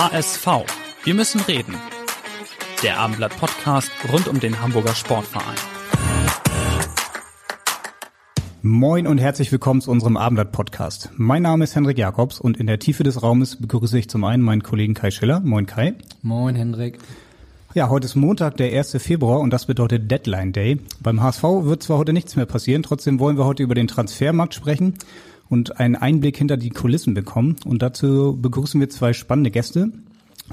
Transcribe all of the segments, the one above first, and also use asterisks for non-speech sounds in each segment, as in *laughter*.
HSV. Wir müssen reden. Der Abendblatt Podcast rund um den Hamburger Sportverein. Moin und herzlich willkommen zu unserem Abendblatt Podcast. Mein Name ist Hendrik Jakobs und in der Tiefe des Raumes begrüße ich zum einen meinen Kollegen Kai Schiller. Moin Kai. Moin Hendrik. Ja, heute ist Montag, der 1. Februar und das bedeutet Deadline Day. Beim HSV wird zwar heute nichts mehr passieren, trotzdem wollen wir heute über den Transfermarkt sprechen und einen Einblick hinter die Kulissen bekommen. Und dazu begrüßen wir zwei spannende Gäste.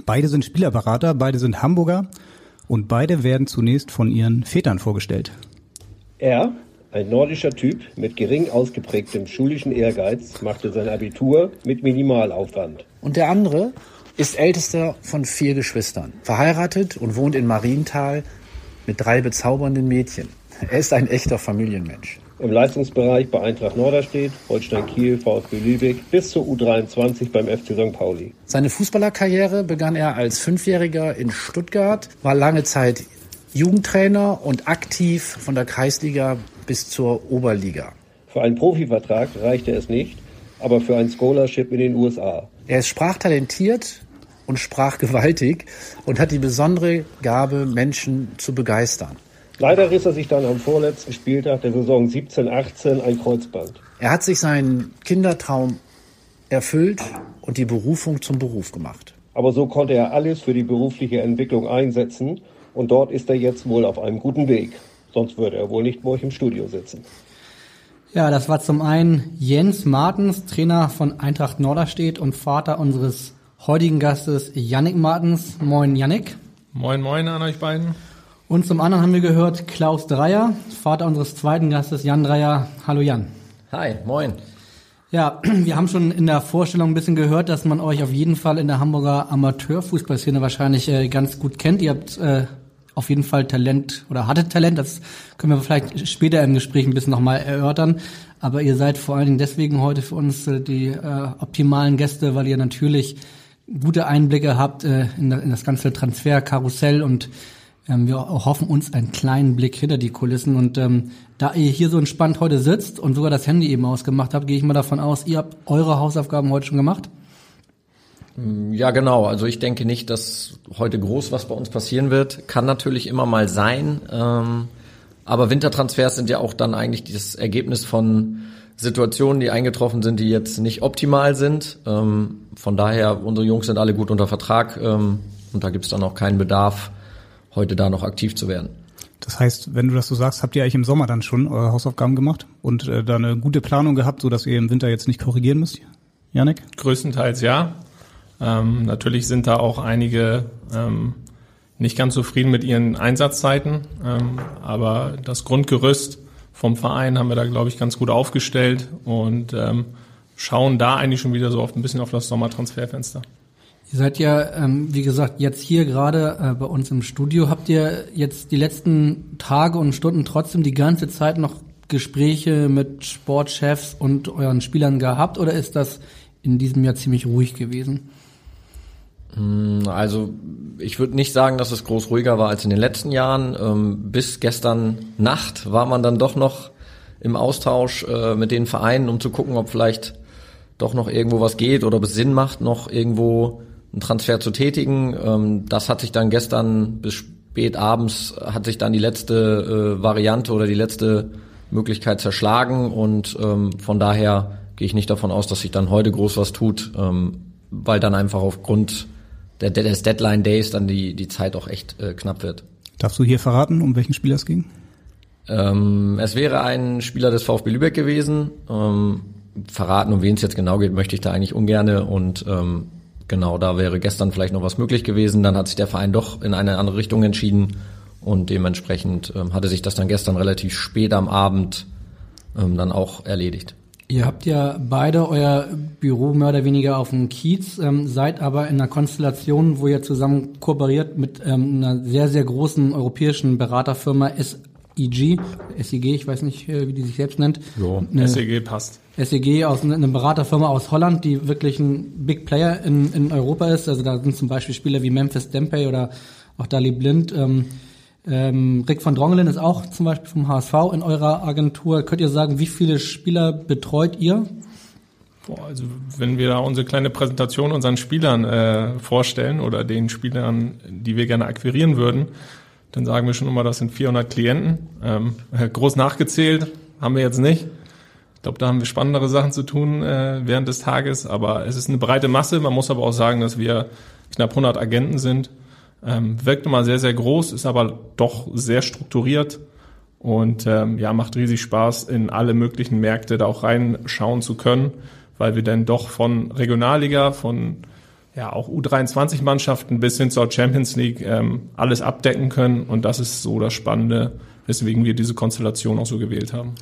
Beide sind Spielerberater, beide sind Hamburger und beide werden zunächst von ihren Vätern vorgestellt. Er, ein nordischer Typ mit gering ausgeprägtem schulischen Ehrgeiz, machte sein Abitur mit Minimalaufwand. Und der andere ist ältester von vier Geschwistern, verheiratet und wohnt in Marienthal mit drei bezaubernden Mädchen. Er ist ein echter Familienmensch im Leistungsbereich bei Eintracht Norderstedt, Holstein Kiel, VfB Lübeck bis zur U23 beim FC St. Pauli. Seine Fußballerkarriere begann er als Fünfjähriger in Stuttgart, war lange Zeit Jugendtrainer und aktiv von der Kreisliga bis zur Oberliga. Für einen Profivertrag reichte es nicht, aber für ein Scholarship in den USA. Er ist sprachtalentiert und sprachgewaltig und hat die besondere Gabe, Menschen zu begeistern. Leider riss er sich dann am vorletzten Spieltag der Saison 17-18 ein Kreuzband. Er hat sich seinen Kindertraum erfüllt und die Berufung zum Beruf gemacht. Aber so konnte er alles für die berufliche Entwicklung einsetzen und dort ist er jetzt wohl auf einem guten Weg. Sonst würde er wohl nicht bei euch im Studio sitzen. Ja, das war zum einen Jens Martens, Trainer von Eintracht Norderstedt und Vater unseres heutigen Gastes Yannick Martens. Moin Yannick. Moin moin an euch beiden. Und zum anderen haben wir gehört Klaus Dreier, Vater unseres zweiten Gastes Jan Dreier. Hallo Jan. Hi, moin. Ja, *clears throat* wir haben schon in der Vorstellung ein bisschen gehört, dass man euch auf jeden Fall in der Hamburger Amateurfußballszene wahrscheinlich äh, ganz gut kennt. Ihr habt äh, auf jeden Fall Talent oder hattet Talent, das können wir vielleicht später im Gespräch ein bisschen nochmal erörtern. Aber ihr seid vor allen Dingen deswegen heute für uns äh, die äh, optimalen Gäste, weil ihr natürlich gute Einblicke habt äh, in, in das ganze Transferkarussell und ähm, wir hoffen uns einen kleinen Blick hinter die Kulissen. Und ähm, da ihr hier so entspannt heute sitzt und sogar das Handy eben ausgemacht habt, gehe ich mal davon aus, ihr habt eure Hausaufgaben heute schon gemacht? Mm, ja, genau. Also ich denke nicht, dass heute groß was bei uns passieren wird. Kann natürlich immer mal sein. Ähm, aber Wintertransfers sind ja auch dann eigentlich das Ergebnis von Situationen, die eingetroffen sind, die jetzt nicht optimal sind. Ähm, von daher, unsere Jungs sind alle gut unter Vertrag ähm, und da gibt es dann auch keinen Bedarf, heute da noch aktiv zu werden. Das heißt, wenn du das so sagst, habt ihr eigentlich im Sommer dann schon eure Hausaufgaben gemacht und äh, da eine gute Planung gehabt, so dass ihr im Winter jetzt nicht korrigieren müsst? Janik? Größtenteils ja. Ähm, natürlich sind da auch einige ähm, nicht ganz zufrieden mit ihren Einsatzzeiten, ähm, aber das Grundgerüst vom Verein haben wir da, glaube ich, ganz gut aufgestellt und ähm, schauen da eigentlich schon wieder so oft ein bisschen auf das Sommertransferfenster. Ihr seid ja, ähm, wie gesagt, jetzt hier gerade äh, bei uns im Studio. Habt ihr jetzt die letzten Tage und Stunden trotzdem die ganze Zeit noch Gespräche mit Sportchefs und euren Spielern gehabt oder ist das in diesem Jahr ziemlich ruhig gewesen? Hm, also ich würde nicht sagen, dass es groß ruhiger war als in den letzten Jahren. Ähm, bis gestern Nacht war man dann doch noch im Austausch äh, mit den Vereinen, um zu gucken, ob vielleicht doch noch irgendwo was geht oder ob es Sinn macht, noch irgendwo einen Transfer zu tätigen. Ähm, das hat sich dann gestern bis spät abends hat sich dann die letzte äh, Variante oder die letzte Möglichkeit zerschlagen und ähm, von daher gehe ich nicht davon aus, dass sich dann heute groß was tut, ähm, weil dann einfach aufgrund der, des Deadline Days dann die, die Zeit auch echt äh, knapp wird. Darfst du hier verraten, um welchen Spieler es ging? Ähm, es wäre ein Spieler des VfB Lübeck gewesen. Ähm, verraten, um wen es jetzt genau geht, möchte ich da eigentlich ungerne und ähm, Genau, da wäre gestern vielleicht noch was möglich gewesen. Dann hat sich der Verein doch in eine andere Richtung entschieden und dementsprechend ähm, hatte sich das dann gestern relativ spät am Abend ähm, dann auch erledigt. Ihr habt ja beide euer Büro mehr oder weniger auf dem Kiez, ähm, seid aber in einer Konstellation, wo ihr zusammen kooperiert mit ähm, einer sehr, sehr großen europäischen Beraterfirma SEG, SEG, ich weiß nicht, äh, wie die sich selbst nennt. So, Eine SEG passt. SEG aus einer Beraterfirma aus Holland, die wirklich ein Big Player in, in Europa ist. Also da sind zum Beispiel Spieler wie Memphis Dempey oder auch Dali Blind. Ähm, ähm, Rick von Drongelen ist auch zum Beispiel vom HSV in eurer Agentur. Könnt ihr sagen, wie viele Spieler betreut ihr? Boah, also wenn wir da unsere kleine Präsentation unseren Spielern äh, vorstellen oder den Spielern, die wir gerne akquirieren würden, dann sagen wir schon immer, das sind 400 Klienten. Ähm, groß nachgezählt haben wir jetzt nicht. Ich glaube, da haben wir spannendere Sachen zu tun äh, während des Tages, aber es ist eine breite Masse. Man muss aber auch sagen, dass wir knapp 100 Agenten sind ähm, wirkt immer sehr, sehr groß, ist aber doch sehr strukturiert und ähm, ja, macht riesig Spaß, in alle möglichen Märkte da auch reinschauen zu können, weil wir dann doch von Regionalliga, von ja auch U23-Mannschaften bis hin zur Champions League ähm, alles abdecken können und das ist so das Spannende, weswegen wir diese Konstellation auch so gewählt haben.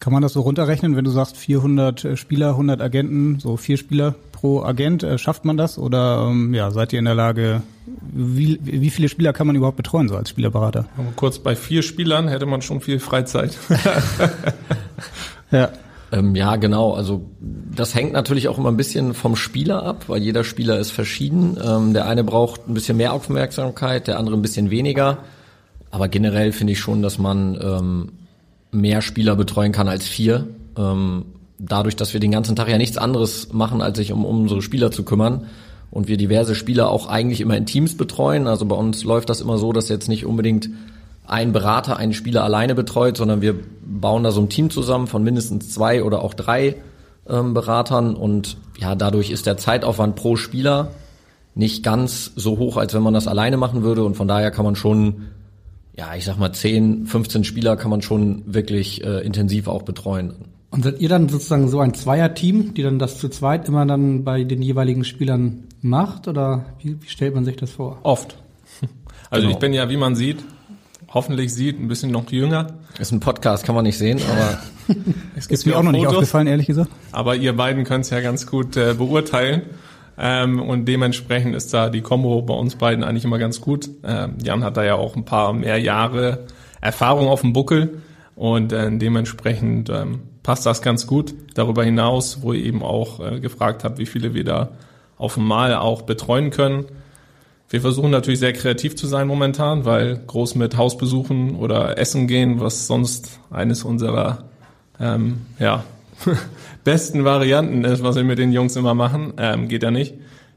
Kann man das so runterrechnen, wenn du sagst 400 äh, Spieler, 100 Agenten, so vier Spieler pro Agent, äh, schafft man das oder ähm, ja, seid ihr in der Lage, wie, wie viele Spieler kann man überhaupt betreuen so als Spielerberater? Kurz bei vier Spielern hätte man schon viel Freizeit. *laughs* *laughs* ja. Ähm, ja, genau. Also das hängt natürlich auch immer ein bisschen vom Spieler ab, weil jeder Spieler ist verschieden. Ähm, der eine braucht ein bisschen mehr Aufmerksamkeit, der andere ein bisschen weniger. Aber generell finde ich schon, dass man ähm, mehr Spieler betreuen kann als vier. Ähm, dadurch, dass wir den ganzen Tag ja nichts anderes machen, als sich um, um unsere Spieler zu kümmern und wir diverse Spieler auch eigentlich immer in Teams betreuen. Also bei uns läuft das immer so, dass jetzt nicht unbedingt ein Berater einen Spieler alleine betreut, sondern wir bauen da so ein Team zusammen von mindestens zwei oder auch drei ähm, Beratern und ja, dadurch ist der Zeitaufwand pro Spieler nicht ganz so hoch, als wenn man das alleine machen würde und von daher kann man schon ja, ich sag mal 10, 15 Spieler kann man schon wirklich äh, intensiv auch betreuen. Und seid ihr dann sozusagen so ein Zweierteam, die dann das zu zweit immer dann bei den jeweiligen Spielern macht? Oder wie, wie stellt man sich das vor? Oft. *laughs* Also genau. ich bin ja, wie man sieht, hoffentlich sieht, ein bisschen noch jünger. Ist ein Podcast, kann man nicht sehen, aber *laughs* es gibt ist mir auch noch Fotos, nicht aufgefallen, ehrlich gesagt. Aber ihr beiden könnt es ja ganz gut äh, beurteilen. Ähm, und dementsprechend ist da die Kombo bei uns beiden eigentlich immer ganz gut. Ähm, Jan hat da ja auch ein paar mehr Jahre Erfahrung auf dem Buckel und äh, dementsprechend ähm, passt das ganz gut. Darüber hinaus, wo ihr eben auch äh, gefragt habt, wie viele wir da auf dem Mal auch betreuen können. Wir versuchen natürlich sehr kreativ zu sein momentan, weil groß mit Hausbesuchen oder Essen gehen, was sonst eines unserer ähm, ja, *laughs* besten Varianten ist, was wir mit den Jungs immer machen, ähm, geht ja nicht.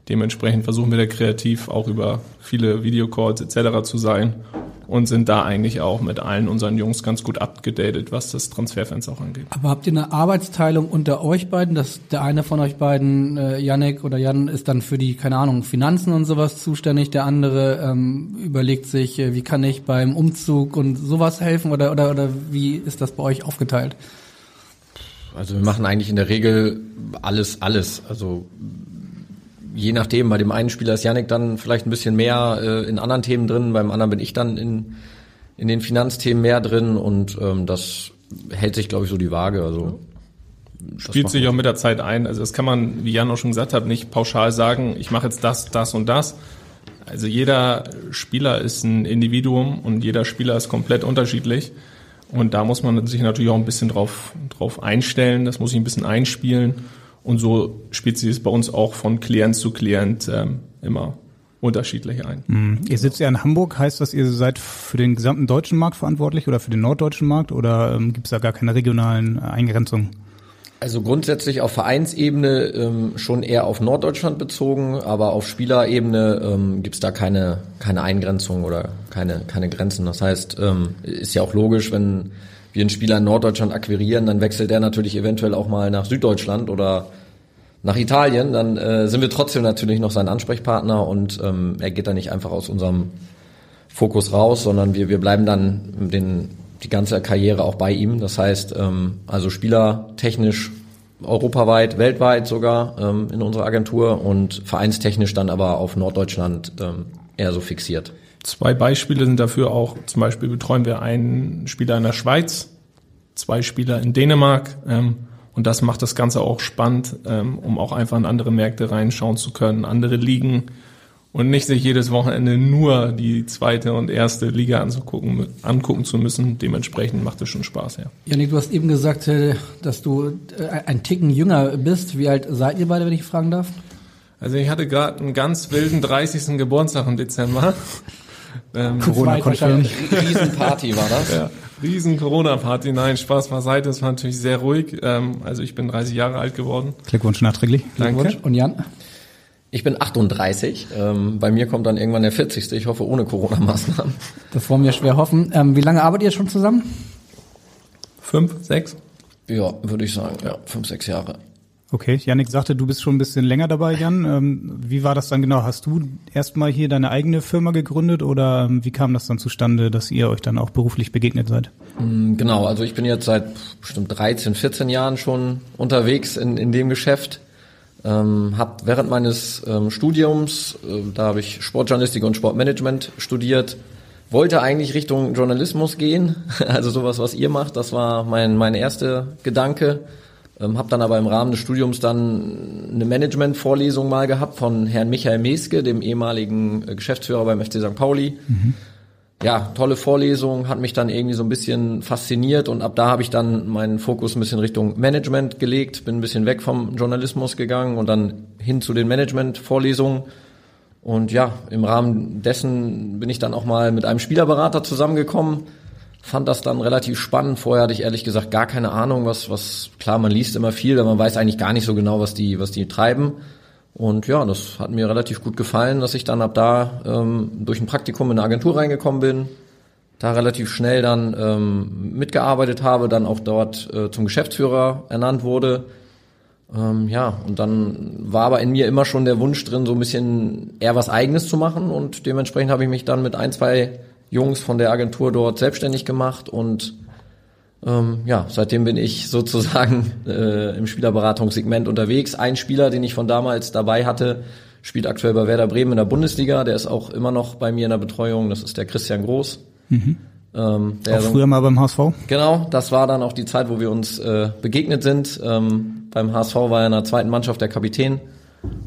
Dementsprechend versuchen wir da kreativ auch über viele Videocalls etc. zu sein und sind da eigentlich auch mit allen unseren Jungs ganz gut abgedatet, was das Transferfenster auch angeht. Aber habt ihr eine Arbeitsteilung unter euch beiden, dass der eine von euch beiden, äh, Yannick oder Jan, ist dann für die, keine Ahnung, Finanzen und sowas zuständig, der andere ähm, überlegt sich, äh, wie kann ich beim Umzug und sowas helfen oder, oder, oder wie ist das bei euch aufgeteilt? Also wir machen eigentlich in der Regel alles, alles. Also je nachdem, bei dem einen Spieler ist Janik dann vielleicht ein bisschen mehr äh, in anderen Themen drin, beim anderen bin ich dann in, in den Finanzthemen mehr drin und ähm, das hält sich, glaube ich, so die Waage. Also spielt sich auch mit der Zeit ein. Also das kann man, wie Jan auch schon gesagt hat, nicht pauschal sagen, ich mache jetzt das, das und das. Also jeder Spieler ist ein Individuum und jeder Spieler ist komplett unterschiedlich. Und da muss man sich natürlich auch ein bisschen drauf, drauf einstellen, das muss sich ein bisschen einspielen. Und so spielt sich es bei uns auch von Klient zu Klient ähm, immer unterschiedlich ein. Mhm. Ihr sitzt ja in Hamburg, heißt das, ihr seid für den gesamten deutschen Markt verantwortlich oder für den norddeutschen Markt oder ähm, gibt es da gar keine regionalen Eingrenzungen? Also grundsätzlich auf Vereinsebene ähm, schon eher auf Norddeutschland bezogen, aber auf Spielerebene ähm, gibt es da keine, keine Eingrenzung oder keine, keine Grenzen. Das heißt, ähm, ist ja auch logisch, wenn wir einen Spieler in Norddeutschland akquirieren, dann wechselt der natürlich eventuell auch mal nach Süddeutschland oder nach Italien, dann äh, sind wir trotzdem natürlich noch sein Ansprechpartner und ähm, er geht da nicht einfach aus unserem Fokus raus, sondern wir, wir bleiben dann den, die ganze Karriere auch bei ihm. Das heißt, ähm, also spielertechnisch europaweit, weltweit sogar ähm, in unserer Agentur und vereinstechnisch dann aber auf Norddeutschland ähm, eher so fixiert. Zwei Beispiele sind dafür auch, zum Beispiel betreuen wir einen Spieler in der Schweiz, zwei Spieler in Dänemark ähm, Und das macht das Ganze auch spannend, ähm, um auch einfach in andere Märkte reinschauen zu können, andere Ligen und nicht sich jedes Wochenende nur die zweite und erste Liga anzugucken, angucken zu müssen. Dementsprechend macht es schon Spaß, ja. Janik, du hast eben gesagt, äh, dass du äh, ein Ticken jünger bist. Wie alt seid ihr beide, wenn ich fragen darf? Also ich hatte gerade einen ganz wilden 30. Geburtstag im Dezember. Ähm, Corona-konform. Riesenparty war das. Ja, riesen Corona-Party. Nein, Spaß beiseite. Es war natürlich sehr ruhig. Ähm, also ich bin 30 Jahre alt geworden. Glückwunsch nachträglich. Danke. Und Jan? Ich bin 38. Ähm, bei mir kommt dann irgendwann der 40. Ich hoffe ohne Corona-Maßnahmen. Das wollen wir schwer hoffen. Ähm, wie lange arbeitet ihr schon zusammen? Fünf, sechs? Ja, würde ich sagen. Ja, fünf, sechs Jahre. Okay, Janik sagte, du bist schon ein bisschen länger dabei, Jan. *laughs* Ähm, wie war das dann genau? Hast du erstmal hier deine eigene Firma gegründet oder ähm, wie kam das dann zustande, dass ihr euch dann auch beruflich begegnet seid? Mm, genau, also ich bin jetzt seit bestimmt 13, 14 Jahren schon unterwegs in, in dem Geschäft. Ähm, hab während meines ähm, Studiums, äh, da habe ich Sportjournalistik und Sportmanagement studiert, wollte eigentlich Richtung Journalismus gehen, *laughs* also sowas, was ihr macht. Das war mein mein erster Gedanke. Ähm, habe dann aber im Rahmen des Studiums dann eine Management-Vorlesung mal gehabt von Herrn Michael Meske, dem ehemaligen äh, Geschäftsführer beim FC St. Pauli. Mhm. Ja, tolle Vorlesung, hat mich dann irgendwie so ein bisschen fasziniert und ab da habe ich dann meinen Fokus ein bisschen Richtung Management gelegt, bin ein bisschen weg vom Journalismus gegangen und dann hin zu den Management-Vorlesungen. Und ja, im Rahmen dessen bin ich dann auch mal mit einem Spielerberater zusammengekommen, fand das dann relativ spannend. Vorher hatte ich ehrlich gesagt gar keine Ahnung, was, was, klar, man liest immer viel, aber man weiß eigentlich gar nicht so genau, was die, was die treiben. Und ja, das hat mir relativ gut gefallen, dass ich dann ab da ähm, durch ein Praktikum in eine Agentur reingekommen bin, da relativ schnell dann ähm, mitgearbeitet habe, dann auch dort äh, zum Geschäftsführer ernannt wurde. Ähm, ja, und dann war aber in mir immer schon der Wunsch drin, so ein bisschen eher was Eigenes zu machen und dementsprechend habe ich mich dann mit ein, zwei Jungs von der Agentur dort selbstständig gemacht und ähm, ja, seitdem bin ich sozusagen äh, im Spielerberatungssegment unterwegs. Ein Spieler, den ich von damals dabei hatte, spielt aktuell bei Werder Bremen in der Bundesliga. Der ist auch immer noch bei mir in der Betreuung. Das ist der Christian Groß. Mhm. Ähm, der auch früher mal beim HSV? Genau, das war dann auch die Zeit, wo wir uns äh, begegnet sind. Ähm, beim HSV war er in der zweiten Mannschaft der Kapitän.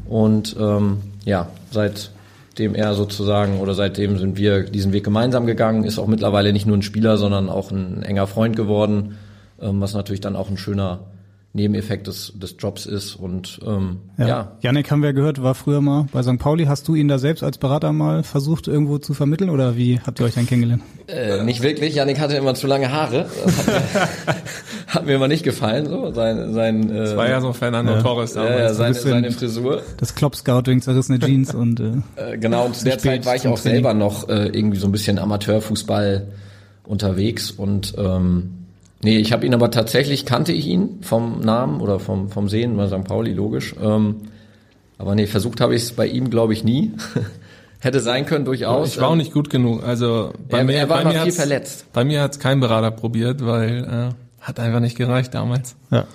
Und ähm, ja, seit dem er sozusagen oder seitdem sind wir diesen Weg gemeinsam gegangen, ist auch mittlerweile nicht nur ein Spieler, sondern auch ein enger Freund geworden, ähm, was natürlich dann auch ein schöner Nebeneffekt des, des Jobs ist und ähm, ja. ja. Janik haben wir gehört, war früher mal bei St. Pauli. Hast du ihn da selbst als Berater mal versucht irgendwo zu vermitteln oder wie habt ihr euch dann kennengelernt? Äh, nicht wirklich. Janik hatte immer zu lange Haare. *laughs* Hat, mir, hat mir immer nicht gefallen. So sein sein. Äh, das war ja so Fernando ja. Torres damals. Ja, seine, seine Frisur. Das Klopp-Scouting, zerrissene Jeans *laughs* und äh, äh, genau. Und zu der Zeit war ich auch selber noch äh, irgendwie so ein bisschen Amateurfußball unterwegs und ähm, Nee, ich habe ihn aber tatsächlich, kannte ich ihn vom Namen oder vom, vom Sehen bei St. Pauli, logisch. Ähm, aber nee, versucht habe ich es bei ihm, glaube ich, nie. *laughs* Hätte sein können durchaus. Ich war auch nicht gut genug. Also bei er, mir, er war bei mir viel verletzt. Bei mir hat es kein Berater probiert, weil äh, hat einfach nicht gereicht damals. Ja.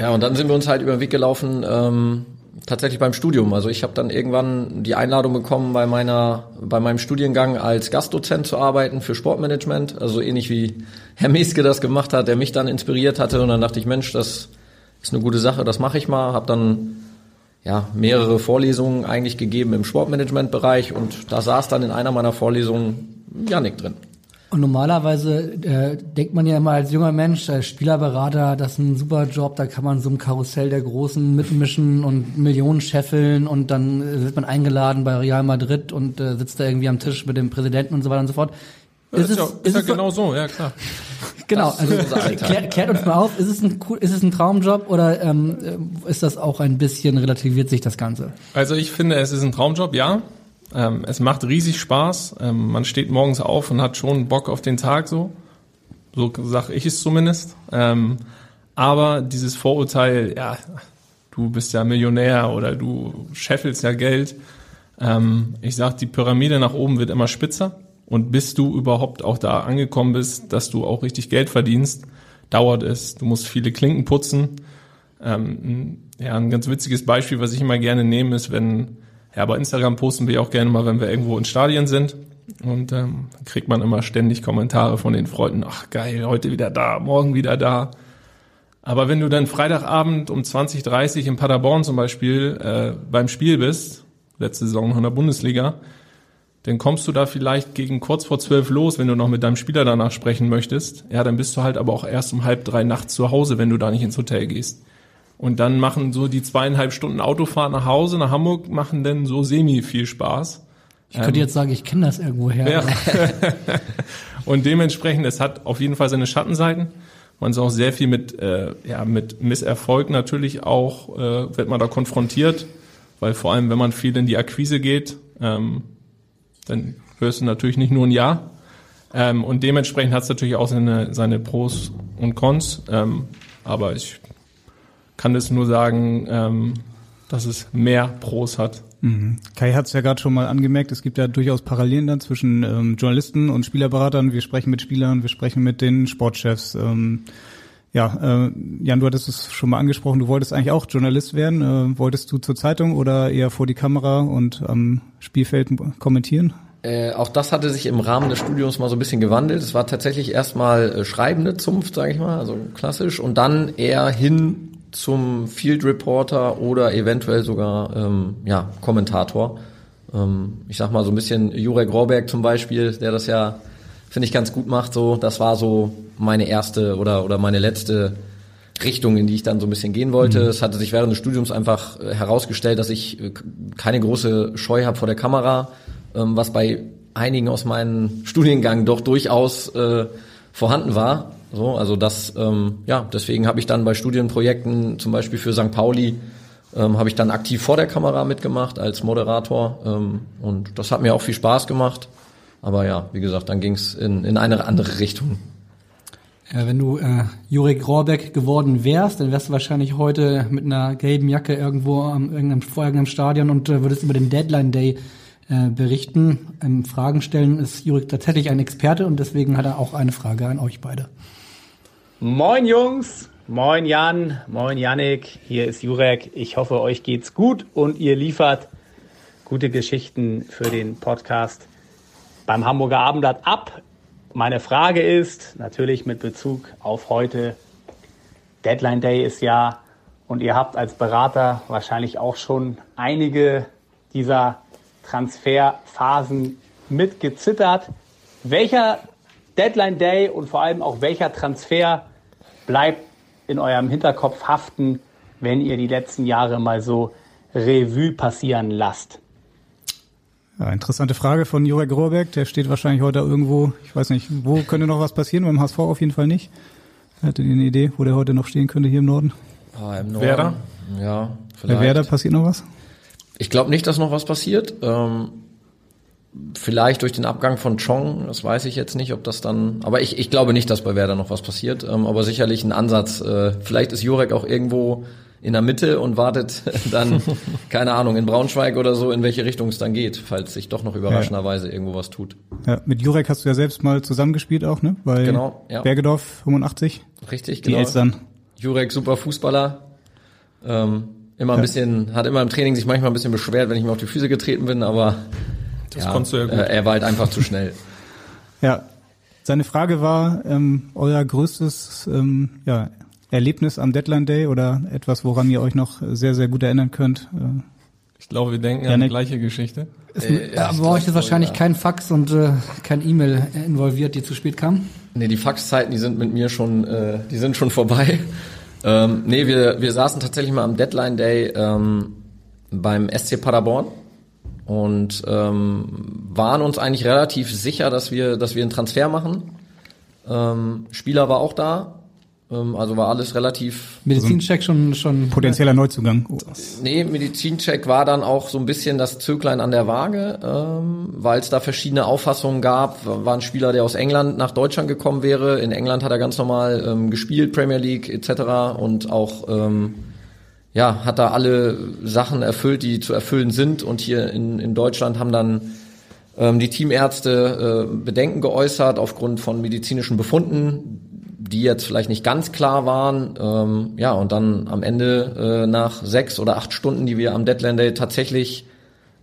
ja, und dann sind wir uns halt über den Weg gelaufen. Ähm, tatsächlich beim Studium. Also ich habe dann irgendwann die Einladung bekommen, bei meiner, bei meinem Studiengang als Gastdozent zu arbeiten für Sportmanagement. Also ähnlich wie Herr Meske das gemacht hat, der mich dann inspiriert hatte. Und dann dachte ich, Mensch, das ist eine gute Sache, das mache ich mal. Habe dann ja mehrere Vorlesungen eigentlich gegeben im Sportmanagement-Bereich und da saß dann in einer meiner Vorlesungen Janik drin. Und normalerweise äh, denkt man ja immer als junger Mensch, als Spielerberater, das ist ein super Job, da kann man so ein Karussell der Großen mitmischen und Millionen scheffeln und dann äh, wird man eingeladen bei Real Madrid und äh, sitzt da irgendwie am Tisch mit dem Präsidenten und so weiter und so fort. Ja, ist, ist, es, ja, ist, ist ja genau so, ja klar. *laughs* genau, also klär, klärt uns mal auf, ist es ein ist es ein Traumjob oder ähm, ist das auch ein bisschen relativiert sich das Ganze? Also ich finde, es ist ein Traumjob, ja. Ähm, es macht riesig Spaß. Ähm, man steht morgens auf und hat schon Bock auf den Tag so. So sag ich es zumindest. Ähm, aber dieses Vorurteil, ja, du bist ja Millionär oder du scheffelst ja Geld. Ähm, ich sag, die Pyramide nach oben wird immer spitzer. Und bis du überhaupt auch da angekommen bist, dass du auch richtig Geld verdienst, dauert es. Du musst viele Klinken putzen. Ähm, ja, ein ganz witziges Beispiel, was ich immer gerne nehme, ist, wenn ja, bei Instagram posten wir auch gerne mal, wenn wir irgendwo in Stadien sind. Und ähm, kriegt man immer ständig Kommentare von den Freunden, ach geil, heute wieder da, morgen wieder da. Aber wenn du dann Freitagabend um 20.30 in Paderborn zum Beispiel äh, beim Spiel bist, letzte Saison noch in der Bundesliga, dann kommst du da vielleicht gegen kurz vor zwölf los, wenn du noch mit deinem Spieler danach sprechen möchtest. Ja, dann bist du halt aber auch erst um halb drei nachts zu Hause, wenn du da nicht ins Hotel gehst. Und dann machen so die zweieinhalb Stunden Autofahrt nach Hause, nach Hamburg, machen dann so semi viel Spaß. Ich könnte jetzt sagen, ich kenne das irgendwoher. Ja. *laughs* und dementsprechend, es hat auf jeden Fall seine Schattenseiten. Man ist auch sehr viel mit, äh, ja, mit Misserfolg natürlich auch, äh, wird man da konfrontiert, weil vor allem, wenn man viel in die Akquise geht, ähm, dann hörst du natürlich nicht nur ein Ja. Ähm, und dementsprechend hat es natürlich auch seine, seine Pros und Cons. Ähm, aber ich kann es nur sagen, ähm, dass es mehr Pros hat. Mhm. Kai hat es ja gerade schon mal angemerkt, es gibt ja durchaus Parallelen dann zwischen ähm, Journalisten und Spielerberatern. Wir sprechen mit Spielern, wir sprechen mit den Sportchefs. Ähm, ja, äh, Jan, du hattest es schon mal angesprochen, du wolltest eigentlich auch Journalist werden. Äh, wolltest du zur Zeitung oder eher vor die Kamera und am Spielfeld kommentieren? Äh, auch das hatte sich im Rahmen des Studiums mal so ein bisschen gewandelt. Es war tatsächlich erstmal äh, schreibende Zunft, sage ich mal, also klassisch, und dann eher hin zum Field Reporter oder eventuell sogar ähm, ja, Kommentator. Ähm, ich sag mal so ein bisschen Jurek Rohrberg zum Beispiel, der das ja, finde ich, ganz gut macht. So, das war so meine erste oder, oder meine letzte Richtung, in die ich dann so ein bisschen gehen wollte. Mhm. Es hatte sich während des Studiums einfach äh, herausgestellt, dass ich äh, keine große Scheu habe vor der Kamera, ähm, was bei einigen aus meinem Studiengang doch durchaus äh, vorhanden war. So, also das, ähm, ja, deswegen habe ich dann bei Studienprojekten, zum Beispiel für St. Pauli, ähm, habe ich dann aktiv vor der Kamera mitgemacht als Moderator ähm, und das hat mir auch viel Spaß gemacht. Aber ja, wie gesagt, dann ging es in, in eine andere Richtung. Ja, wenn du äh, Jurek Rohrbeck geworden wärst, dann wärst du wahrscheinlich heute mit einer gelben Jacke irgendwo am irgendeinem, vor irgendeinem Stadion und äh, würdest über den Deadline Day äh, berichten. Ähm, Fragen stellen ist Jurek tatsächlich ein Experte und deswegen hat er auch eine Frage an euch beide. Moin Jungs, moin Jan, moin Yannick, hier ist Jurek. Ich hoffe, euch geht's gut und ihr liefert gute Geschichten für den Podcast beim Hamburger Abendblatt ab. Meine Frage ist natürlich mit Bezug auf heute. Deadline Day ist ja und ihr habt als Berater wahrscheinlich auch schon einige dieser Transferphasen mitgezittert. Welcher Deadline Day und vor allem auch welcher Transfer bleibt in eurem Hinterkopf haften, wenn ihr die letzten Jahre mal so Revue passieren lasst? Ja, interessante Frage von Jurek Rohrbeck. Der steht wahrscheinlich heute irgendwo, ich weiß nicht, wo könnte noch was passieren? Beim HSV auf jeden Fall nicht. Hattet ihr eine Idee, wo der heute noch stehen könnte hier im Norden? Ah, im Norden. Werder? Ja, vielleicht. Bei Werder passiert noch was? Ich glaube nicht, dass noch was passiert. Ähm, Vielleicht durch den Abgang von Chong, das weiß ich jetzt nicht, ob das dann, aber ich, ich glaube nicht, dass bei Werder noch was passiert, ähm, aber sicherlich ein Ansatz. Äh, vielleicht ist Jurek auch irgendwo in der Mitte und wartet *laughs* dann, *laughs* keine Ahnung, in Braunschweig oder so, in welche Richtung es dann geht, falls sich doch noch überraschenderweise ja. irgendwo was tut. Ja, mit Jurek hast du ja selbst mal zusammengespielt auch, ne? Bei genau, ja. Bergedorf 85. Richtig, Die genau. Elstern. Jurek, super Fußballer. Ähm, immer ein ja. bisschen, hat immer im Training sich manchmal ein bisschen beschwert, wenn ich mir auf die Füße getreten bin, aber das ja, konntest du ja gut. Äh, er war halt einfach zu schnell. *laughs* Ja, seine Frage war, ähm, euer größtes ähm, ja, Erlebnis am Deadline Day oder etwas, woran ihr euch noch sehr, sehr gut erinnern könnt? Äh, ich glaube, wir denken an die gleiche Geschichte. Äh, ja, aber bei euch ist wahrscheinlich ja. kein Fax und äh, kein E-Mail involviert, die zu spät kam? Nee, die Faxzeiten, die sind mit mir schon, äh, die sind schon vorbei. *laughs* Ähm, nee, wir, wir saßen tatsächlich mal am Deadline Day ähm, beim SC Paderborn und ähm, waren uns eigentlich relativ sicher, dass wir, dass wir einen Transfer machen. Ähm, Spieler war auch da, ähm, also war alles relativ. Medizincheck schon schon potenzieller Neuzugang. Oh. Nee, Medizincheck war dann auch so ein bisschen das Zöglein an der Waage, ähm, weil es da verschiedene Auffassungen gab. War ein Spieler, der aus England nach Deutschland gekommen wäre. In England hat er ganz normal ähm, gespielt, Premier League etc. und auch ähm, ja, hat da alle Sachen erfüllt, die zu erfüllen sind. Und hier in, in Deutschland haben dann ähm, die Teamärzte äh, Bedenken geäußert aufgrund von medizinischen Befunden, die jetzt vielleicht nicht ganz klar waren. Ähm, ja, und dann am Ende äh, nach sechs oder acht Stunden, die wir am Deadline Day tatsächlich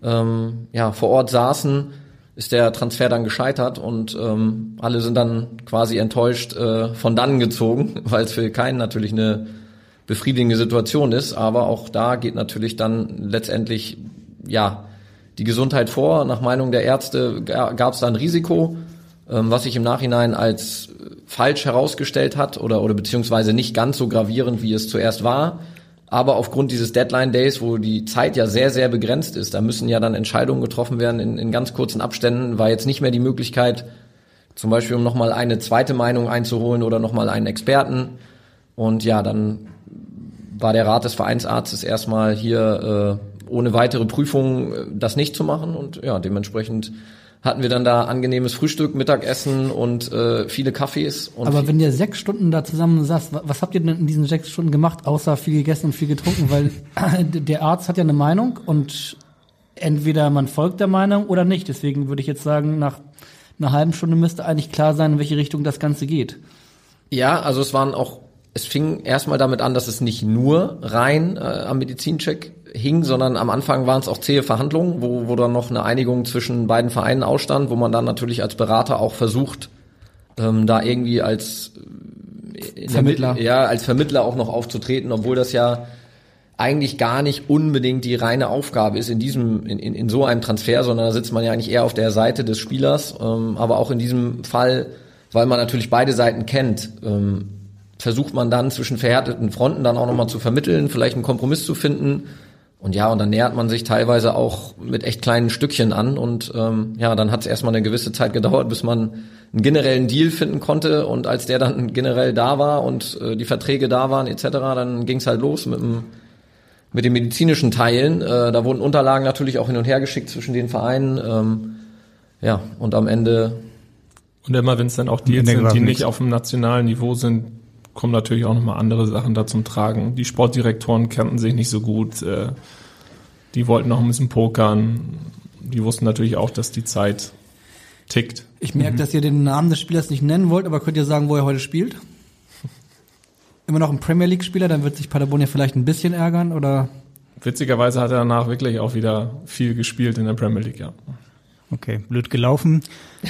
ähm, ja, vor Ort saßen, ist der Transfer dann gescheitert und ähm, alle sind dann quasi enttäuscht äh, von dann gezogen, *laughs* weil es für keinen natürlich eine befriedigende Situation ist. Aber auch da geht natürlich dann letztendlich ja die Gesundheit vor. Nach Meinung der Ärzte gab es da ein Risiko, ähm, was sich im Nachhinein als falsch herausgestellt hat oder oder beziehungsweise nicht ganz so gravierend, wie es zuerst war. Aber aufgrund dieses Deadline Days, wo die Zeit ja sehr, sehr begrenzt ist, da müssen ja dann Entscheidungen getroffen werden in, in ganz kurzen Abständen, war jetzt nicht mehr die Möglichkeit, zum Beispiel um nochmal eine zweite Meinung einzuholen oder nochmal einen Experten. Und ja, dann war der Rat des Vereinsarztes erstmal hier äh, ohne weitere Prüfung äh, das nicht zu machen. Und ja, dementsprechend hatten wir dann da angenehmes Frühstück, Mittagessen und äh, viele Kaffees. Und Aber wenn ihr sechs Stunden da zusammen saßt, was habt ihr denn in diesen sechs Stunden gemacht, außer viel gegessen und viel getrunken? Weil *clears throat* der Arzt hat ja eine Meinung und entweder man folgt der Meinung oder nicht. Deswegen würde ich jetzt sagen, nach einer halben Stunde müsste eigentlich klar sein, in welche Richtung das Ganze geht. Ja, also es waren auch, es fing erstmal damit an, dass es nicht nur rein äh, am Medizincheck hing, sondern am Anfang waren es auch zähe Verhandlungen, wo, wo dann noch eine Einigung zwischen beiden Vereinen ausstand, wo man dann natürlich als Berater auch versucht, ähm, da irgendwie als äh, Vermittler. Der, ja, als Vermittler auch noch aufzutreten, obwohl das ja eigentlich gar nicht unbedingt die reine Aufgabe ist in diesem, in, in, in so einem Transfer, sondern da sitzt man ja eigentlich eher auf der Seite des Spielers. Ähm, aber auch in diesem Fall, weil man natürlich beide Seiten kennt, ähm, versucht man dann zwischen verhärteten Fronten dann auch nochmal zu vermitteln, vielleicht einen Kompromiss zu finden und ja, und dann nähert man sich teilweise auch mit echt kleinen Stückchen an und ähm, ja, dann hat es erstmal eine gewisse Zeit gedauert, bis man einen generellen Deal finden konnte und als der dann generell da war und äh, die Verträge da waren etc., dann ging es halt los mit dem mit den medizinischen Teilen. Äh, da wurden Unterlagen natürlich auch hin und her geschickt zwischen den Vereinen. Ähm, ja, und am Ende. Und immer wenn es dann auch die sind, die nicht auf dem nationalen Niveau sind, kommen natürlich auch nochmal andere Sachen da zum Tragen. Die Sportdirektoren kannten sich nicht so gut. Äh, die wollten noch ein bisschen pokern. Die wussten natürlich auch, dass die Zeit tickt. Ich merke, mhm. dass ihr den Namen des Spielers nicht nennen wollt, aber könnt ihr sagen, wo er heute spielt? *laughs* Immer noch ein Premier League-Spieler, dann wird sich Paderborn ja vielleicht ein bisschen ärgern, oder? Witzigerweise hat er danach wirklich auch wieder viel gespielt in der Premier League, ja. Okay, blöd gelaufen.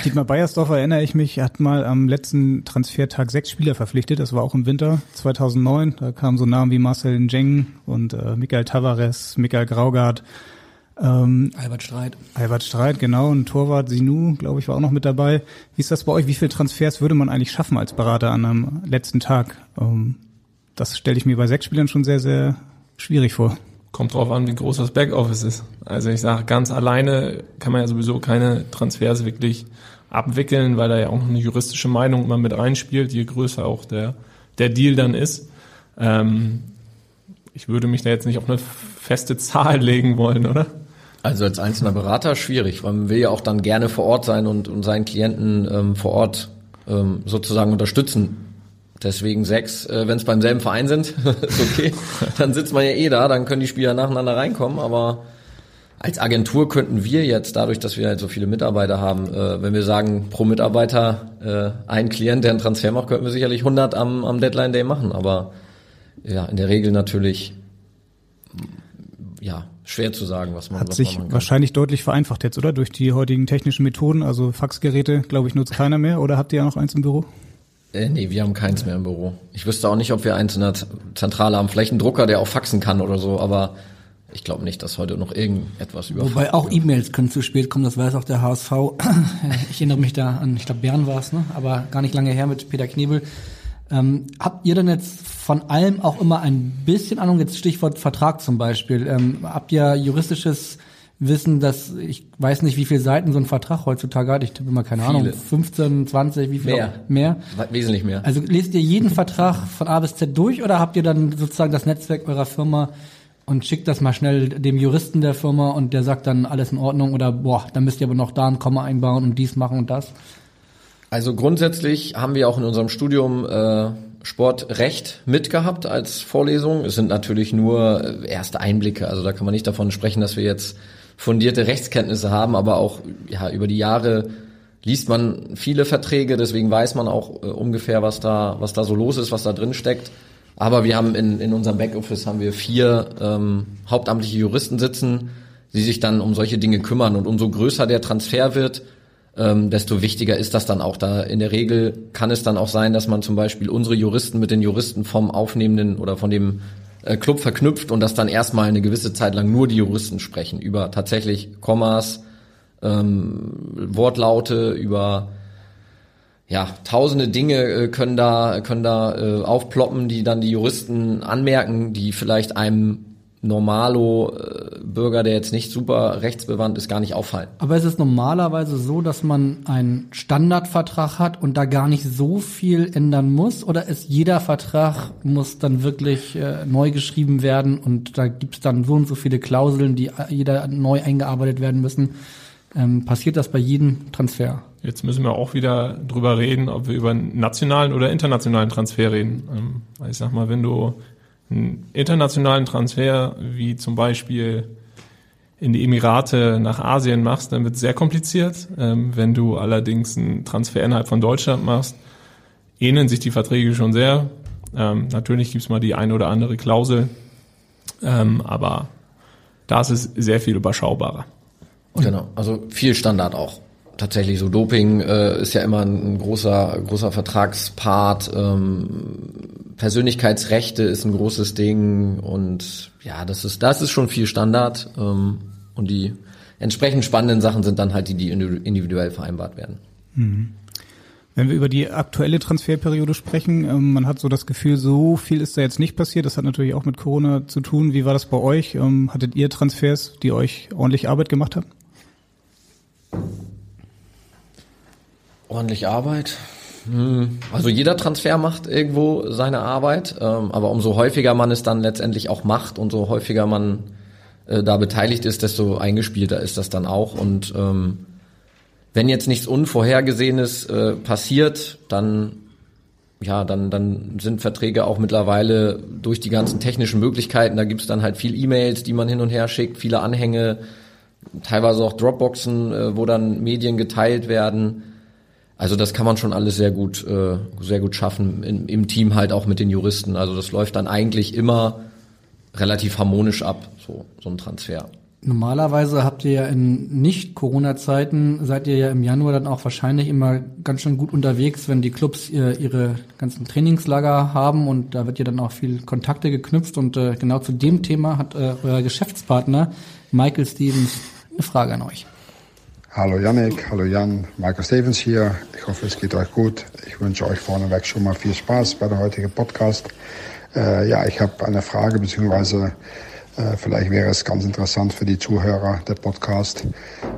Dietmar Beiersdorf erinnere ich mich, hat mal am letzten Transfertag sechs Spieler verpflichtet. Das war auch im Winter 2009. Da kamen so Namen wie Marcel Njeng und äh, Michael Tavares, Michael Graugart. Ähm, Albert Streit. Albert Streit, genau. Und Torwart Sinu, glaube ich, war auch noch mit dabei. Wie ist das bei euch? Wie viele Transfers würde man eigentlich schaffen als Berater an einem letzten Tag? Ähm, das stelle ich mir bei sechs Spielern schon sehr, sehr schwierig vor. Kommt drauf an, wie groß das Backoffice ist. Also ich sage, ganz alleine kann man ja sowieso keine Transfers wirklich abwickeln, weil da ja auch noch eine juristische Meinung immer mit reinspielt, je größer auch der, der Deal dann ist. Ähm, ich würde mich da jetzt nicht auf eine feste Zahl legen wollen, oder? Also als einzelner Berater schwierig, weil man will ja auch dann gerne vor Ort sein und, und seinen Klienten ähm, vor Ort ähm, sozusagen unterstützen. Deswegen sechs, äh, wenn es beim selben Verein sind, *laughs* ist okay. dann sitzt man ja eh da, dann können die Spieler nacheinander reinkommen. Aber als Agentur könnten wir jetzt, dadurch, dass wir halt so viele Mitarbeiter haben, äh, wenn wir sagen, pro Mitarbeiter äh, ein Klient, der einen Transfer macht, könnten wir sicherlich 100 am, am Deadline Day machen. Aber ja, in der Regel natürlich ja schwer zu sagen, was man hat was sich man wahrscheinlich deutlich vereinfacht jetzt, oder durch die heutigen technischen Methoden. Also Faxgeräte, glaube ich, nutzt keiner mehr. Oder habt ihr ja noch eins im Büro? Äh, nee, wir haben keins mehr im Büro. Ich wüsste auch nicht, ob wir eins in der Zentrale haben. Vielleicht einen Drucker, der auch faxen kann oder so, aber ich glaube nicht, dass heute noch irgendetwas über. Wobei auch E-Mails können zu spät kommen, das weiß auch der HSV. *clears throat* ich erinnere mich da an, ich glaube Bern war es, ne? aber gar nicht lange her mit Peter Knebel. Ähm, habt ihr denn jetzt von allem auch immer ein bisschen Ahnung, jetzt Stichwort Vertrag zum Beispiel, ähm, habt ihr juristisches wissen, dass ich weiß nicht, wie viele Seiten so ein Vertrag heutzutage hat. Ich habe immer keine Viele. Ahnung, 15, 20, wie viel? Mehr. Mehr? Wesentlich mehr. Also lest ihr jeden Vertrag von A bis Z durch oder habt ihr dann sozusagen das Netzwerk eurer Firma und schickt das mal schnell dem Juristen der Firma und der sagt dann alles in Ordnung oder boah, dann müsst ihr aber noch da ein Komma einbauen und dies machen und das? Also grundsätzlich haben wir auch in unserem Studium äh, Sportrecht mitgehabt als Vorlesung. Es sind natürlich nur äh, erste Einblicke, also da kann man nicht davon sprechen, dass wir jetzt fundierte Rechtskenntnisse haben, aber auch ja, über die Jahre liest man viele Verträge, deswegen weiß man auch äh, ungefähr, was da, was da so los ist, was da drin steckt. Aber wir haben in, in unserem Backoffice haben wir vier ähm, hauptamtliche Juristen sitzen, die sich dann um solche Dinge kümmern. Und umso größer der Transfer wird, ähm, desto wichtiger ist das dann auch. Da in der Regel kann es dann auch sein, dass man zum Beispiel unsere Juristen mit den Juristen vom aufnehmenden oder von dem Club verknüpft und dass dann erstmal eine gewisse Zeit lang nur die Juristen sprechen über tatsächlich Kommas, ähm, Wortlaute, über ja, tausende Dinge äh, können da, können da äh, aufploppen, die dann die Juristen anmerken, die vielleicht einem Normalo-Bürger, der jetzt nicht super rechtsbewandt ist, gar nicht auffallen. Aber es ist normalerweise so, dass man einen Standardvertrag hat und da gar nicht so viel ändern muss? Oder ist jeder Vertrag muss dann wirklich äh, neu geschrieben werden und da gibt es dann so und so viele Klauseln, die jeder neu eingearbeitet werden müssen? Ähm, passiert das bei jedem Transfer? Jetzt müssen wir auch wieder drüber reden, ob wir über einen nationalen oder internationalen Transfer reden. Ähm, ich sag mal, wenn du einen internationalen Transfer, wie zum Beispiel in die Emirate nach Asien machst, dann wird es sehr kompliziert. Ähm, wenn du allerdings einen Transfer innerhalb von Deutschland machst, ähneln sich die Verträge schon sehr. Ähm, natürlich gibt es mal die eine oder andere Klausel, ähm, aber da ist es sehr viel überschaubarer. Genau, also viel Standard auch. Tatsächlich so Doping äh, ist ja immer ein, großer großer Vertragspart. Ähm, Persönlichkeitsrechte ist ein großes Ding und ja, das ist, das ist schon viel Standard ähm, und die entsprechend spannenden Sachen sind dann halt die, die individuell vereinbart werden. Mhm. Wenn wir über die aktuelle Transferperiode sprechen, ähm, man hat so das Gefühl, so viel ist da jetzt nicht passiert. Das hat natürlich auch mit Corona zu tun. Wie war das bei euch? Ähm, hattet ihr Transfers, die euch ordentlich Arbeit gemacht haben? Ordentlich Arbeit? Hm. Also jeder Transfer macht irgendwo seine Arbeit, ähm, aber umso häufiger man es dann letztendlich auch macht und so häufiger man äh, da beteiligt ist, desto eingespielter ist das dann auch. Und ähm, wenn jetzt nichts Unvorhergesehenes äh, passiert, dann ja, dann, dann sind Verträge auch mittlerweile durch die ganzen technischen Möglichkeiten, da gibt's dann halt viel E-Mails, die man hin und her schickt, viele Anhänge, teilweise auch Dropboxen, äh, wo dann Medien geteilt werden also das kann man schon alles sehr gut, äh, sehr gut schaffen in, im Team halt auch mit den Juristen. Also das läuft dann eigentlich immer relativ harmonisch ab, so, so ein Transfer. Normalerweise habt ihr ja in Nicht-Corona-Zeiten, seid ihr ja im Januar dann auch wahrscheinlich immer ganz schön gut unterwegs, wenn die Clubs ihr, ihre ganzen Trainingslager haben und da wird ja dann auch viel Kontakte geknüpft und äh, genau zu dem Thema hat äh, euer Geschäftspartner Michael Stevens eine Frage an euch. Hallo Yannick, hallo Jan, Michael Stevens hier. Ich hoffe, es geht euch gut. Ich wünsche euch vorneweg schon mal viel Spaß bei der heutigen Podcast. Äh, ja, ich habe eine Frage, beziehungsweise äh, vielleicht wäre es ganz interessant für die Zuhörer der Podcast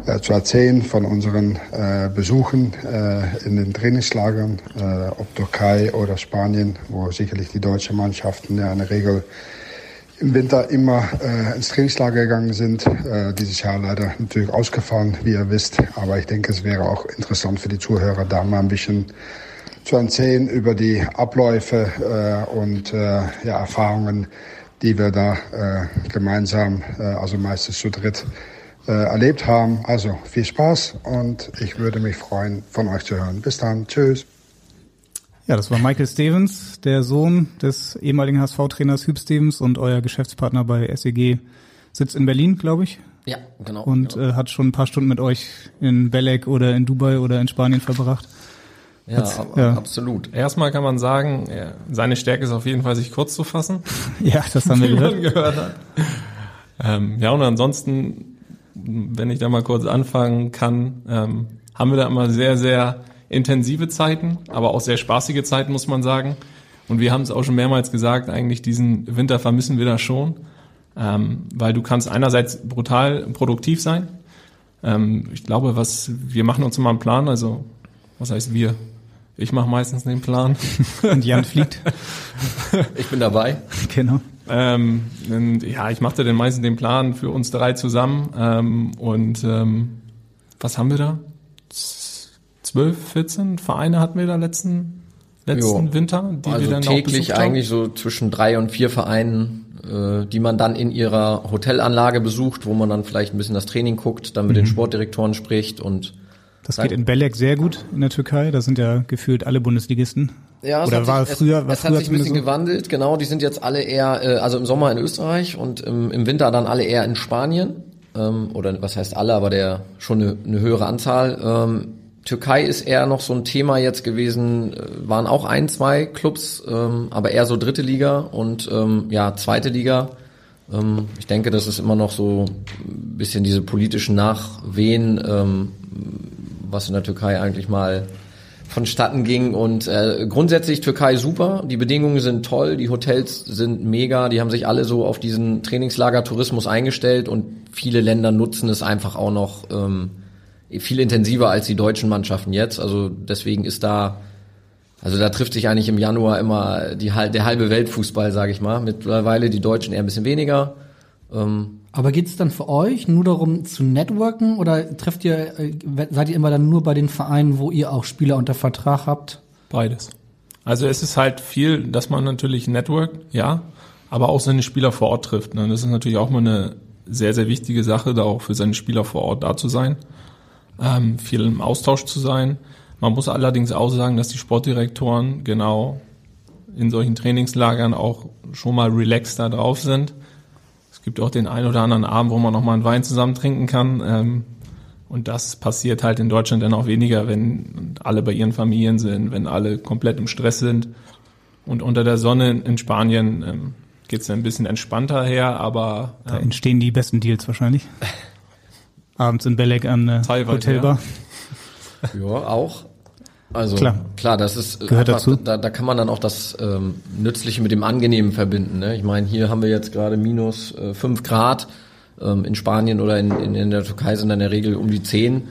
äh, zu erzählen von unseren äh, Besuchen äh, in den Trainingslagern, äh, ob Türkei oder Spanien, wo sicherlich die deutschen Mannschaften ja in der Regel im Winter immer äh, ins Trainingslager gegangen sind. Äh, dieses Jahr leider natürlich ausgefallen, wie ihr wisst. Aber ich denke, es wäre auch interessant für die Zuhörer, da mal ein bisschen zu erzählen über die Abläufe äh, und äh, ja, Erfahrungen, die wir da äh, gemeinsam, äh, also meistens zu dritt, äh, erlebt haben. Also viel Spaß und ich würde mich freuen, von euch zu hören. Bis dann. Tschüss. Ja, das war Michael Stevens, der Sohn des ehemaligen HSV-Trainers Hüb Stevens und euer Geschäftspartner bei SEG sitzt in Berlin, glaube ich. Ja, genau. Und genau. Äh, hat schon ein paar Stunden mit euch in Belek oder in Dubai oder in Spanien verbracht. Ja, ab, ja, absolut. Erstmal kann man sagen, seine Stärke ist auf jeden Fall, sich kurz zu fassen. *laughs* ja, das haben wir *laughs* gehört. gehört hat. Ähm, ja, und ansonsten, wenn ich da mal kurz anfangen kann, ähm, haben wir da immer sehr, sehr intensive Zeiten, aber auch sehr spaßige Zeiten, muss man sagen. Und wir haben es auch schon mehrmals gesagt, eigentlich diesen Winter vermissen wir da schon, ähm, weil du kannst einerseits brutal produktiv sein. Ähm, ich glaube, was wir machen uns immer einen Plan, also was heißt wir? Ich mache meistens den Plan. *laughs* Und Jan fliegt. *laughs* Ich bin dabei. Genau. Ähm, und, ja, ich machte den meisten den Plan für uns drei zusammen. Ähm, und ähm, was haben wir da? 12, 14 Vereine hatten wir da letzten, letzten jo. Winter, die also wir dann täglich auch eigentlich so zwischen drei und vier Vereinen, äh, die man dann in ihrer Hotelanlage besucht, wo man dann vielleicht ein bisschen das Training guckt, dann mit mhm. den Sportdirektoren spricht und das geht in Belek sehr gut in der Türkei. Da sind ja gefühlt alle Bundesligisten. Ja, es Oder war sich, früher, es, war es früher hat sich ein bisschen so? gewandelt. Genau, die sind jetzt alle eher, äh, also im Sommer in Österreich und im, im Winter dann alle eher in Spanien. ähm, oder was heißt alle, aber der schon eine, eine höhere Anzahl. Ähm, Türkei ist eher noch so ein Thema jetzt gewesen, äh, waren auch ein, zwei Clubs, ähm, aber eher so dritte Liga und ähm, ja, zweite Liga. Ähm, ich denke, das ist immer noch so ein bisschen diese politischen Nachwehen, ähm, was in der Türkei eigentlich mal vonstatten ging. Und äh, grundsätzlich Türkei super, die Bedingungen sind toll, die Hotels sind mega, die haben sich alle so auf diesen Trainingslager-Tourismus eingestellt und viele Länder nutzen es einfach auch noch ähm, viel intensiver als die deutschen Mannschaften jetzt. Also deswegen ist da, also da trifft sich eigentlich im Januar immer die, der halbe Weltfußball, sage ich mal. Mittlerweile die Deutschen eher ein bisschen weniger. Ähm, aber geht es dann für euch nur darum zu networken oder trefft ihr, äh, seid ihr immer dann nur bei den Vereinen, wo ihr auch Spieler unter Vertrag habt? Beides. Also es ist halt viel, dass man natürlich networkt, ja, aber auch seine Spieler vor Ort trifft. Ne? Das ist natürlich auch mal eine sehr, sehr wichtige Sache, da auch für seine Spieler vor Ort da zu sein, ähm, viel im Austausch zu sein. Man muss allerdings auch sagen, dass die Sportdirektoren genau in solchen Trainingslagern auch schon mal relaxed da drauf sind gibt auch den einen oder anderen Abend, wo man noch mal einen Wein zusammen trinken kann. Ähm, und das passiert halt in Deutschland dann auch weniger, wenn alle bei ihren Familien sind, wenn alle komplett im Stress sind. Und unter der Sonne in Spanien ähm, geht es ein bisschen entspannter her, aber ähm, da entstehen die besten Deals wahrscheinlich. *laughs* Abends in Belek an der Hotelbar. Ja. *laughs* ja, auch. Also klar, klar das ist Gehört einfach, dazu. Da, da kann man dann auch das ähm, Nützliche mit dem Angenehmen verbinden. Ne? Ich meine, hier haben wir jetzt gerade minus äh, fünf Grad. Ähm, in Spanien oder in, in, in der Türkei sind dann in der Regel um die zehn.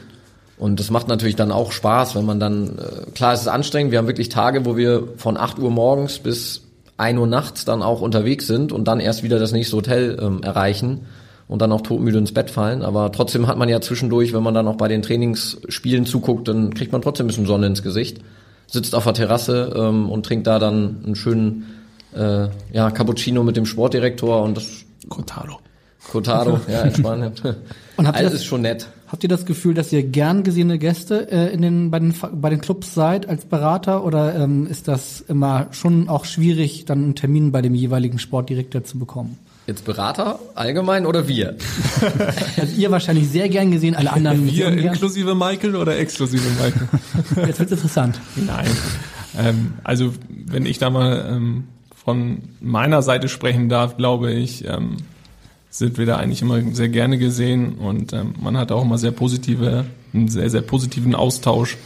Und das macht natürlich dann auch Spaß, wenn man dann, äh, klar, es ist anstrengend, wir haben wirklich Tage, wo wir von 8 Uhr morgens bis 1 Uhr nachts dann auch unterwegs sind und dann erst wieder das nächste Hotel ähm, erreichen und dann auch todmüde ins Bett fallen. Aber trotzdem hat man ja zwischendurch, wenn man dann auch bei den Trainingsspielen zuguckt, dann kriegt man trotzdem ein bisschen Sonne ins Gesicht, sitzt auf der Terrasse ähm, und trinkt da dann einen schönen äh, ja, Cappuccino mit dem Sportdirektor und das Cortado. Cortado, *laughs* ja, in Spanien. Und habt ihr das, ist schon nett. Habt ihr das Gefühl, dass ihr gern gesehene Gäste äh, in den, bei, den, bei den Clubs seid als Berater oder ähm, ist das immer schon auch schwierig, dann einen Termin bei dem jeweiligen Sportdirektor zu bekommen? Jetzt Berater allgemein oder wir? *laughs* also ihr wahrscheinlich sehr gern gesehen, alle anderen Wir inklusive Michael oder exklusive Michael? *laughs* Jetzt wird's interessant. Nein. Ähm, also wenn ich da mal ähm, von meiner Seite sprechen darf, glaube ich, ähm, sind wir da eigentlich immer sehr gerne gesehen und ähm, man hat auch immer sehr positive, einen sehr, sehr positiven Austausch.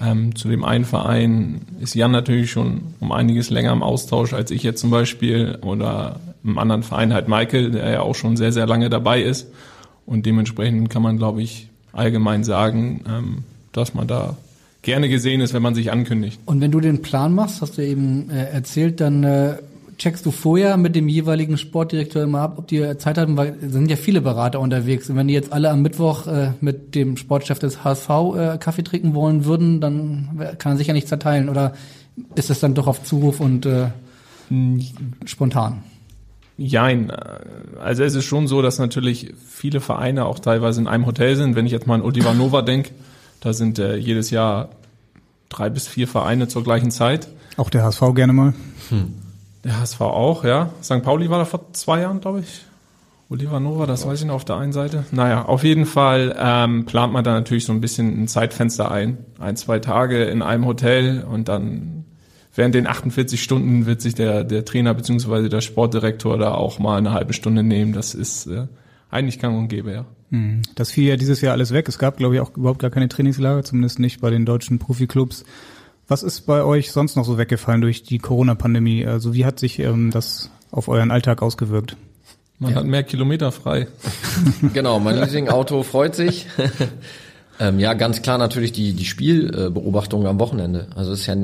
Ähm, zu dem einen Verein ist Jan natürlich schon um einiges länger im Austausch als ich jetzt zum Beispiel oder im anderen Verein halt Michael, der ja auch schon sehr, sehr lange dabei ist. Und dementsprechend kann man, glaube ich, allgemein sagen, ähm, dass man da gerne gesehen ist, wenn man sich ankündigt. Und wenn du den Plan machst, hast du eben äh, erzählt, dann äh, checkst du vorher mit dem jeweiligen Sportdirektor immer ab, ob die Zeit haben, weil es sind ja viele Berater unterwegs. Und wenn die jetzt alle am Mittwoch äh, mit dem Sportchef des HSV äh, Kaffee trinken wollen würden, dann kann er sich ja nicht zerteilen. Oder ist es dann doch auf Zuruf und äh, spontan? Jein. Also es ist schon so, dass natürlich viele Vereine auch teilweise in einem Hotel sind. Wenn ich jetzt mal an Oliver Nova denke, da sind äh, jedes Jahr drei bis vier Vereine zur gleichen Zeit. Auch der HSV gerne mal. Hm. Der HSV auch, ja. St. Pauli war da vor zwei Jahren, glaube ich. Oliver Nova, das weiß ich noch auf der einen Seite. Naja, auf jeden Fall ähm, plant man da natürlich so ein bisschen ein Zeitfenster ein. Ein, zwei Tage in einem Hotel und dann während den 48 Stunden wird sich der, der Trainer beziehungsweise der Sportdirektor da auch mal eine halbe Stunde nehmen. Das ist äh, eigentlich gang und gäbe, ja. Hm. Das fiel ja dieses Jahr alles weg. Es gab, glaube ich, auch überhaupt gar keine Trainingslager, zumindest nicht bei den deutschen Profiklubs. Was ist bei euch sonst noch so weggefallen durch die Corona-Pandemie? Also wie hat sich ähm, das auf euren Alltag ausgewirkt? Man ja. hat mehr Kilometer frei. *laughs* genau, mein Leasing-Auto freut sich. *laughs* ähm, ja, ganz klar natürlich die, die Spielbeobachtung am Wochenende. Also es ist ja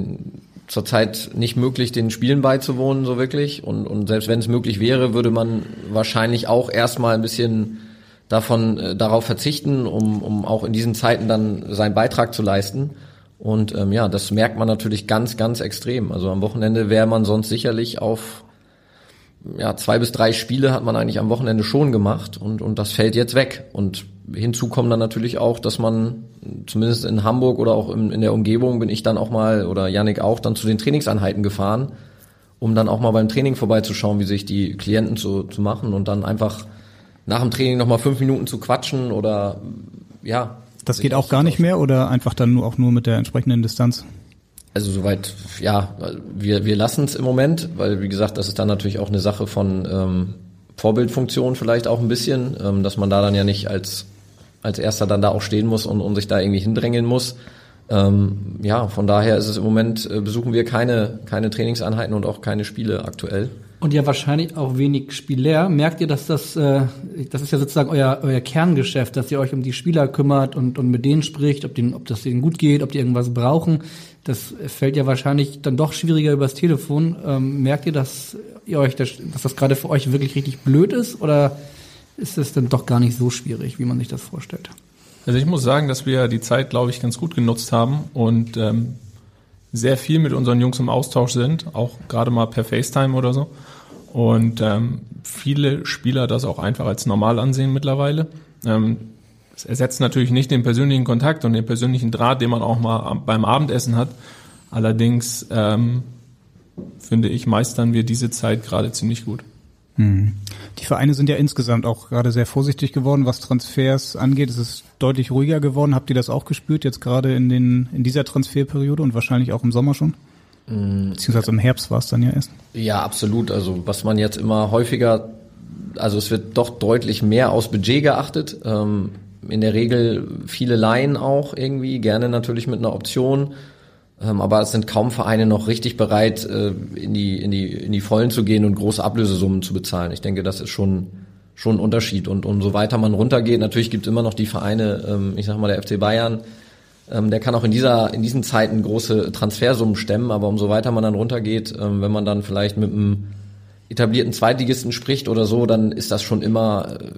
zurzeit nicht möglich, den Spielen beizuwohnen, so wirklich. Und, und selbst wenn es möglich wäre, würde man wahrscheinlich auch erstmal ein bisschen davon äh, darauf verzichten, um, um auch in diesen Zeiten dann seinen Beitrag zu leisten. Und ähm, ja, das merkt man natürlich ganz, ganz extrem. Also am Wochenende wäre man sonst sicherlich auf ja, zwei bis drei Spiele hat man eigentlich am Wochenende schon gemacht und, und das fällt jetzt weg. Und hinzu kommt dann natürlich auch, dass man zumindest in Hamburg oder auch in, in der Umgebung bin ich dann auch mal oder Yannick auch dann zu den Trainingseinheiten gefahren, um dann auch mal beim Training vorbeizuschauen, wie sich die Klienten zu, zu machen und dann einfach nach dem Training nochmal fünf Minuten zu quatschen oder ja. Das geht auch gar nicht mehr oder einfach dann nur auch nur mit der entsprechenden Distanz? Also soweit, ja, wir, wir lassen es im Moment, weil wie gesagt, das ist dann natürlich auch eine Sache von ähm, Vorbildfunktion vielleicht auch ein bisschen, ähm, dass man da dann ja nicht als, als erster dann da auch stehen muss und, und sich da irgendwie hindrängeln muss. Ähm, ja, von daher ist es im Moment, äh, besuchen wir keine, keine Trainingseinheiten und auch keine Spiele aktuell. Und ja wahrscheinlich auch wenig Spieler. Merkt ihr, dass das, äh, das ist ja sozusagen euer, euer Kerngeschäft, dass ihr euch um die Spieler kümmert und, und mit denen spricht, ob, denen, ob das denen gut geht, ob die irgendwas brauchen. Das fällt ja wahrscheinlich dann doch schwieriger übers Telefon. Ähm, merkt ihr, dass ihr euch, das, dass das gerade für euch wirklich richtig blöd ist oder ist es dann doch gar nicht so schwierig, wie man sich das vorstellt? Also ich muss sagen, dass wir die Zeit, glaube ich, ganz gut genutzt haben und ähm, sehr viel mit unseren Jungs im Austausch sind, auch gerade mal per FaceTime oder so. Und ähm, viele Spieler das auch einfach als normal ansehen mittlerweile. Ähm, es ersetzt natürlich nicht den persönlichen Kontakt und den persönlichen Draht, den man auch mal beim Abendessen hat. Allerdings ähm, finde ich, meistern wir diese Zeit gerade ziemlich gut. Hm. Die Vereine sind ja insgesamt auch gerade sehr vorsichtig geworden, was Transfers angeht. Es ist deutlich ruhiger geworden. Habt ihr das auch gespürt jetzt gerade in den in dieser Transferperiode und wahrscheinlich auch im Sommer schon? Beziehungsweise im Herbst war es dann ja erst. Ja, absolut. Also was man jetzt immer häufiger, also es wird doch deutlich mehr aus Budget geachtet. Ähm, in der Regel viele Laien auch irgendwie, gerne natürlich mit einer Option. Ähm, aber es sind kaum Vereine noch richtig bereit, äh, in die, in die, in die Vollen zu gehen und große Ablösesummen zu bezahlen. Ich denke, das ist schon, schon ein Unterschied. Und umso weiter man runtergeht, natürlich gibt es immer noch die Vereine, ähm, ich sag mal der FC Bayern, ähm, der kann auch in dieser, in diesen Zeiten große Transfersummen stemmen, aber umso weiter man dann runtergeht, wenn man dann vielleicht mit einem etablierten Zweitligisten spricht oder so, dann ist das schon immer äh,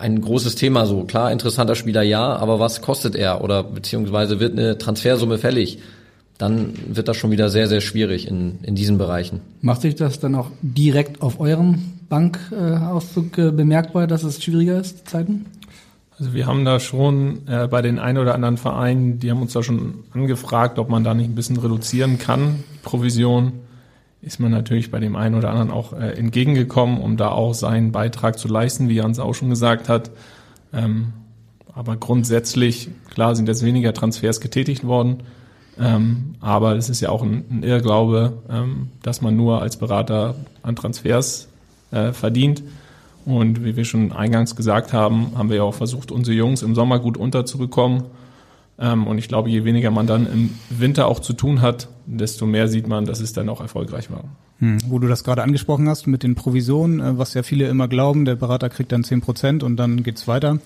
ein großes Thema so. Klar, interessanter Spieler ja, aber was kostet er? Oder beziehungsweise wird eine Transfersumme fällig? Dann wird das schon wieder sehr, sehr schwierig in, in diesen Bereichen. Macht sich das dann auch direkt auf eurem Bankauszug äh, bemerkbar, dass es schwieriger ist, die Zeiten? Also wir haben da schon äh, bei den ein oder anderen Vereinen, die haben uns da schon angefragt, ob man da nicht ein bisschen reduzieren kann. Provision ist man natürlich bei dem einen oder anderen auch äh, entgegengekommen, um da auch seinen Beitrag zu leisten, wie Jans auch schon gesagt hat. Ähm, aber grundsätzlich, klar, sind jetzt weniger Transfers getätigt worden. Ähm, aber es ist ja auch ein, ein Irrglaube, ähm, dass man nur als Berater an Transfers äh, verdient. Und wie wir schon eingangs gesagt haben, haben wir ja auch versucht, unsere Jungs im Sommer gut unterzubekommen. Ähm, und ich glaube, je weniger man dann im Winter auch zu tun hat, desto mehr sieht man, dass es dann auch erfolgreich war. Hm, wo du das gerade angesprochen hast mit den Provisionen, äh, was ja viele immer glauben, der Berater kriegt dann zehn Prozent und dann geht's weiter.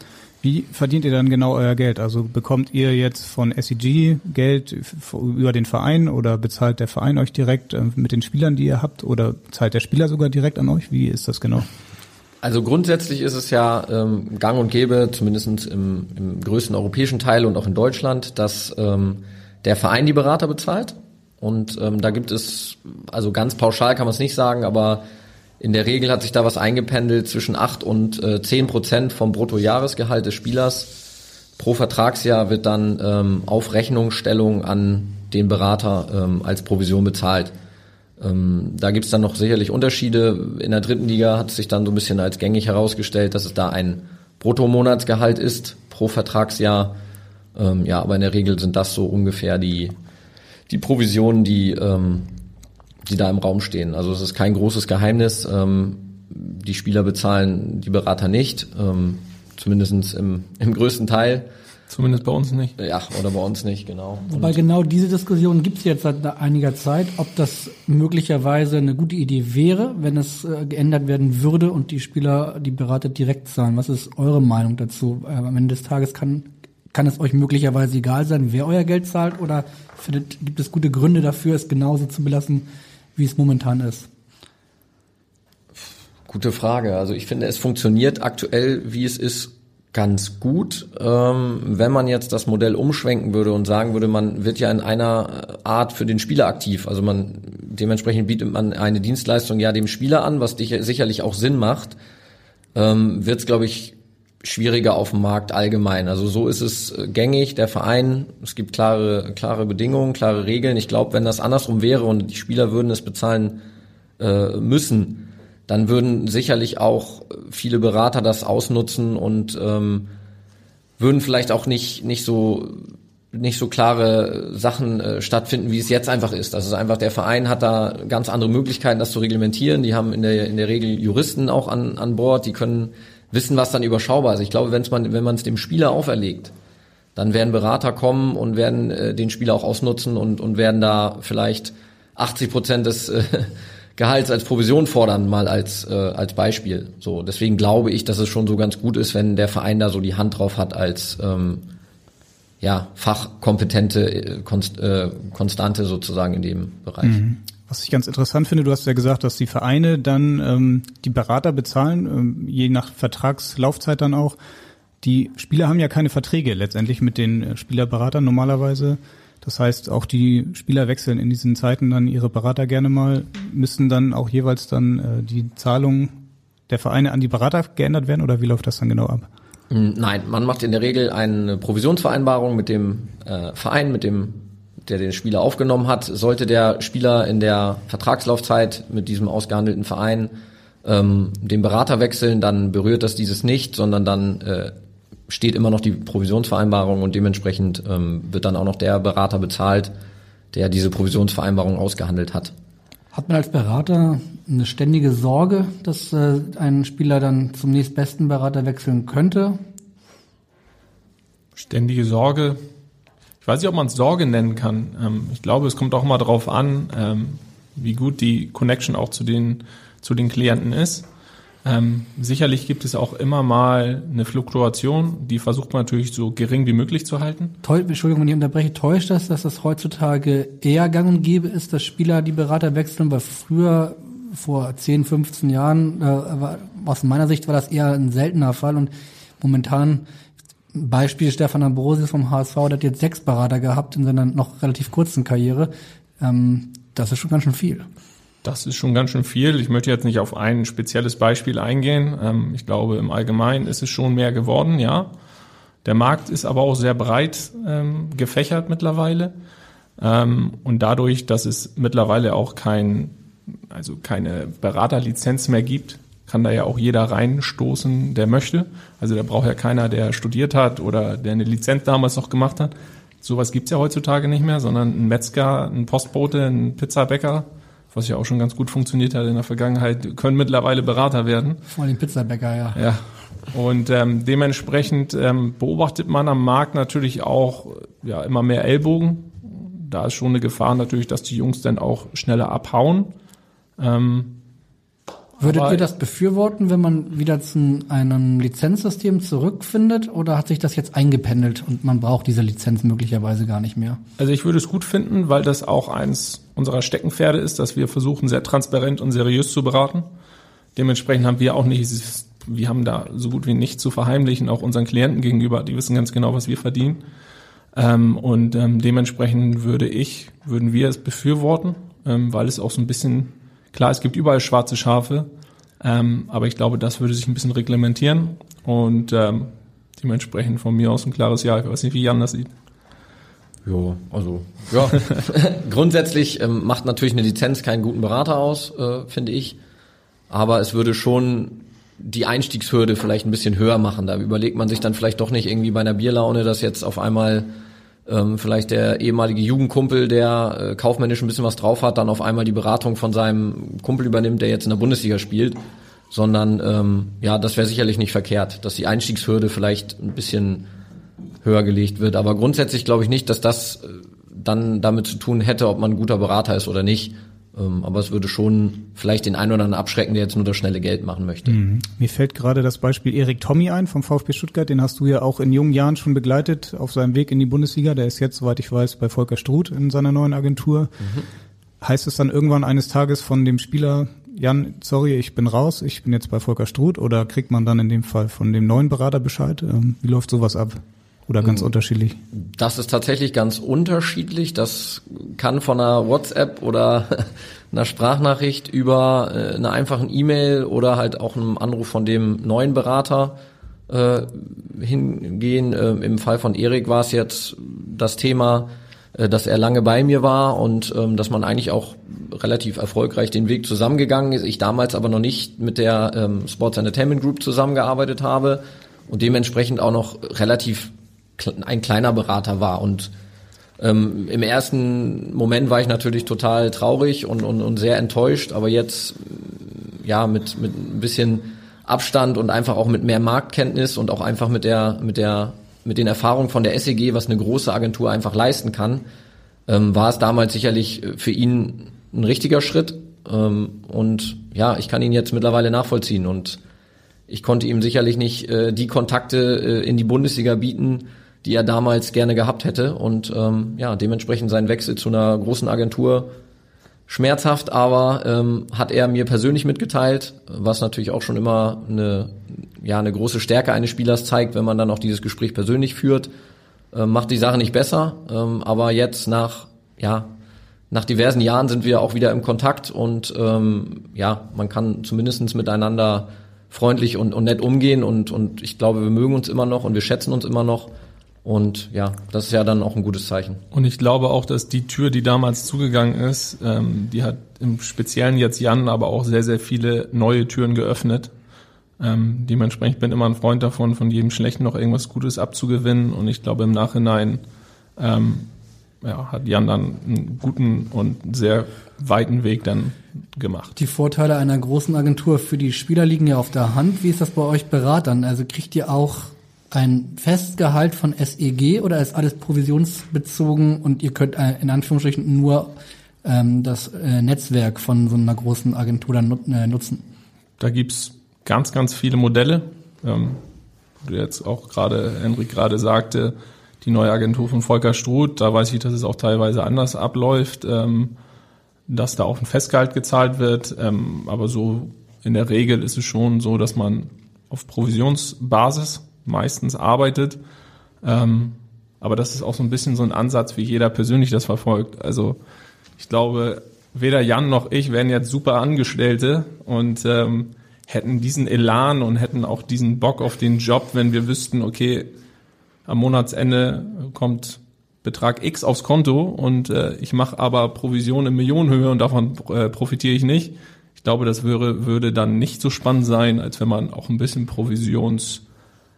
Wie verdient ihr dann genau euer Geld? Also bekommt ihr jetzt von SEG Geld über den Verein oder bezahlt der Verein euch direkt äh, mit den Spielern, die ihr habt oder zahlt der Spieler sogar direkt an euch? Wie ist das genau? Also grundsätzlich ist es ja ähm, gang und gäbe, zumindest im, im größten europäischen Teil und auch in Deutschland, dass ähm, der Verein die Berater bezahlt. Und ähm, da gibt es, also ganz pauschal kann man es nicht sagen, aber in der Regel hat sich da was eingependelt zwischen acht und äh, zehn Prozent vom Bruttojahresgehalt des Spielers. Pro Vertragsjahr wird dann ähm, auf Rechnungsstellung an den Berater ähm, als Provision bezahlt. Ähm, da gibt's dann noch sicherlich Unterschiede. In der dritten Liga hat sich dann so ein bisschen als gängig herausgestellt, dass es da ein Bruttomonatsgehalt ist pro Vertragsjahr. Ähm, ja, aber in der Regel sind das so ungefähr die, die Provisionen, die, ähm, die da im Raum stehen. Also es ist kein großes Geheimnis. Ähm, die Spieler bezahlen die Berater nicht, ähm, zumindest im, im größten Teil. Zumindest bei uns nicht. Ja, oder bei uns nicht, genau. Wobei Und genau diese Diskussion gibt es jetzt seit einiger Zeit, ob das möglicherweise eine gute Idee wäre, wenn es äh, geändert werden würde und die Spieler die Berater direkt zahlen. Was ist eure Meinung dazu? Äh, am Ende des Tages kann, kann es euch möglicherweise egal sein, wer euer Geld zahlt oder findet, gibt es gute Gründe dafür, es genauso zu belassen, wie es momentan ist? Gute Frage. Also ich finde, es funktioniert aktuell, wie es ist, ganz gut. Ähm, wenn man jetzt das Modell umschwenken würde und sagen würde, man wird ja in einer Art für den Spieler aktiv. Also man dementsprechend bietet man eine Dienstleistung ja dem Spieler an, was sicherlich auch Sinn macht, ähm, wird es, glaube ich, schwieriger auf dem Markt allgemein. Also so ist es äh, gängig, der Verein, es gibt klare, klare Bedingungen, klare Regeln. Ich glaube, wenn das andersrum wäre und die Spieler würden es bezahlen äh, müssen, dann würden sicherlich auch viele Berater das ausnutzen und ähm, würden vielleicht auch nicht nicht so nicht so klare Sachen äh, stattfinden, wie es jetzt einfach ist. Also einfach der Verein hat da ganz andere Möglichkeiten, das zu reglementieren. Die haben in der in der Regel Juristen auch an an Bord, die können wissen, was dann überschaubar ist. Ich glaube, wenn's man wenn man es dem Spieler auferlegt, dann werden Berater kommen und werden äh, den Spieler auch ausnutzen und und werden da vielleicht 80 Prozent des äh, Gehalts als Provision fordern, mal als, äh, als Beispiel. So, deswegen glaube ich, dass es schon so ganz gut ist, wenn der Verein da so die Hand drauf hat als ähm, ja, fachkompetente äh, Konst, äh, Konstante sozusagen in dem Bereich. Mhm. Was ich ganz interessant finde, du hast ja gesagt, dass die Vereine dann ähm, die Berater bezahlen, ähm, je nach Vertragslaufzeit dann auch. Die Spieler haben ja keine Verträge letztendlich mit den äh, Spielerberatern normalerweise. Das heißt, auch die Spieler wechseln in diesen Zeiten dann ihre Berater gerne mal, müssen dann auch jeweils dann äh, die Zahlung der Vereine an die Berater geändert werden oder wie läuft das dann genau ab? Hm, nein, man macht in der Regel eine Provisionsvereinbarung mit dem äh, Verein, mit dem der den Spieler aufgenommen hat. Sollte der Spieler in der Vertragslaufzeit mit diesem ausgehandelten Verein ähm, den Berater wechseln, dann berührt das dieses nicht, sondern dann äh, steht immer noch die Provisionsvereinbarung und dementsprechend ähm, wird dann auch noch der Berater bezahlt, der diese Provisionsvereinbarung ausgehandelt hat. Hat man als Berater eine ständige Sorge, dass äh, ein Spieler dann zum nächstbesten Berater wechseln könnte? Ständige Sorge. Ich weiß nicht, ob man es Sorge nennen kann. Ähm, ich glaube, es kommt auch mal darauf an, ähm, wie gut die Connection auch zu den, zu den Klienten ist. Ähm, sicherlich gibt es auch immer mal eine Fluktuation, die versucht man natürlich so gering wie möglich zu halten. Täu Entschuldigung, wenn ich unterbreche, täuscht das, dass das heutzutage eher gang und gäbe ist, dass Spieler die Berater wechseln, weil früher vor 10, 15 Jahren, äh, war, aus meiner Sicht war das eher ein seltener Fall und momentan Beispiel Stefan Ambrosius vom HSV, der hat jetzt sechs Berater gehabt in seiner noch relativ kurzen Karriere. Ähm, das ist schon ganz schön viel. Das ist schon ganz schön viel. Ich möchte jetzt nicht auf ein spezielles Beispiel eingehen. Ähm, ich glaube, im Allgemeinen ist es schon mehr geworden, ja. Der Markt ist aber auch sehr breit ähm, gefächert mittlerweile. Ähm, und dadurch, dass es mittlerweile auch kein, also keine Beraterlizenz mehr gibt, kann da ja auch jeder reinstoßen, der möchte. Also da braucht ja keiner, der studiert hat oder der eine Lizenz damals noch gemacht hat. Sowas gibt's ja heutzutage nicht mehr, sondern ein Metzger, ein Postbote, ein Pizzabäcker, was ja auch schon ganz gut funktioniert hat in der Vergangenheit, können mittlerweile Berater werden. Vor allem Pizzabäcker, ja. Ja. Und ähm, dementsprechend ähm, beobachtet man am Markt natürlich auch ja immer mehr Ellbogen. Da ist schon eine Gefahr natürlich, dass die Jungs dann auch schneller abhauen. Ähm, Würdet ihr das befürworten, wenn man wieder zu einem Lizenzsystem zurückfindet oder hat sich das jetzt eingependelt und man braucht diese Lizenz möglicherweise gar nicht mehr? Also ich würde es gut finden, weil das auch eins unserer Steckenpferde ist, dass wir versuchen, sehr transparent und seriös zu beraten. Dementsprechend haben wir auch nicht, wir haben da so gut wie nichts zu verheimlichen, auch unseren Klienten gegenüber. Die wissen ganz genau, was wir verdienen. Ähm, und ähm, dementsprechend würde ich, würden wir es befürworten, ähm, weil es auch so ein bisschen Klar, es gibt überall schwarze Schafe, ähm, aber ich glaube, das würde sich ein bisschen reglementieren und ähm, dementsprechend von mir aus ein klares Ja. Ich weiß nicht, wie Jan das sieht. Ja, also ja. *laughs* grundsätzlich ähm, macht natürlich eine Lizenz keinen guten Berater aus, äh, finde ich. Aber es würde schon die Einstiegshürde vielleicht ein bisschen höher machen. Da überlegt man sich dann vielleicht doch nicht irgendwie bei einer Bierlaune, dass jetzt auf einmal ähm, vielleicht der ehemalige Jugendkumpel, der äh, kaufmännisch ein bisschen was drauf hat, dann auf einmal die Beratung von seinem Kumpel übernimmt, der jetzt in der Bundesliga spielt, sondern ähm, ja, das wäre sicherlich nicht verkehrt, dass die Einstiegshürde vielleicht ein bisschen höher gelegt wird. Aber grundsätzlich glaube ich nicht, dass das äh, dann damit zu tun hätte, ob man ein guter Berater ist oder nicht, aber es würde schon vielleicht den einen oder anderen abschrecken, der jetzt nur das schnelle Geld machen möchte. Mhm. Mir fällt gerade das Beispiel Erik Tommy ein vom VfB Stuttgart. Den hast du ja auch in jungen Jahren schon begleitet auf seinem Weg in die Bundesliga. Der ist jetzt, soweit ich weiß, bei Volker Struth in seiner neuen Agentur. Mhm. Heißt es dann irgendwann eines Tages von dem Spieler, Jan, sorry, ich bin raus, ich bin jetzt bei Volker Struth oder kriegt man dann in dem Fall von dem neuen Berater Bescheid? Ähm, wie läuft sowas ab? Oder ganz mhm. unterschiedlich? Das ist tatsächlich ganz unterschiedlich. Das kann von einer WhatsApp oder *laughs* einer Sprachnachricht über äh, einer einfachen E-Mail oder halt auch einem Anruf von dem neuen Berater äh, hingehen. Ähm, Im Fall von Erik war es jetzt das Thema, äh, dass er lange bei mir war und ähm, dass man eigentlich auch relativ erfolgreich den Weg zusammengegangen ist. Ich damals aber noch nicht mit der ähm, Sports Entertainment Group zusammengearbeitet habe und dementsprechend auch noch relativ ein kleiner Berater war. Und ähm, Im ersten Moment war ich natürlich total traurig und, und, und sehr enttäuscht, aber jetzt ja mit, mit ein bisschen Abstand und einfach auch mit mehr Marktkenntnis und auch einfach mit der mit der mit den Erfahrungen von der SEG, was eine große Agentur einfach leisten kann, ähm, war es damals sicherlich für ihn ein richtiger Schritt. Ähm, und ja, ich kann ihn jetzt mittlerweile nachvollziehen. Und ich konnte ihm sicherlich nicht äh, die Kontakte äh, in die Bundesliga bieten, die er damals gerne gehabt hätte. Und ähm, ja, dementsprechend sein Wechsel zu einer großen Agentur schmerzhaft, aber ähm, hat er mir persönlich mitgeteilt, was natürlich auch schon immer eine, ja, eine große Stärke eines Spielers zeigt, wenn man dann auch dieses Gespräch persönlich führt. Ähm, macht die Sache nicht besser, ähm, aber jetzt nach, ja, nach diversen Jahren sind wir auch wieder im Kontakt und ähm, ja, man kann zumindestens miteinander freundlich und, und nett umgehen und, und ich glaube, wir mögen uns immer noch und wir schätzen uns immer noch. Und ja, das ist ja dann auch ein gutes Zeichen. Und ich glaube auch, dass die Tür, die damals zugegangen ist, ähm, die hat im Speziellen jetzt Jan aber auch sehr, sehr viele neue Türen geöffnet. Ähm, dementsprechend bin ich immer ein Freund davon, von jedem Schlechten noch irgendwas Gutes abzugewinnen. Und ich glaube, im Nachhinein ähm, ja, hat Jan dann einen guten und sehr weiten Weg dann gemacht. Die Vorteile einer großen Agentur für die Spieler liegen ja auf der Hand. Wie ist das bei euch Beratern? Also kriegt ihr auch ein Festgehalt von SEG oder ist alles provisionsbezogen und ihr könnt äh, in Anführungsstrichen nur ähm, das äh, Netzwerk von so einer großen Agentur dann nut äh, nutzen? Da gibt's ganz, ganz viele Modelle. Ähm, du jetzt auch gerade, Henrik gerade sagte, die neue Agentur von Volker Struth, da weiß ich, dass es auch teilweise anders abläuft, ähm, dass da auch ein Festgehalt gezahlt wird. Ähm, aber so in der Regel ist es schon so, dass man auf Provisionsbasis meistens arbeitet. Ähm, aber das ist auch so ein bisschen so ein Ansatz, wie jeder persönlich das verfolgt. Also ich glaube, weder Jan noch ich wären jetzt super Angestellte und ähm, hätten diesen Elan und hätten auch diesen Bock auf den Job, wenn wir wüssten, okay, am Monatsende kommt Betrag X aufs Konto und äh, ich mache aber Provision in Millionenhöhe und davon äh, profitiere ich nicht. Ich glaube, das würde, würde dann nicht so spannend sein, als wenn man auch ein bisschen Provisions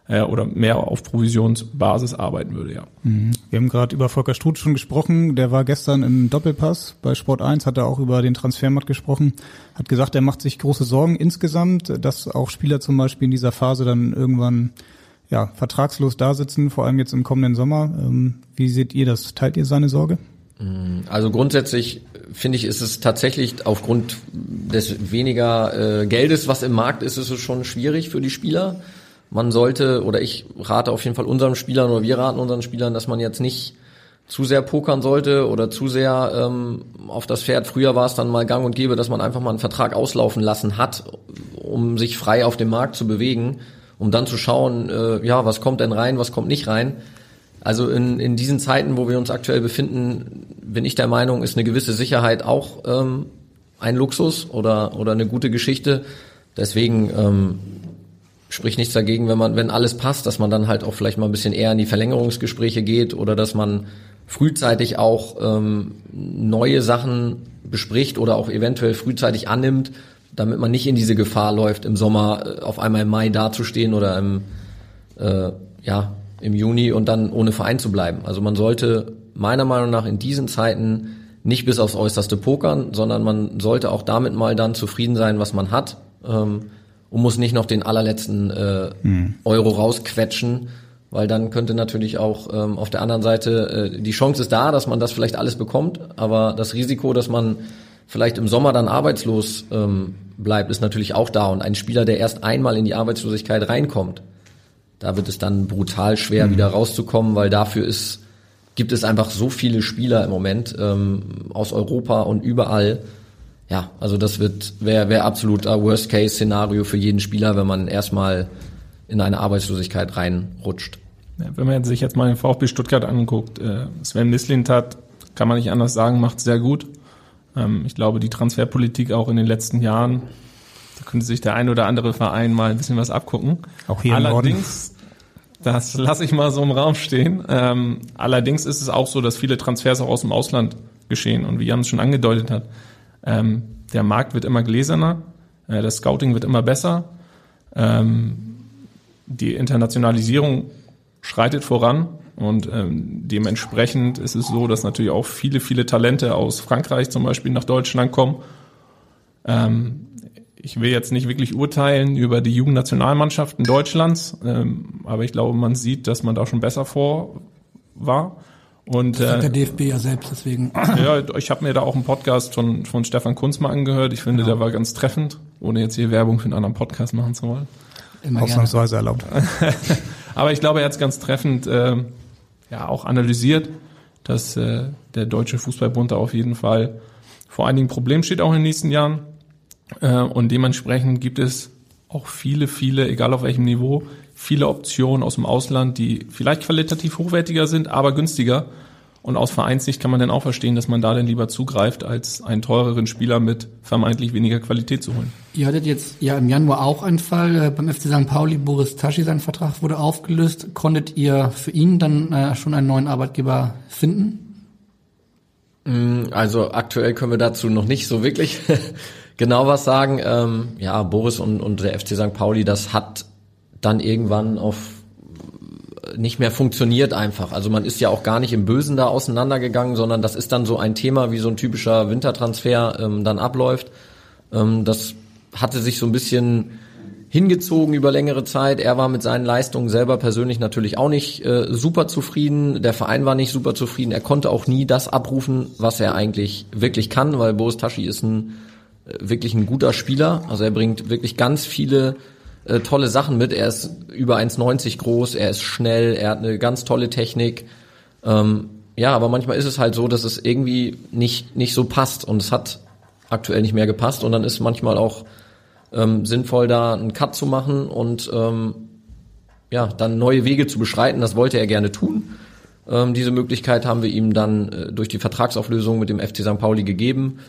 äh, oder mehr auf Provisionsbasis arbeiten würde, ja. Mhm. Wir haben gerade über Volker Struth schon gesprochen, der war gestern im Doppelpass bei Sport 1, hat er auch über den Transfermarkt gesprochen, hat gesagt, er macht sich große Sorgen insgesamt, dass auch Spieler zum Beispiel in dieser Phase dann irgendwann ja, vertragslos da sitzen, vor allem jetzt im kommenden Sommer. Ähm, wie seht ihr das? Teilt ihr seine Sorge? Mhm. Also grundsätzlich finde ich, ist es tatsächlich aufgrund des weniger äh, Geldes, was im Markt ist, ist es schon schwierig für die Spieler man sollte, oder ich rate auf jeden Fall unseren Spielern oder wir raten unseren Spielern, dass man jetzt nicht zu sehr pokern sollte oder zu sehr ähm, auf das Pferd. Früher war es dann mal gang und gäbe, dass man einfach mal einen Vertrag auslaufen lassen hat, um sich frei auf dem Markt zu bewegen, um dann zu schauen, äh, ja, was kommt denn rein, was kommt nicht rein. Also in, in diesen Zeiten, wo wir uns aktuell befinden, bin ich der Meinung, ist eine gewisse Sicherheit auch ähm, ein Luxus oder, oder eine gute Geschichte. Deswegen ähm, spricht nichts dagegen, wenn man, wenn alles passt, dass man dann halt auch vielleicht mal ein bisschen eher in die Verlängerungsgespräche geht oder dass man frühzeitig auch ähm, neue Sachen bespricht oder auch eventuell frühzeitig annimmt, damit man nicht in diese Gefahr läuft, im Sommer äh, auf einmal im Mai dazustehen oder im, äh, ja, im Juni und dann ohne Verein zu bleiben. Also man sollte meiner Meinung nach in diesen Zeiten nicht bis aufs Äußerste pokern, sondern man sollte auch damit mal dann zufrieden sein, was man hat. Ähm, und muss nicht noch den allerletzten äh, mhm. Euro rausquetschen, weil dann könnte natürlich auch ähm, auf der anderen Seite äh, die Chance ist da, dass man das vielleicht alles bekommt, aber das Risiko, dass man vielleicht im Sommer dann arbeitslos ähm, bleibt, ist natürlich auch da und ein Spieler, der erst einmal in die Arbeitslosigkeit reinkommt, da wird es dann brutal schwer, mhm. wieder rauszukommen, weil dafür ist gibt es einfach so viele Spieler im Moment ähm, aus Europa und überall, ja, also das wird wäre wär absolut ein Worst-Case-Szenario für jeden Spieler, wenn man erstmal in eine Arbeitslosigkeit reinrutscht. Ja, wenn man sich jetzt mal den VfB Stuttgart anguckt, äh, Sven Mislintat, kann man nicht anders sagen, macht sehr gut. Ähm, ich glaube, die Transferpolitik auch in den letzten Jahren, da könnte sich der ein oder andere Verein mal ein bisschen was abgucken. Auch hier Allerdings Das lasse ich mal so im Raum stehen. Ähm, allerdings ist es auch so, dass viele Transfers auch aus dem Ausland geschehen. Und wie Jan es schon angedeutet hat, ähm, der Markt wird immer gläserner, äh, das Scouting wird immer besser, ähm, die Internationalisierung schreitet voran und ähm, dementsprechend ist es so, dass natürlich auch viele, viele Talente aus Frankreich zum Beispiel nach Deutschland kommen. Ähm, ich will jetzt nicht wirklich urteilen über die Jugendnationalmannschaften Deutschlands, ähm, aber ich glaube, man sieht, dass man da schon besser vor war. Und, Das sagt äh, der DFB ja selbst, deswegen. *clears throat* ja, ich habe mir da auch einen Podcast von, von Stefan Kunz mal angehört. Ich finde, der war ganz treffend, ohne jetzt hier Werbung für einen anderen Podcast machen zu wollen. Immer gerne. Ausnahmsweise erlaubt. *laughs* Aber ich glaube, er hat es ganz treffend äh, ja auch analysiert, dass äh, der Deutsche Fußballbund da auf jeden Fall vor einigen Problemen steht, auch in den nächsten Jahren. Äh, und dementsprechend gibt es auch viele, viele, egal auf welchem Niveau, viele Optionen aus dem Ausland, die vielleicht qualitativ hochwertiger sind, aber günstiger. Und aus Vereinssicht kann man dann auch verstehen, dass man da dann lieber zugreift, als einen teureren Spieler mit vermeintlich weniger Qualität zu holen. Ihr hattet jetzt ja im Januar auch einen Fall äh, beim FC St. Pauli. Boris Taschi, sein Vertrag wurde aufgelöst. Konntet ihr für ihn dann äh, schon einen neuen Arbeitgeber finden? Mm, Also aktuell können wir dazu noch nicht so wirklich *laughs* genau was sagen. Ähm, ja, Boris und, und der FC St. Pauli, das hat dann irgendwann auf nicht mehr funktioniert einfach. Also man ist ja auch gar nicht im Bösen da auseinandergegangen, sondern das ist dann so ein Thema, wie so ein typischer Wintertransfer ähm, dann abläuft. Ähm, das hatte sich so ein bisschen hingezogen über längere Zeit. Er war mit seinen Leistungen selber persönlich natürlich auch nicht äh, super zufrieden. Der Verein war nicht super zufrieden. Er konnte auch nie das abrufen, was er eigentlich wirklich kann, weil Boris Taschi ist ein äh, wirklich ein guter Spieler. Also er bringt wirklich ganz viele äh, tolle Sachen mit. Er ist über 1,90 groß, er ist schnell, er hat eine ganz tolle Technik. Ähm, ja, aber manchmal ist es halt so, dass es irgendwie nicht, nicht so passt und es hat aktuell nicht mehr gepasst und dann ist manchmal auch ähm, sinnvoll, da einen Cut zu machen und ähm, ja, dann neue Wege zu beschreiten. Das wollte er gerne tun. Ähm, diese Möglichkeit haben wir ihm dann äh, durch die Vertragsauflösung mit dem FC St. Pauli gegeben.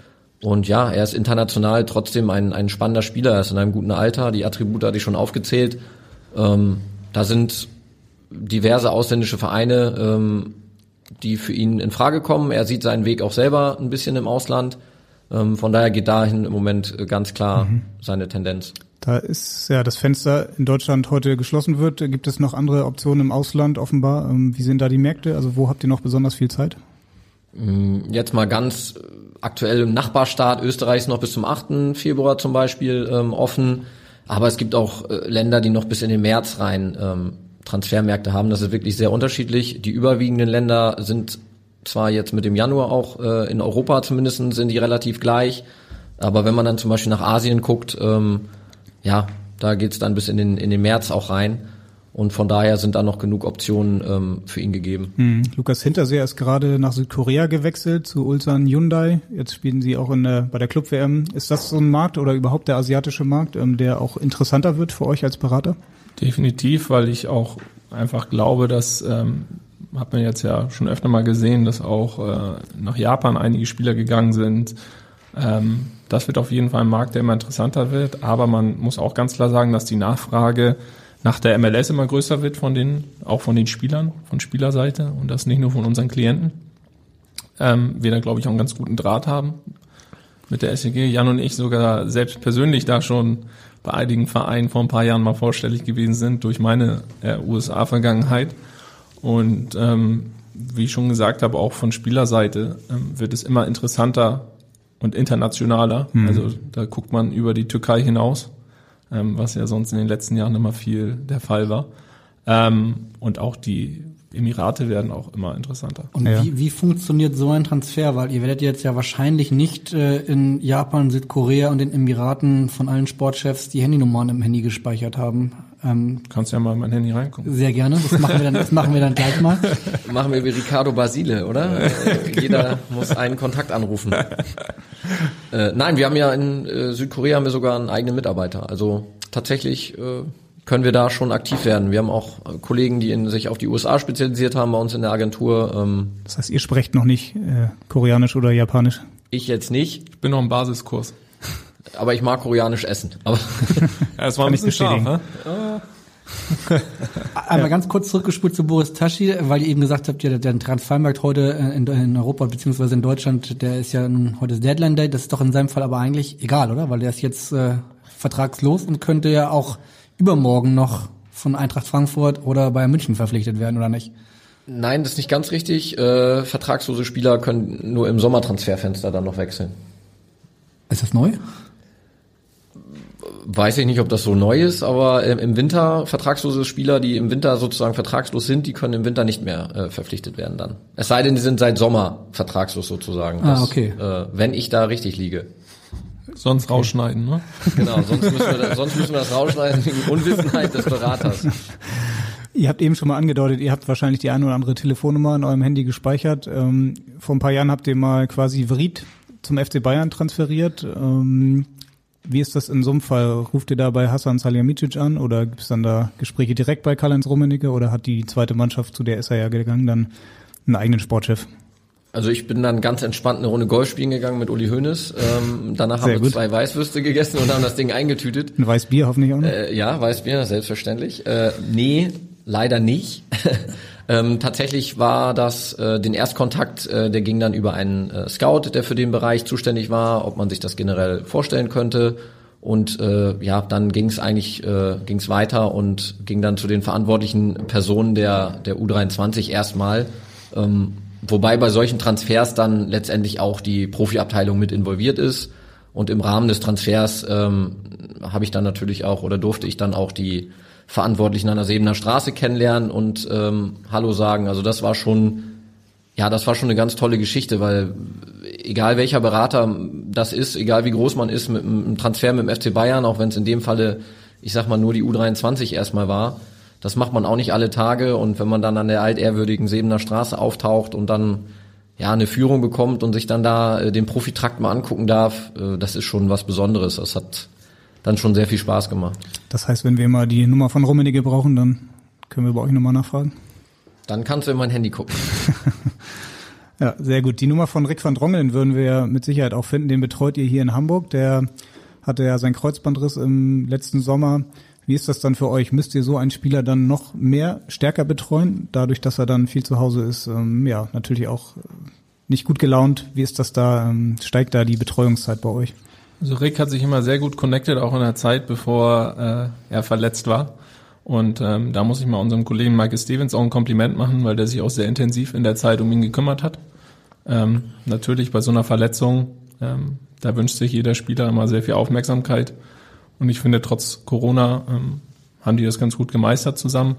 Und ja, er ist international trotzdem ein, ein spannender Spieler. Er ist in einem guten Alter. Die Attribute hatte ich schon aufgezählt. Ähm, da sind diverse ausländische Vereine, ähm, die für ihn in Frage kommen. Er sieht seinen Weg auch selber ein bisschen im Ausland. Ähm, von daher geht dahin im Moment äh, ganz klar seine Tendenz. Da ist ja das Fenster in Deutschland heute geschlossen wird. Gibt es noch andere Optionen im Ausland offenbar? Ähm, Wie sind da die Märkte? Also wo habt ihr noch besonders viel Zeit? Jetzt mal ganz aktuell im Nachbarstaat Österreich ist noch bis zum 8. Februar zum Beispiel ähm, offen. Aber es gibt auch äh, Länder, die noch bis in den März rein ähm, Transfermärkte haben. Das ist wirklich sehr unterschiedlich. Die überwiegenden Länder sind zwar jetzt mit dem Januar auch äh, in Europa zumindest sind die relativ gleich. Aber wenn man dann zum Beispiel nach Asien guckt, ähm, ja, da geht's dann bis in den, in den März auch rein. Und von daher sind da noch genug Optionen ähm, für ihn gegeben. Hm. Lukas Hinterseher ist gerade nach Südkorea gewechselt zu Ulsan Hyundai. Jetzt spielen sie auch in der, bei der Club WM. Ist das so ein Markt oder überhaupt der asiatische Markt, ähm, der auch interessanter wird für euch als Berater? Definitiv, weil ich auch einfach glaube, dass, ähm, hat man jetzt ja schon öfter mal gesehen, dass auch äh, nach Japan einige Spieler gegangen sind. Ähm, das wird auf jeden Fall ein Markt, der immer interessanter wird. Aber man muss auch ganz klar sagen, dass die Nachfrage nach der MLS immer größer wird von den, auch von den Spielern, von Spielerseite und das nicht nur von unseren Klienten. Ähm, wir da, glaube ich, auch einen ganz guten Draht haben mit der SEG. Jan und ich sogar selbst persönlich da schon bei einigen Vereinen vor ein paar Jahren mal vorstellig gewesen sind durch meine äh, USA-Vergangenheit. Und ähm, wie ich schon gesagt habe, auch von Spielerseite ähm, wird es immer interessanter und internationaler. Mhm. Also da guckt man über die Türkei hinaus, ähm, was ja sonst in den letzten Jahren immer viel der Fall war. Ähm, und auch die Emirate werden auch immer interessanter. Und Ja. wie, wie funktioniert so ein Transfer? Weil ihr werdet jetzt ja wahrscheinlich nicht äh, in Japan, Südkorea und den Emiraten von allen Sportchefs die Handynummern im Handy gespeichert haben. Ähm, Kannst ja mal in mein Handy reingucken. sehr gerne. Das machen wir dann, das machen wir dann gleich mal. *laughs* Machen wir wie Ricardo Basile, oder? Äh, Jeder muss einen Kontakt anrufen. *laughs* äh, nein, wir haben ja in äh, Südkorea haben wir sogar einen eigenen Mitarbeiter. Also tatsächlich äh, können wir da schon aktiv werden. Wir haben auch äh, Kollegen, die in, sich auf die USA spezialisiert haben bei uns in der Agentur. Ähm, Das heißt, ihr sprecht noch nicht äh, Koreanisch oder Japanisch. ich jetzt nicht, Ich bin noch im Basiskurs. Aber ich mag koreanisch essen. Aber *laughs* Ja, es war ein bisschen scharf, ne? Einmal ganz kurz zurückgespult zu Boris Taschi, weil ihr eben gesagt habt, ja, der Transfermarkt heute in, in Europa beziehungsweise in Deutschland, der ist ja nun, heute ist Deadline Day, das ist doch in seinem Fall aber eigentlich egal, oder? Weil der ist jetzt äh, vertragslos und könnte ja auch übermorgen noch von Eintracht Frankfurt oder Bayern München verpflichtet werden, oder nicht? Nein, das ist nicht ganz richtig. Äh, vertragslose Spieler können nur im Sommertransferfenster dann noch wechseln. Ist das neu? Weiß ich nicht, ob das so neu ist, aber äh, im Winter vertragslose Spieler, die im Winter sozusagen vertragslos sind, die können im Winter nicht mehr äh, verpflichtet werden dann. Es sei denn, die sind seit Sommer vertragslos sozusagen. Ah, okay. Äh, wenn ich da richtig liege. Sonst rausschneiden, ne? *laughs* Genau, sonst müssen wir, das, sonst müssen wir das rausschneiden wegen Unwissenheit des Beraters. *laughs* Ihr habt eben schon mal angedeutet, ihr habt wahrscheinlich die eine oder andere Telefonnummer in eurem Handy gespeichert. Ähm, vor ein paar Jahren habt ihr mal quasi Vrid zum FC Bayern transferiert. Ähm, wie ist das in so einem Fall? Ruft ihr da bei Hassan Salihamidzic an oder gibt es dann da Gespräche direkt bei Karl-Heinz Rummenigge oder hat die zweite Mannschaft, zu der ist er ja gegangen, dann einen eigenen Sportchef? Also ich bin dann ganz entspannt eine Runde Golf spielen gegangen mit Uli Hoeneß. Ähm, danach Sehr haben wir gut. zwei Weißwürste gegessen und haben das Ding eingetütet. Ein Weißbier hoffentlich auch noch? Äh, ja, Weißbier, selbstverständlich. Äh, nee, leider nicht. *laughs* ähm, tatsächlich war das äh, den Erstkontakt, äh, der ging dann über einen äh, Scout, der für den Bereich zuständig war, ob man sich das generell vorstellen könnte. Und äh, ja, dann ging es eigentlich äh, ging's weiter und ging dann zu den verantwortlichen Personen der, der U23 erstmal. Ähm, wobei bei solchen Transfers dann letztendlich auch die Profiabteilung mit involviert ist. Und im Rahmen des Transfers ähm, habe ich dann natürlich auch oder durfte ich dann auch die Verantwortlichen an der Sebener Straße kennenlernen und ähm, Hallo sagen. Also das war schon, ja, das war schon eine ganz tolle Geschichte, weil egal welcher Berater das ist, egal wie groß man ist mit einem Transfer mit dem FC Bayern, auch wenn es in dem Falle, ich sag mal, nur die U23 erstmal war, das macht man auch nicht alle Tage und wenn man dann an der altehrwürdigen Sebener Straße auftaucht und dann ja eine Führung bekommt und sich dann da äh, den Profitrakt mal angucken darf, äh, das ist schon was Besonderes. Das hat dann schon sehr viel Spaß gemacht. Das heißt, wenn wir mal die Nummer von Rummenigge brauchen, dann können wir bei euch nochmal nachfragen. Dann kannst du in mein Handy gucken. *laughs* Ja, sehr gut. Die Nummer von Rick van Drongelen würden wir ja mit Sicherheit auch finden. Den betreut ihr hier in Hamburg. Der hatte ja seinen Kreuzbandriss im letzten Sommer. Wie ist das dann für euch? Müsst ihr so einen Spieler dann noch mehr stärker betreuen, dadurch, dass er dann viel zu Hause ist? Ähm, ja, natürlich auch nicht gut gelaunt. Wie ist das da? Ähm, steigt da die Betreuungszeit bei euch? Also Rick hat sich immer sehr gut connected, auch in der Zeit, bevor äh, er verletzt war. Und ähm, da muss ich mal unserem Kollegen Michael Stevens auch ein Kompliment machen, weil der sich auch sehr intensiv in der Zeit um ihn gekümmert hat. Ähm, natürlich bei so einer Verletzung, ähm, da wünscht sich jeder Spieler immer sehr viel Aufmerksamkeit. Und ich finde, trotz Corona ähm, haben die das ganz gut gemeistert zusammen.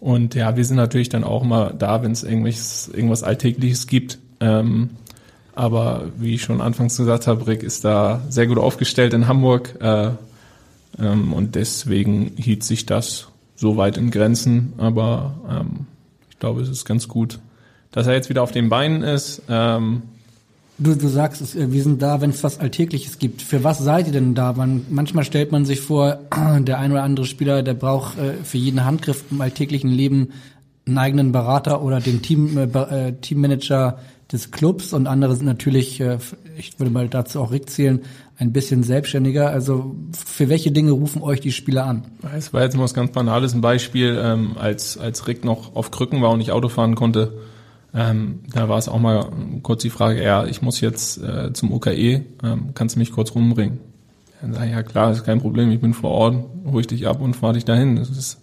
Und ja, wir sind natürlich dann auch immer da, wenn es irgendwas, irgendwas Alltägliches gibt. Ähm, aber wie ich schon anfangs gesagt habe, Rick ist da sehr gut aufgestellt in Hamburg. Äh, ähm, und deswegen hielt sich das so weit in Grenzen. Aber ähm, ich glaube, es ist ganz gut, dass er jetzt wieder auf den Beinen ist. Ähm, Du, du sagst, äh, wir sind da, wenn es was Alltägliches gibt. Für was seid ihr denn da? Man, manchmal stellt man sich vor, *clears throat* der ein oder andere Spieler, der braucht äh, für jeden Handgriff im alltäglichen Leben einen eigenen Berater oder den Team, äh, äh, Teammanager des Clubs und andere sind natürlich, äh, ich würde mal dazu auch Rick zählen, ein bisschen selbstständiger. Also für welche Dinge rufen euch die Spieler an? Es war jetzt mal was ganz Banales, ein Beispiel, ähm, als, als Rick noch auf Krücken war und nicht Auto fahren konnte, ähm, da war es auch mal kurz die Frage, ja, ich muss jetzt äh, zum UKE, ähm, kannst du mich kurz rumbringen? Dann sage ich, ja klar, ist kein Problem, ich bin vor Ort, ich dich ab und fahre dich dahin. Das ist,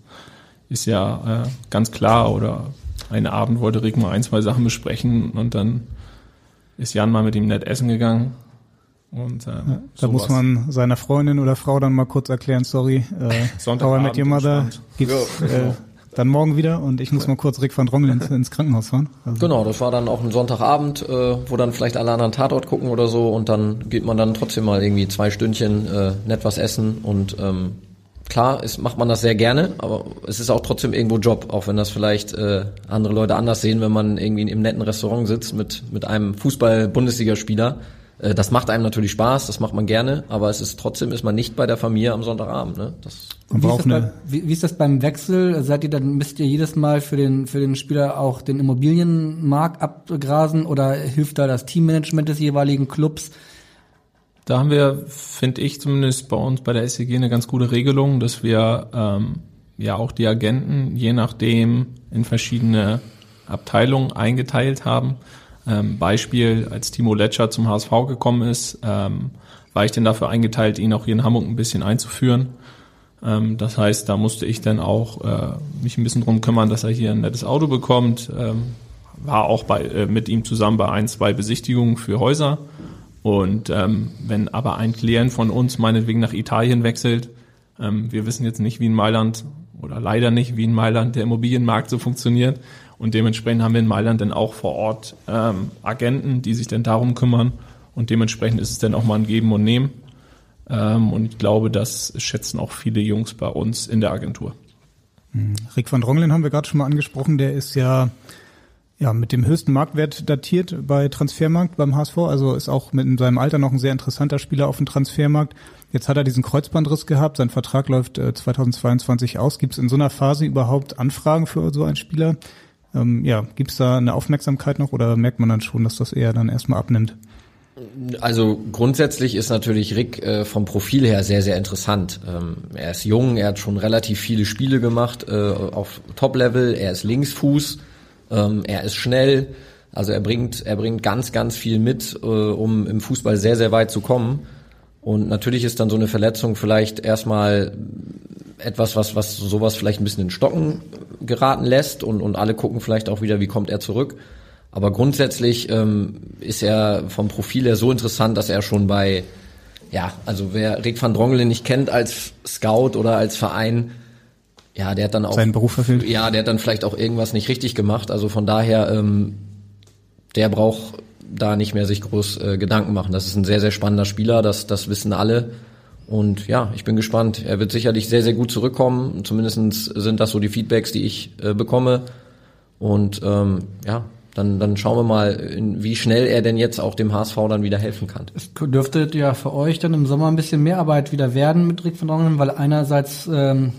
ist ja äh, ganz klar. Oder einen Abend wollte Rick mal ein, zwei Sachen besprechen und dann ist Jan mal mit ihm nett essen gegangen. Und ähm, Da sowas. muss man seiner Freundin oder Frau dann mal kurz erklären, sorry, äh, *laughs* I Met Your Mother gibt's äh, dann morgen wieder und ich muss mal kurz Rick van Drongelen ins, ins Krankenhaus fahren. Also, Genau, das war dann auch ein Sonntagabend, äh, wo dann vielleicht alle anderen Tatort gucken oder so und dann geht man dann trotzdem mal irgendwie zwei Stündchen äh, nett was essen und ähm, klar ist, macht man das sehr gerne, aber es ist auch trotzdem irgendwo Job, auch wenn das vielleicht äh, andere Leute anders sehen, wenn man irgendwie im netten Restaurant sitzt mit, mit einem Fußball-Bundesligaspieler. Äh, das macht einem natürlich Spaß, das macht man gerne, aber es ist trotzdem ist man nicht bei der Familie am Sonntagabend. Ne? Das man Wie ist, das bei, eine, wie, wie ist das beim Wechsel? Seid ihr dann, müsst ihr jedes Mal für den, für den Spieler auch den Immobilienmarkt abgrasen oder hilft da das Teammanagement des jeweiligen Clubs? Da haben wir, finde ich zumindest bei uns bei der SEG eine ganz gute Regelung, dass wir ähm, ja auch die Agenten je nachdem in verschiedene Abteilungen eingeteilt haben. Ähm, Beispiel, als Timo Letscher zum HSV gekommen ist, ähm, war ich denn dafür eingeteilt, ihn auch hier in Hamburg ein bisschen einzuführen. Ähm, das heißt, da musste ich dann auch äh, mich ein bisschen drum kümmern, dass er hier ein nettes Auto bekommt. Ähm, war auch bei, äh, mit ihm zusammen bei ein, zwei Besichtigungen für Häuser. Und ähm, wenn aber ein Klient von uns meinetwegen nach Italien wechselt, ähm, wir wissen jetzt nicht, wie in Mailand oder leider nicht, wie in Mailand der Immobilienmarkt so funktioniert. Und dementsprechend haben wir in Mailand dann auch vor Ort ähm, Agenten, die sich dann darum kümmern. Und dementsprechend ist es dann auch mal ein Geben und Nehmen. Ähm, und ich glaube, das schätzen auch viele Jungs bei uns in der Agentur. Hm. Rick van Drongelen haben wir gerade schon mal angesprochen. Der ist ja ja, mit dem höchsten Marktwert datiert bei Transfermarkt beim HSV. Also ist auch mit in seinem Alter noch ein sehr interessanter Spieler auf dem Transfermarkt. Jetzt hat er diesen Kreuzbandriss gehabt. Sein Vertrag läuft äh, 2022 aus. Gibt es in so einer Phase überhaupt Anfragen für so einen Spieler? Ähm, ja, gibt es da eine Aufmerksamkeit noch oder merkt man dann schon, dass das eher dann erstmal abnimmt? Also grundsätzlich ist natürlich Rick äh, vom Profil her sehr, sehr interessant. Ähm, er ist jung, er hat schon relativ viele Spiele gemacht äh, auf Top-Level, er ist Linksfuß, ähm, er ist schnell, also er bringt, er bringt ganz, ganz viel mit, äh, um im Fußball sehr, sehr weit zu kommen. Und natürlich ist dann so eine Verletzung vielleicht erstmal etwas, was, was sowas vielleicht ein bisschen in Stocken geraten lässt und, und alle gucken vielleicht auch wieder, wie kommt er zurück. Aber grundsätzlich ähm, ist er vom Profil her so interessant, dass er schon bei, ja, also wer Rick van Drongelen nicht kennt als Scout oder als Verein, ja, der hat dann auch seinen Beruf erfüllt. Ja, der hat dann vielleicht auch irgendwas nicht richtig gemacht. Also von daher, ähm, der braucht da nicht mehr sich groß äh, Gedanken machen. Das ist ein sehr, sehr spannender Spieler, das, das wissen alle. Und ja, ich bin gespannt. Er wird sicherlich sehr, sehr gut zurückkommen. Zumindestens sind das so die Feedbacks, die ich äh, bekomme. Und ähm, ja, dann, dann schauen wir mal, wie schnell er denn jetzt auch dem HSV dann wieder helfen kann. Es dürfte ja für euch dann im Sommer ein bisschen mehr Arbeit wieder werden mit Rick von Drongen, weil einerseits, ähm,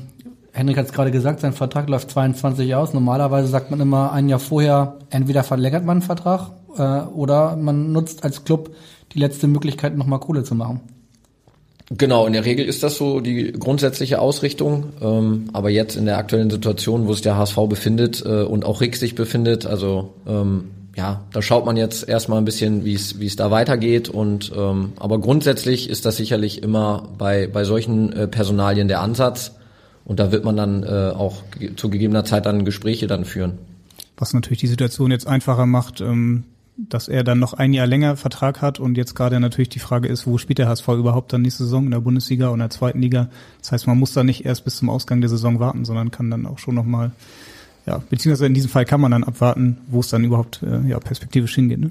Henrik hat es gerade gesagt, sein Vertrag läuft 22 aus. Normalerweise sagt man immer ein Jahr vorher, entweder verlängert man einen Vertrag äh, oder man nutzt als Club die letzte Möglichkeit, nochmal Kohle zu machen. Genau, in der Regel ist das so die grundsätzliche Ausrichtung. Ähm, aber jetzt in der aktuellen Situation, wo sich der HSV befindet äh, und auch Rick sich befindet, also ähm, ja, da schaut man jetzt erstmal ein bisschen, wie es da weitergeht. Und ähm, aber grundsätzlich ist das sicherlich immer bei bei solchen äh, Personalien der Ansatz. Und da wird man dann äh, auch zu gegebener Zeit dann Gespräche dann führen. Was natürlich die Situation jetzt einfacher macht, ähm, dass er dann noch ein Jahr länger Vertrag hat und jetzt gerade natürlich die Frage ist, wo spielt der HSV überhaupt dann nächste Saison in der Bundesliga und in der zweiten Liga? Das heißt, man muss da nicht erst bis zum Ausgang der Saison warten, sondern kann dann auch schon nochmal, ja, beziehungsweise in diesem Fall kann man dann abwarten, wo es dann überhaupt äh, ja, perspektivisch hingeht. Ne?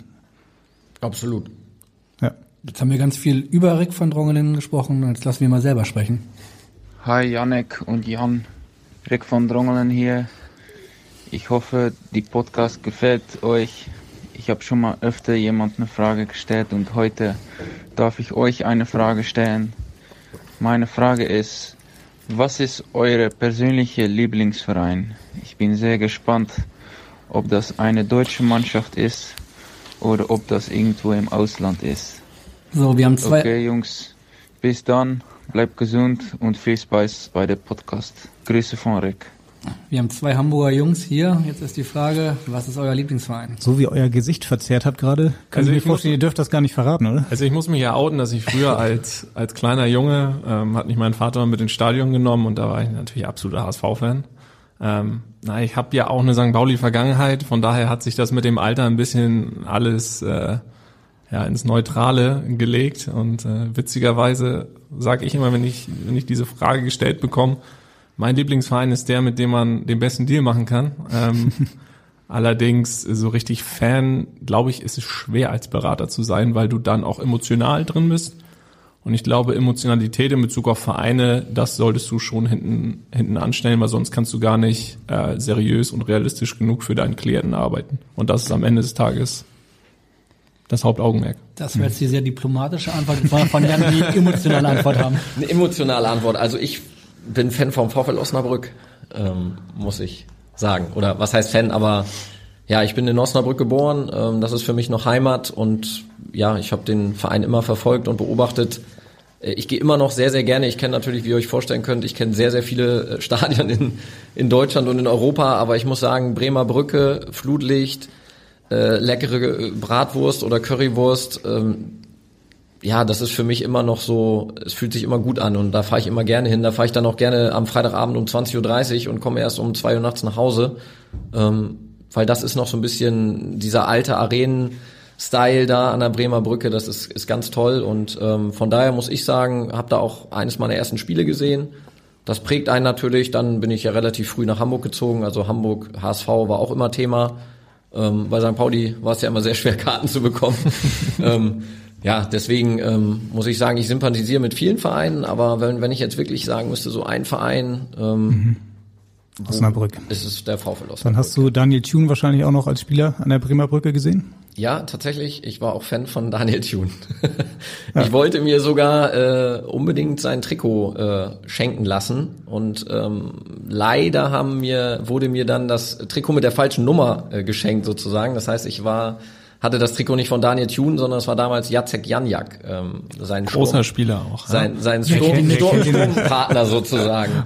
Absolut. Ja. Jetzt haben wir ganz viel über Rick von Drongelen gesprochen, jetzt lassen wir mal selber sprechen. Hi Janek und Jan, Rick von Drongelen hier. Ich hoffe, die Podcast gefällt euch. Ich habe schon mal öfter jemand eine Frage gestellt und heute darf ich euch eine Frage stellen. Meine Frage ist, was ist eure persönliche Lieblingsverein? Ich bin sehr gespannt, ob das eine deutsche Mannschaft ist oder ob das irgendwo im Ausland ist. So, wir haben zwei. Okay, Jungs, bis dann, bleibt gesund und viel Spaß bei der Podcast. Grüße von Rick. Wir haben zwei Hamburger Jungs hier. Jetzt ist die Frage, was ist euer Lieblingsverein? So wie euer Gesicht verzerrt habt gerade, können also Sie mir vorstellen, ihr dürft das gar nicht verraten, oder? Also ich muss mich ja outen, dass ich früher *laughs* als, als kleiner Junge, ähm, hat mich mein Vater mit ins Stadion genommen und da war ich natürlich absoluter HSV-Fan. Ähm, na, ich habe ja auch eine St. Pauli-Vergangenheit, von daher hat sich das mit dem Alter ein bisschen alles äh, ja, ins Neutrale gelegt und äh, witzigerweise sage ich immer, wenn ich, wenn ich diese Frage gestellt bekomme, mein Lieblingsverein ist der, mit dem man den besten Deal machen kann. Ähm, *laughs* allerdings so richtig Fan, glaube ich, ist es schwer als Berater zu sein, weil du dann auch emotional drin bist. Und ich glaube, Emotionalität in Bezug auf Vereine, das solltest du schon hinten, hinten anstellen, weil sonst kannst du gar nicht äh, seriös und realistisch genug für deinen Klienten arbeiten. Und das ist am Ende des Tages das Hauptaugenmerk. Das wäre jetzt die sehr diplomatische Antwort von Jan, die emotionale Antwort haben. Eine emotionale Antwort. Also ich bin Fan vom VfL Osnabrück, ähm, muss ich sagen. Oder was heißt Fan, aber ja, ich bin in Osnabrück geboren, ähm, das ist für mich noch Heimat und ja, ich habe den Verein immer verfolgt und beobachtet. Äh, ich gehe immer noch sehr, sehr gerne. Ich kenne natürlich, wie ihr euch vorstellen könnt, ich kenne sehr, sehr viele äh, Stadien in, in Deutschland und in Europa, aber ich muss sagen, Bremer Brücke, Flutlicht, äh, leckere Bratwurst oder Currywurst, ähm, ja, das ist für mich immer noch so, es fühlt sich immer gut an und da fahre ich immer gerne hin. Da fahre ich dann auch gerne am Freitagabend um 20.30 Uhr und komme erst um 2 Uhr nachts nach Hause, ähm, weil das ist noch so ein bisschen dieser alte Arenen-Style da an der Bremer Brücke, das ist, ist ganz toll und ähm, von daher muss ich sagen, habe da auch eines meiner ersten Spiele gesehen. Das prägt einen natürlich, dann bin ich ja relativ früh nach Hamburg gezogen, also Hamburg, HSV war auch immer Thema. Ähm, bei St. Pauli war es ja immer sehr schwer, *laughs* Karten zu bekommen. *laughs* ähm, ja, deswegen ähm, muss ich sagen, ich sympathisiere mit vielen Vereinen, aber wenn, wenn ich jetzt wirklich sagen müsste, so ein Verein, ähm, mhm. Osnabrück. Ist es der VfL Osnabrück. Dann hast du Daniel Thune wahrscheinlich auch noch als Spieler an der Bremer Brücke gesehen? Ja, tatsächlich. Ich war auch Fan von Daniel Thune. ja. *laughs* Ich wollte mir sogar äh, unbedingt sein Trikot äh, schenken lassen und ähm, leider haben mir wurde mir dann das Trikot mit der falschen Nummer äh, geschenkt sozusagen. Das heißt, ich war hatte das Trikot nicht von Daniel Thune, sondern es war damals Jacek Janjak, ähm, sein großer Sturm, Spieler auch. Sein, sein Sturm, Sturm, Sturmpartner sozusagen.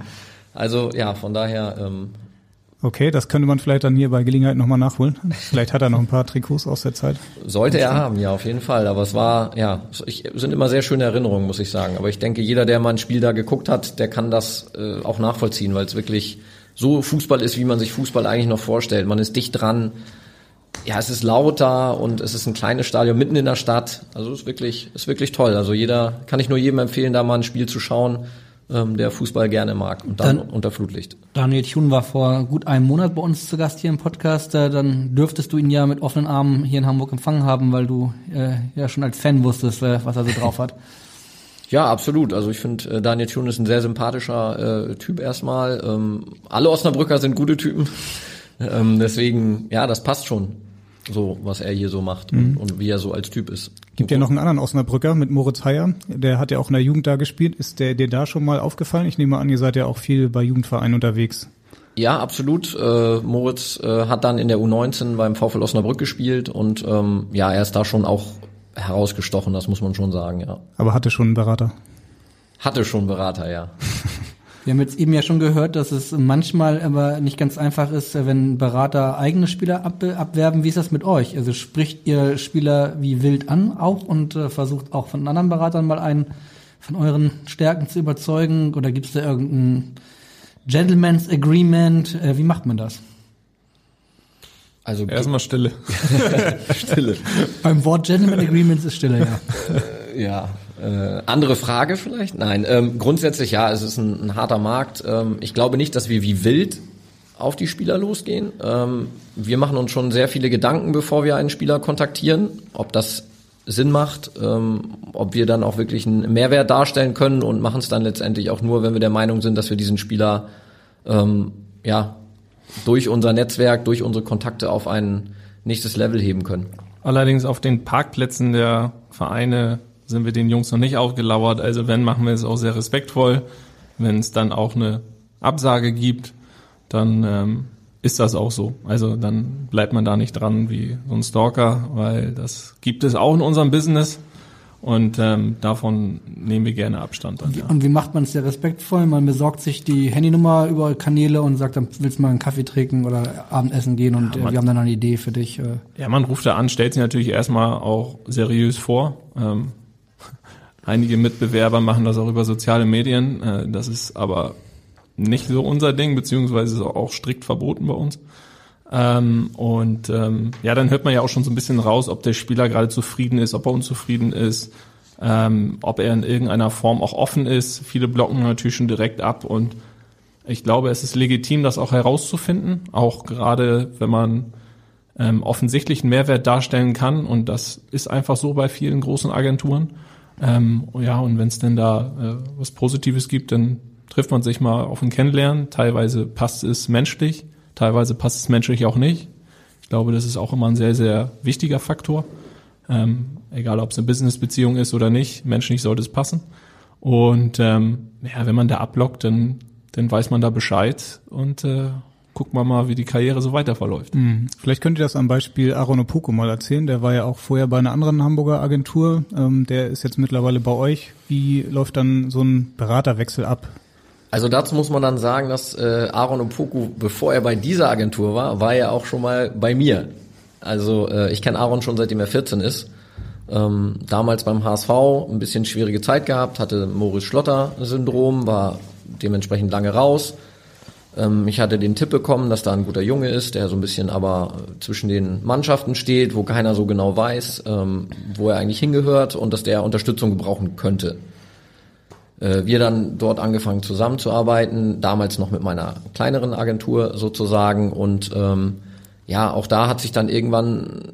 Also ja, von daher. Ähm, Okay, das könnte man vielleicht dann hier bei Gelegenheit nochmal nachholen. Vielleicht hat er noch ein paar Trikots aus der Zeit. Sollte er haben, ja, auf jeden Fall. Aber es war, ja, ich, sind immer sehr schöne Erinnerungen, muss ich sagen. Aber ich denke, jeder, der mal ein Spiel da geguckt hat, der kann das äh, auch nachvollziehen, weil es wirklich so Fußball ist, wie man sich Fußball eigentlich noch vorstellt. Man ist dicht dran, ja, es ist lauter und es ist ein kleines Stadion mitten in der Stadt. Also es ist wirklich, ist wirklich toll. Also jeder, kann ich nur jedem empfehlen, da mal ein Spiel zu schauen, ähm, der Fußball gerne mag und dann, dann unter Flutlicht. Daniel Thun war vor gut einem Monat bei uns zu Gast hier im Podcast. Äh, dann dürftest du ihn ja mit offenen Armen hier in Hamburg empfangen haben, weil du äh, ja schon als Fan wusstest, äh, was er so drauf hat. *laughs* Ja, absolut. Also ich finde, äh, Daniel Thun ist ein sehr sympathischer äh, Typ erstmal. Ähm, alle Osnabrücker sind gute Typen. *laughs* ähm, deswegen, ja, das passt schon so was er hier so macht mhm. und, und, wie er so als Typ ist. Gibt ja noch einen anderen Osnabrücker mit Moritz Heyer, der hat ja auch in der Jugend da gespielt. Ist der dir da schon mal aufgefallen? Ich nehme an, ihr seid ja auch viel bei Jugendvereinen unterwegs. Ja, absolut. Äh, Moritz äh, hat dann in der U19 beim VfL Osnabrück gespielt und ähm, ja, er ist da schon auch herausgestochen, das muss man schon sagen, ja. Aber hatte schon einen Berater? Hatte schon einen Berater, ja. *laughs* Wir haben jetzt eben ja schon gehört, dass es manchmal aber nicht ganz einfach ist, wenn Berater eigene Spieler ab, abwerben. Wie ist das mit euch? Also spricht ihr Spieler wie wild an auch und äh, versucht auch von anderen Beratern mal einen von euren Stärken zu überzeugen? Oder gibt es da irgendein Gentleman's Agreement? Äh, wie macht man das? Also erstmal Stille. *laughs* Stille. Beim Wort Gentleman Agreements ist Stille, ja. ja, äh, andere Frage vielleicht? Nein, ähm, grundsätzlich ja, es ist ein, ein harter Markt. Ähm, ich glaube nicht, dass wir wie wild auf die Spieler losgehen. Ähm, wir machen uns schon sehr viele Gedanken, bevor wir einen Spieler kontaktieren, ob das Sinn macht, ähm, ob wir dann auch wirklich einen Mehrwert darstellen können und machen es dann letztendlich auch nur, wenn wir der Meinung sind, dass wir diesen Spieler ähm, ja durch unser Netzwerk, durch unsere Kontakte auf ein nächstes Level heben können. Allerdings auf den Parkplätzen der Vereine sind wir den Jungs noch nicht aufgelauert. Also wenn, machen wir es auch sehr respektvoll. Wenn es dann auch eine Absage gibt, dann ähm, ist das auch so. Also dann bleibt man da nicht dran wie so ein Stalker, weil das gibt es auch in unserem Business. Und ähm, davon nehmen wir gerne Abstand. Dann, ja. Und wie macht man es sehr respektvoll? Man besorgt sich die Handynummer über Kanäle und sagt, dann willst du mal einen Kaffee trinken oder Abendessen gehen und ja, man, wir haben dann eine Idee für dich. Äh. Ja, man ruft da an, stellt sich natürlich erstmal auch seriös vor. Ähm, Einige Mitbewerber machen das auch über soziale Medien. Äh, das ist aber nicht so unser Ding, beziehungsweise ist auch strikt verboten bei uns. Ähm, und ähm, ja, dann hört man ja auch schon so ein bisschen raus, ob der Spieler gerade zufrieden ist, ob er unzufrieden ist, ähm, ob er in irgendeiner Form auch offen ist. Viele blocken natürlich schon direkt ab und ich glaube, es ist legitim, das auch herauszufinden, auch gerade wenn man ähm, offensichtlich einen Mehrwert darstellen kann und das ist einfach so bei vielen großen Agenturen. Ähm, ja, und wenn es denn da äh, was Positives gibt, dann trifft man sich mal auf ein Kennenlernen. Teilweise passt es menschlich, teilweise passt es menschlich auch nicht. Ich glaube, das ist auch immer ein sehr, sehr wichtiger Faktor. Ähm, egal, ob es eine Business-Beziehung ist oder nicht, menschlich sollte es passen. Und ähm, ja, wenn man da ablockt, dann, dann weiß man da Bescheid und äh, guckt man mal, wie die Karriere so weiter verläuft. Mhm. Vielleicht könnt ihr das am Beispiel Aaron Opoku mal erzählen. Der war ja auch vorher bei einer anderen Hamburger Agentur. Ähm, der ist jetzt mittlerweile bei euch. Wie läuft dann so ein Beraterwechsel ab? Also dazu muss man dann sagen, dass äh, Aaron Opoku, bevor er bei dieser Agentur war, war er auch schon mal bei mir. Also äh, ich kenne Aaron schon seitdem er 14 ist. Ähm, damals beim HSV ein bisschen schwierige Zeit gehabt, hatte Moritz Schlotter-Syndrom, war dementsprechend lange raus. Ähm, ich hatte den Tipp bekommen, dass da ein guter Junge ist, der so ein bisschen aber zwischen den Mannschaften steht, wo keiner so genau weiß, ähm, wo er eigentlich hingehört und dass der Unterstützung gebrauchen könnte. Äh, wir dann dort angefangen zusammenzuarbeiten, damals noch mit meiner kleineren Agentur sozusagen und ähm, ja, auch da hat sich dann irgendwann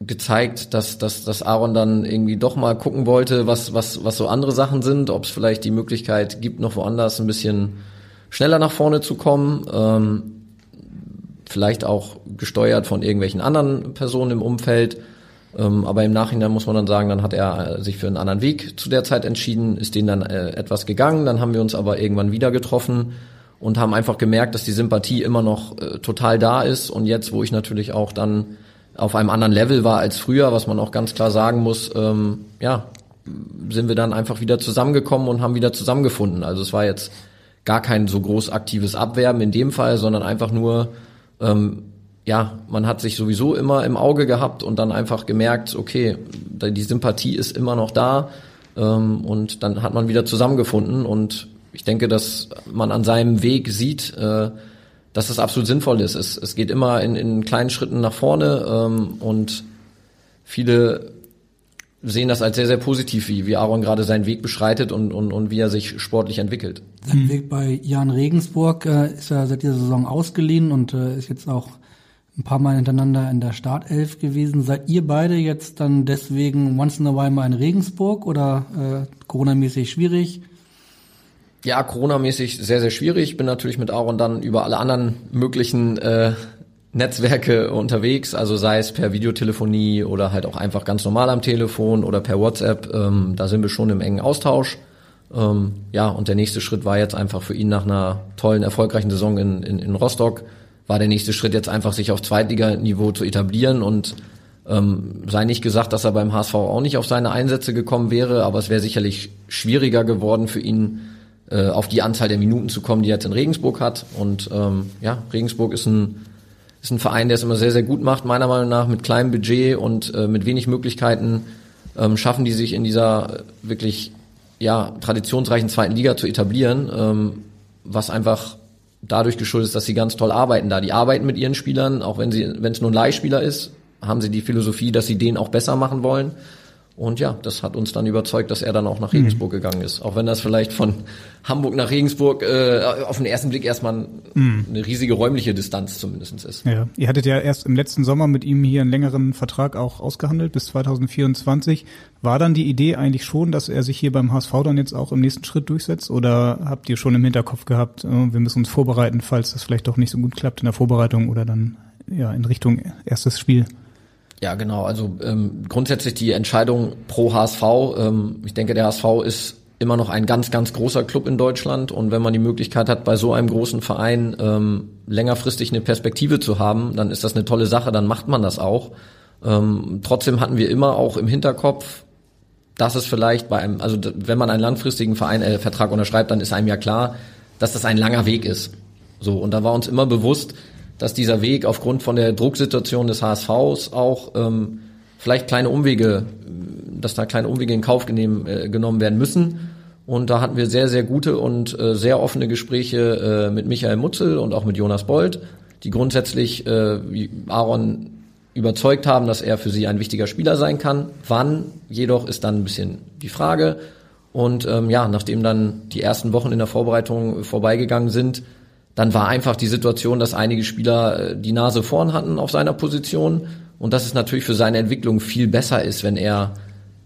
gezeigt, dass, dass, dass Aaron dann irgendwie doch mal gucken wollte, was, was, was so andere Sachen sind, ob es vielleicht die Möglichkeit gibt, noch woanders ein bisschen schneller nach vorne zu kommen, ähm, vielleicht auch gesteuert von irgendwelchen anderen Personen im Umfeld. Ähm, aber im Nachhinein muss man dann sagen, dann hat er äh, sich für einen anderen Weg zu der Zeit entschieden, ist den dann äh, etwas gegangen, dann haben wir uns aber irgendwann wieder getroffen und haben einfach gemerkt, dass die Sympathie immer noch äh, total da ist und jetzt, wo ich natürlich auch dann auf einem anderen Level war als früher, was man auch ganz klar sagen muss, ähm, ja, sind wir dann einfach wieder zusammengekommen und haben wieder zusammengefunden. Also es war jetzt gar kein so groß aktives Abwerben in dem Fall, sondern einfach nur, ähm, ja, man hat sich sowieso immer im Auge gehabt und dann einfach gemerkt, okay, die Sympathie ist immer noch da ähm, und dann hat man wieder zusammengefunden und ich denke, dass man an seinem Weg sieht, äh, dass das absolut sinnvoll ist. Es, es geht immer in, in kleinen Schritten nach vorne ähm, und viele sehen das als sehr, sehr positiv, wie, wie Aaron gerade seinen Weg beschreitet und, und, und wie er sich sportlich entwickelt. Sein Weg bei Jan Regensburg äh, ist ja seit dieser Saison ausgeliehen und äh, ist jetzt auch ein paar Mal hintereinander in der Startelf gewesen. Seid ihr beide jetzt dann deswegen once in a while mal in Regensburg oder äh, Corona-mäßig schwierig? Ja, Corona-mäßig sehr, sehr schwierig. Ich bin natürlich mit Aaron dann über alle anderen möglichen äh, Netzwerke unterwegs, also sei es per Videotelefonie oder halt auch einfach ganz normal am Telefon oder per WhatsApp. Ähm, da sind wir schon im engen Austausch. Ähm, ja, und der nächste Schritt war jetzt einfach für ihn nach einer tollen, erfolgreichen Saison in, in, in Rostock, war der nächste Schritt jetzt einfach sich auf Zweitliganiveau zu etablieren und ähm, sei nicht gesagt, dass er beim HSV auch nicht auf seine Einsätze gekommen wäre, aber es wäre sicherlich schwieriger geworden für ihn, äh, auf die Anzahl der Minuten zu kommen, die er jetzt in Regensburg hat. Und ähm, ja, Regensburg ist ein, ist ein Verein, der es immer sehr, sehr gut macht, meiner Meinung nach, mit kleinem Budget und äh, mit wenig Möglichkeiten ähm, schaffen die sich in dieser wirklich ja, traditionsreichen zweiten Liga zu etablieren, ähm, was einfach dadurch geschuldet ist, dass sie ganz toll arbeiten da. Die arbeiten mit ihren Spielern, auch wenn sie, wenn es nur ein Leihspieler ist, haben sie die Philosophie, dass sie den auch besser machen wollen. Und ja, das hat uns dann überzeugt, dass er dann auch nach Regensburg mhm. gegangen ist. Auch wenn das vielleicht von Hamburg nach Regensburg äh, auf den ersten Blick erstmal mhm. eine riesige räumliche Distanz zumindest ist. Ja, ihr hattet ja erst im letzten Sommer mit ihm hier einen längeren Vertrag auch ausgehandelt bis 2024. War dann die Idee eigentlich schon, dass er sich hier beim HSV dann jetzt auch im nächsten Schritt durchsetzt? Oder habt ihr schon im Hinterkopf gehabt, äh, wir müssen uns vorbereiten, falls das vielleicht doch nicht so gut klappt in der Vorbereitung oder dann ja in Richtung erstes Spiel? Ja, genau. Also ähm, grundsätzlich die Entscheidung pro HSV. Ähm, ich denke, der HSV ist immer noch ein ganz, ganz großer Club in Deutschland und wenn man die Möglichkeit hat, bei so einem großen Verein ähm, längerfristig eine Perspektive zu haben, dann ist das eine tolle Sache, dann macht man das auch. Ähm, trotzdem hatten wir immer auch im Hinterkopf, dass es vielleicht bei einem, also wenn man einen langfristigen Verein, äh, Vertrag unterschreibt, dann ist einem ja klar, dass das ein langer Weg ist. So, und da war uns immer bewusst, dass dieser Weg aufgrund von der Drucksituation des HSVs auch ähm, vielleicht kleine Umwege, dass da kleine Umwege in Kauf genehm, äh, genommen werden müssen. Und da hatten wir sehr, sehr gute und äh, sehr offene Gespräche äh, mit Michael Mutzel und auch mit Jonas Bold, die grundsätzlich äh, Aaron überzeugt haben, dass er für sie ein wichtiger Spieler sein kann. Wann jedoch ist dann ein bisschen die Frage. Und ähm, ja, nachdem dann die ersten Wochen in der Vorbereitung vorbeigegangen sind, dann war einfach die Situation, dass einige Spieler äh, die Nase vorn hatten auf seiner Position und dass es natürlich für seine Entwicklung viel besser ist, wenn er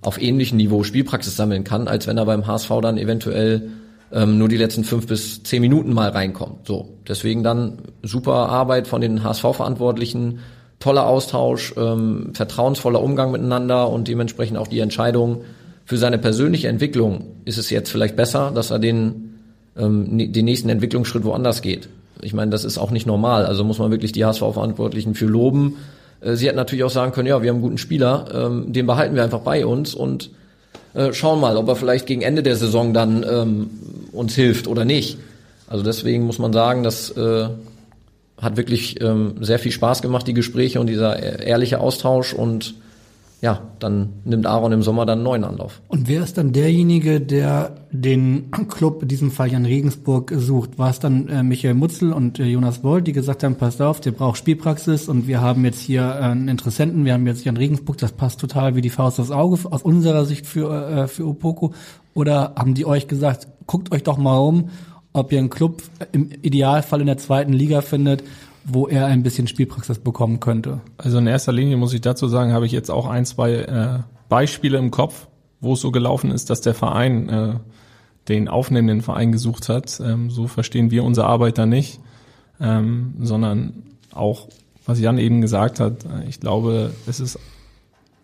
auf ähnlichem Niveau Spielpraxis sammeln kann, als wenn er beim HSV dann eventuell ähm, nur die letzten fünf bis zehn Minuten mal reinkommt. So, deswegen dann super Arbeit von den HSV-Verantwortlichen, toller Austausch, ähm, vertrauensvoller Umgang miteinander und dementsprechend auch die Entscheidung für seine persönliche Entwicklung ist es jetzt vielleicht besser, dass er den ähm, den nächsten Entwicklungsschritt woanders geht. ich meine, das ist auch nicht normal. Also muss man wirklich die HSV-Verantwortlichen für loben. Äh, sie hätten natürlich auch sagen können, ja, wir haben einen guten Spieler, ähm, den behalten wir einfach bei uns und äh, schauen mal, ob er vielleicht gegen Ende der Saison dann ähm, uns hilft oder nicht. Also deswegen muss man sagen, das äh, hat wirklich ähm, sehr viel Spaß gemacht, die Gespräche und dieser ehrliche Austausch und ja, dann nimmt Aaron im Sommer dann einen neuen Anlauf. Und wer ist dann derjenige, der den Club, in diesem Fall Jan Regensburg, sucht? War es dann äh, Michael Mutzel und äh, Jonas Boll, die gesagt haben, passt auf, der braucht Spielpraxis und wir haben jetzt hier äh, einen Interessenten, wir haben jetzt Jan Regensburg, das passt total wie die Faust aufs Auge aus unserer Sicht für, äh, für Opoko? Oder haben die euch gesagt, guckt euch doch mal um, ob ihr einen Club im Idealfall in der zweiten Liga findet, wo er ein bisschen Spielpraxis bekommen könnte? Also in erster Linie muss ich dazu sagen, habe ich jetzt auch ein, zwei äh, Beispiele im Kopf, wo es so gelaufen ist, dass der Verein äh, den aufnehmenden Verein gesucht hat. Ähm, so verstehen wir unsere Arbeit da nicht, ähm, sondern auch, was Jan eben gesagt hat, äh, ich glaube, es ist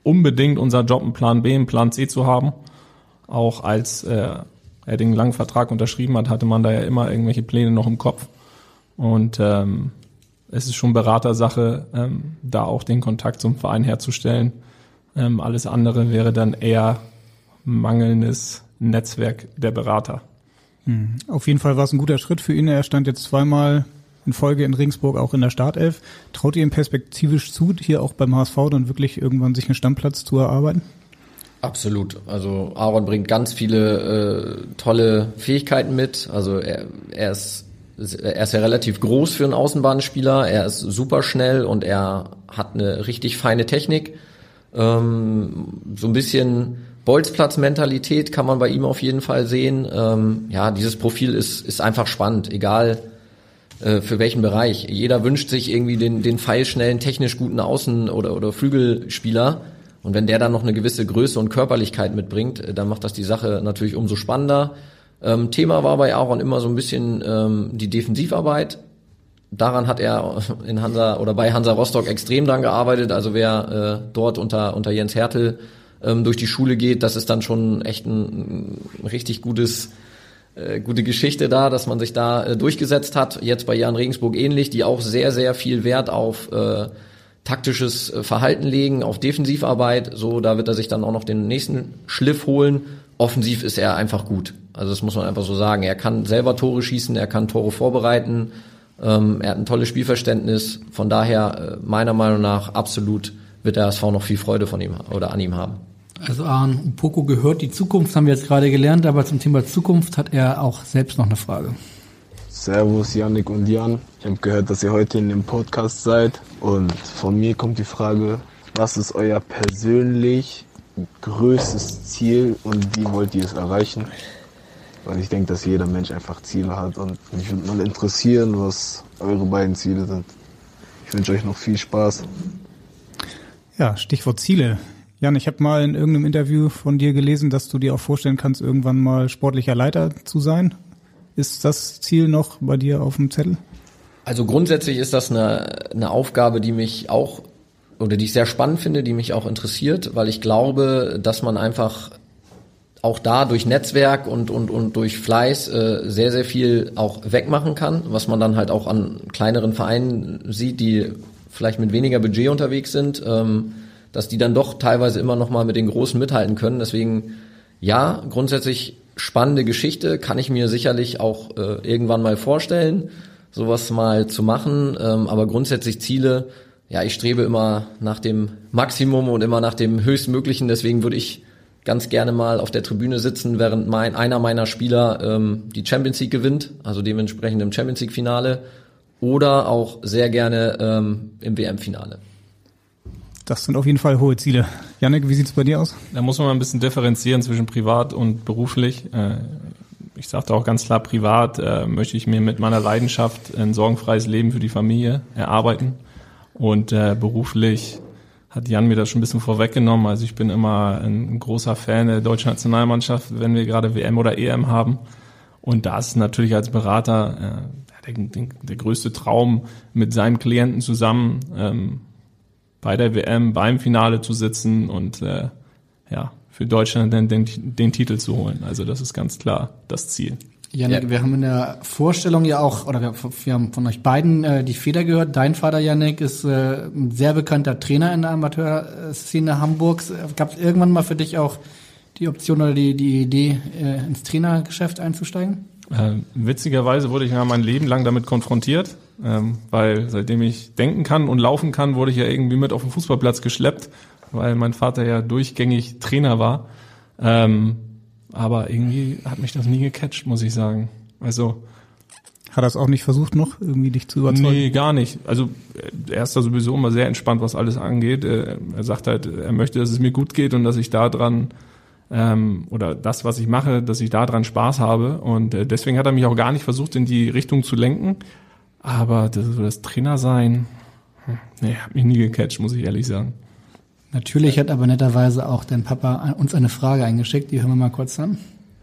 unbedingt unser Job, einen Plan B, einen Plan C zu haben. Auch als äh, er den langen Vertrag unterschrieben hat, hatte man da ja immer irgendwelche Pläne noch im Kopf. Und ähm, es ist schon Beratersache, ähm, da auch den Kontakt zum Verein herzustellen. Ähm, alles andere wäre dann eher mangelndes Netzwerk der Berater. Hm. Auf jeden Fall war es ein guter Schritt für ihn. Er stand jetzt zweimal in Folge in Regensburg auch in der Startelf. Traut ihr ihm perspektivisch zu, hier auch beim HSV dann wirklich irgendwann sich einen Stammplatz zu erarbeiten? Absolut. Also Aaron bringt ganz viele äh, tolle Fähigkeiten mit. Also er, er ist er ist ja relativ groß für einen Außenbahnspieler, er ist super schnell und er hat eine richtig feine Technik. Ähm, so ein bisschen Bolzplatz-Mentalität kann man bei ihm auf jeden Fall sehen. Ähm, ja, dieses Profil ist, ist einfach spannend, egal äh, für welchen Bereich. Jeder wünscht sich irgendwie den, den feilschnellen, technisch guten Außen- oder, oder Flügelspieler. Und wenn der dann noch eine gewisse Größe und Körperlichkeit mitbringt, äh, dann macht das die Sache natürlich umso spannender. Ähm, Thema war bei Aaron immer so ein bisschen ähm, die Defensivarbeit. Daran hat er in Hansa oder bei Hansa Rostock extrem dran gearbeitet. Also wer äh, dort unter, unter Jens Hertel ähm, durch die Schule geht, das ist dann schon echt ein, ein richtig gutes äh, gute Geschichte da, dass man sich da äh, durchgesetzt hat. Jetzt bei Jan Regensburg ähnlich, die auch sehr, sehr viel Wert auf äh, taktisches äh, Verhalten legen, auf Defensivarbeit. So, da wird er sich dann auch noch den nächsten Schliff holen. Offensiv ist er einfach gut. Also das muss man einfach so sagen. Er kann selber Tore schießen, er kann Tore vorbereiten, ähm, er hat ein tolles Spielverständnis. Von daher, äh, meiner Meinung nach, absolut wird der SV noch viel Freude von ihm oder an ihm haben. Also Aaron Poko gehört die Zukunft, haben wir jetzt gerade gelernt, aber zum Thema Zukunft hat er auch selbst noch eine Frage. Servus Yannick und Jan. Ich habe gehört, dass ihr heute in dem Podcast seid und von mir kommt die Frage, was ist euer persönlich größtes Ziel und wie wollt ihr es erreichen? Weil ich denke, dass jeder Mensch einfach Ziele hat und mich würde mal interessieren, was eure beiden Ziele sind. Ich wünsche euch noch viel Spaß. Ja, Stichwort Ziele. Jan, ich habe mal in irgendeinem Interview von dir gelesen, dass du dir auch vorstellen kannst, irgendwann mal sportlicher Leiter zu sein. Ist das Ziel noch bei dir auf dem Zettel? Also grundsätzlich ist das eine, eine Aufgabe, die mich auch oder die ich sehr spannend finde, die mich auch interessiert, weil ich glaube, dass man einfach auch da durch Netzwerk und, und, und durch Fleiß äh, sehr, sehr viel auch wegmachen kann, was man dann halt auch an kleineren Vereinen sieht, die vielleicht mit weniger Budget unterwegs sind, ähm, dass die dann doch teilweise immer noch mal mit den Großen mithalten können. Deswegen ja, grundsätzlich spannende Geschichte, kann ich mir sicherlich auch äh, irgendwann mal vorstellen, sowas mal zu machen. Ähm, aber grundsätzlich Ziele, ja, ich strebe immer nach dem Maximum und immer nach dem Höchstmöglichen. Deswegen würde ich ganz gerne mal auf der Tribüne sitzen, während mein, einer meiner Spieler ähm, die Champions League gewinnt, also dementsprechend im Champions League Finale oder auch sehr gerne ähm, im WM-Finale. Das sind auf jeden Fall hohe Ziele. Janik, wie sieht's bei dir aus? Da muss man mal ein bisschen differenzieren zwischen privat und beruflich. Äh, ich sagte auch ganz klar, privat äh, möchte ich mir mit meiner Leidenschaft ein sorgenfreies Leben für die Familie erarbeiten. Und äh, beruflich hat Jan mir das schon ein bisschen vorweggenommen. Also ich bin immer ein großer Fan der deutschen Nationalmannschaft, wenn wir gerade WM oder EM haben. Und da ist natürlich als Berater äh, der, der, größte Traum, mit seinen Klienten zusammen ähm, bei der WM beim Finale zu sitzen und äh, ja für Deutschland den, den, den Titel zu holen. Also das ist ganz klar das Ziel. Janik, ja. wir haben in der Vorstellung ja auch, oder wir, wir haben von euch beiden äh, die Feder gehört. Dein Vater Janik ist äh, ein sehr bekannter Trainer in der Amateurszene Hamburgs. Gab es irgendwann mal für dich auch die Option oder die, die Idee, äh, ins Trainergeschäft einzusteigen? Äh, witzigerweise wurde ich ja mein Leben lang damit konfrontiert, ähm, weil seitdem ich denken kann und laufen kann, wurde ich ja irgendwie mit auf den Fußballplatz geschleppt, weil mein Vater ja durchgängig Trainer war. Ähm, aber irgendwie hat mich das nie gecatcht, muss ich sagen. Also hat er es auch nicht versucht noch irgendwie dich zu überzeugen? Nee, gar nicht. Also er ist da sowieso immer sehr entspannt, was alles angeht. Er sagt halt, er möchte, dass es mir gut geht und dass ich da dran ähm, oder das, was ich mache, dass ich da dran Spaß habe. Und äh, deswegen hat er mich auch gar nicht versucht, in die Richtung zu lenken. Aber das, das Trainer sein, hm, nee, hat mich nie gecatcht, muss ich ehrlich sagen. Natürlich hat aber netterweise auch dein Papa uns eine Frage eingeschickt, die hören wir mal kurz an.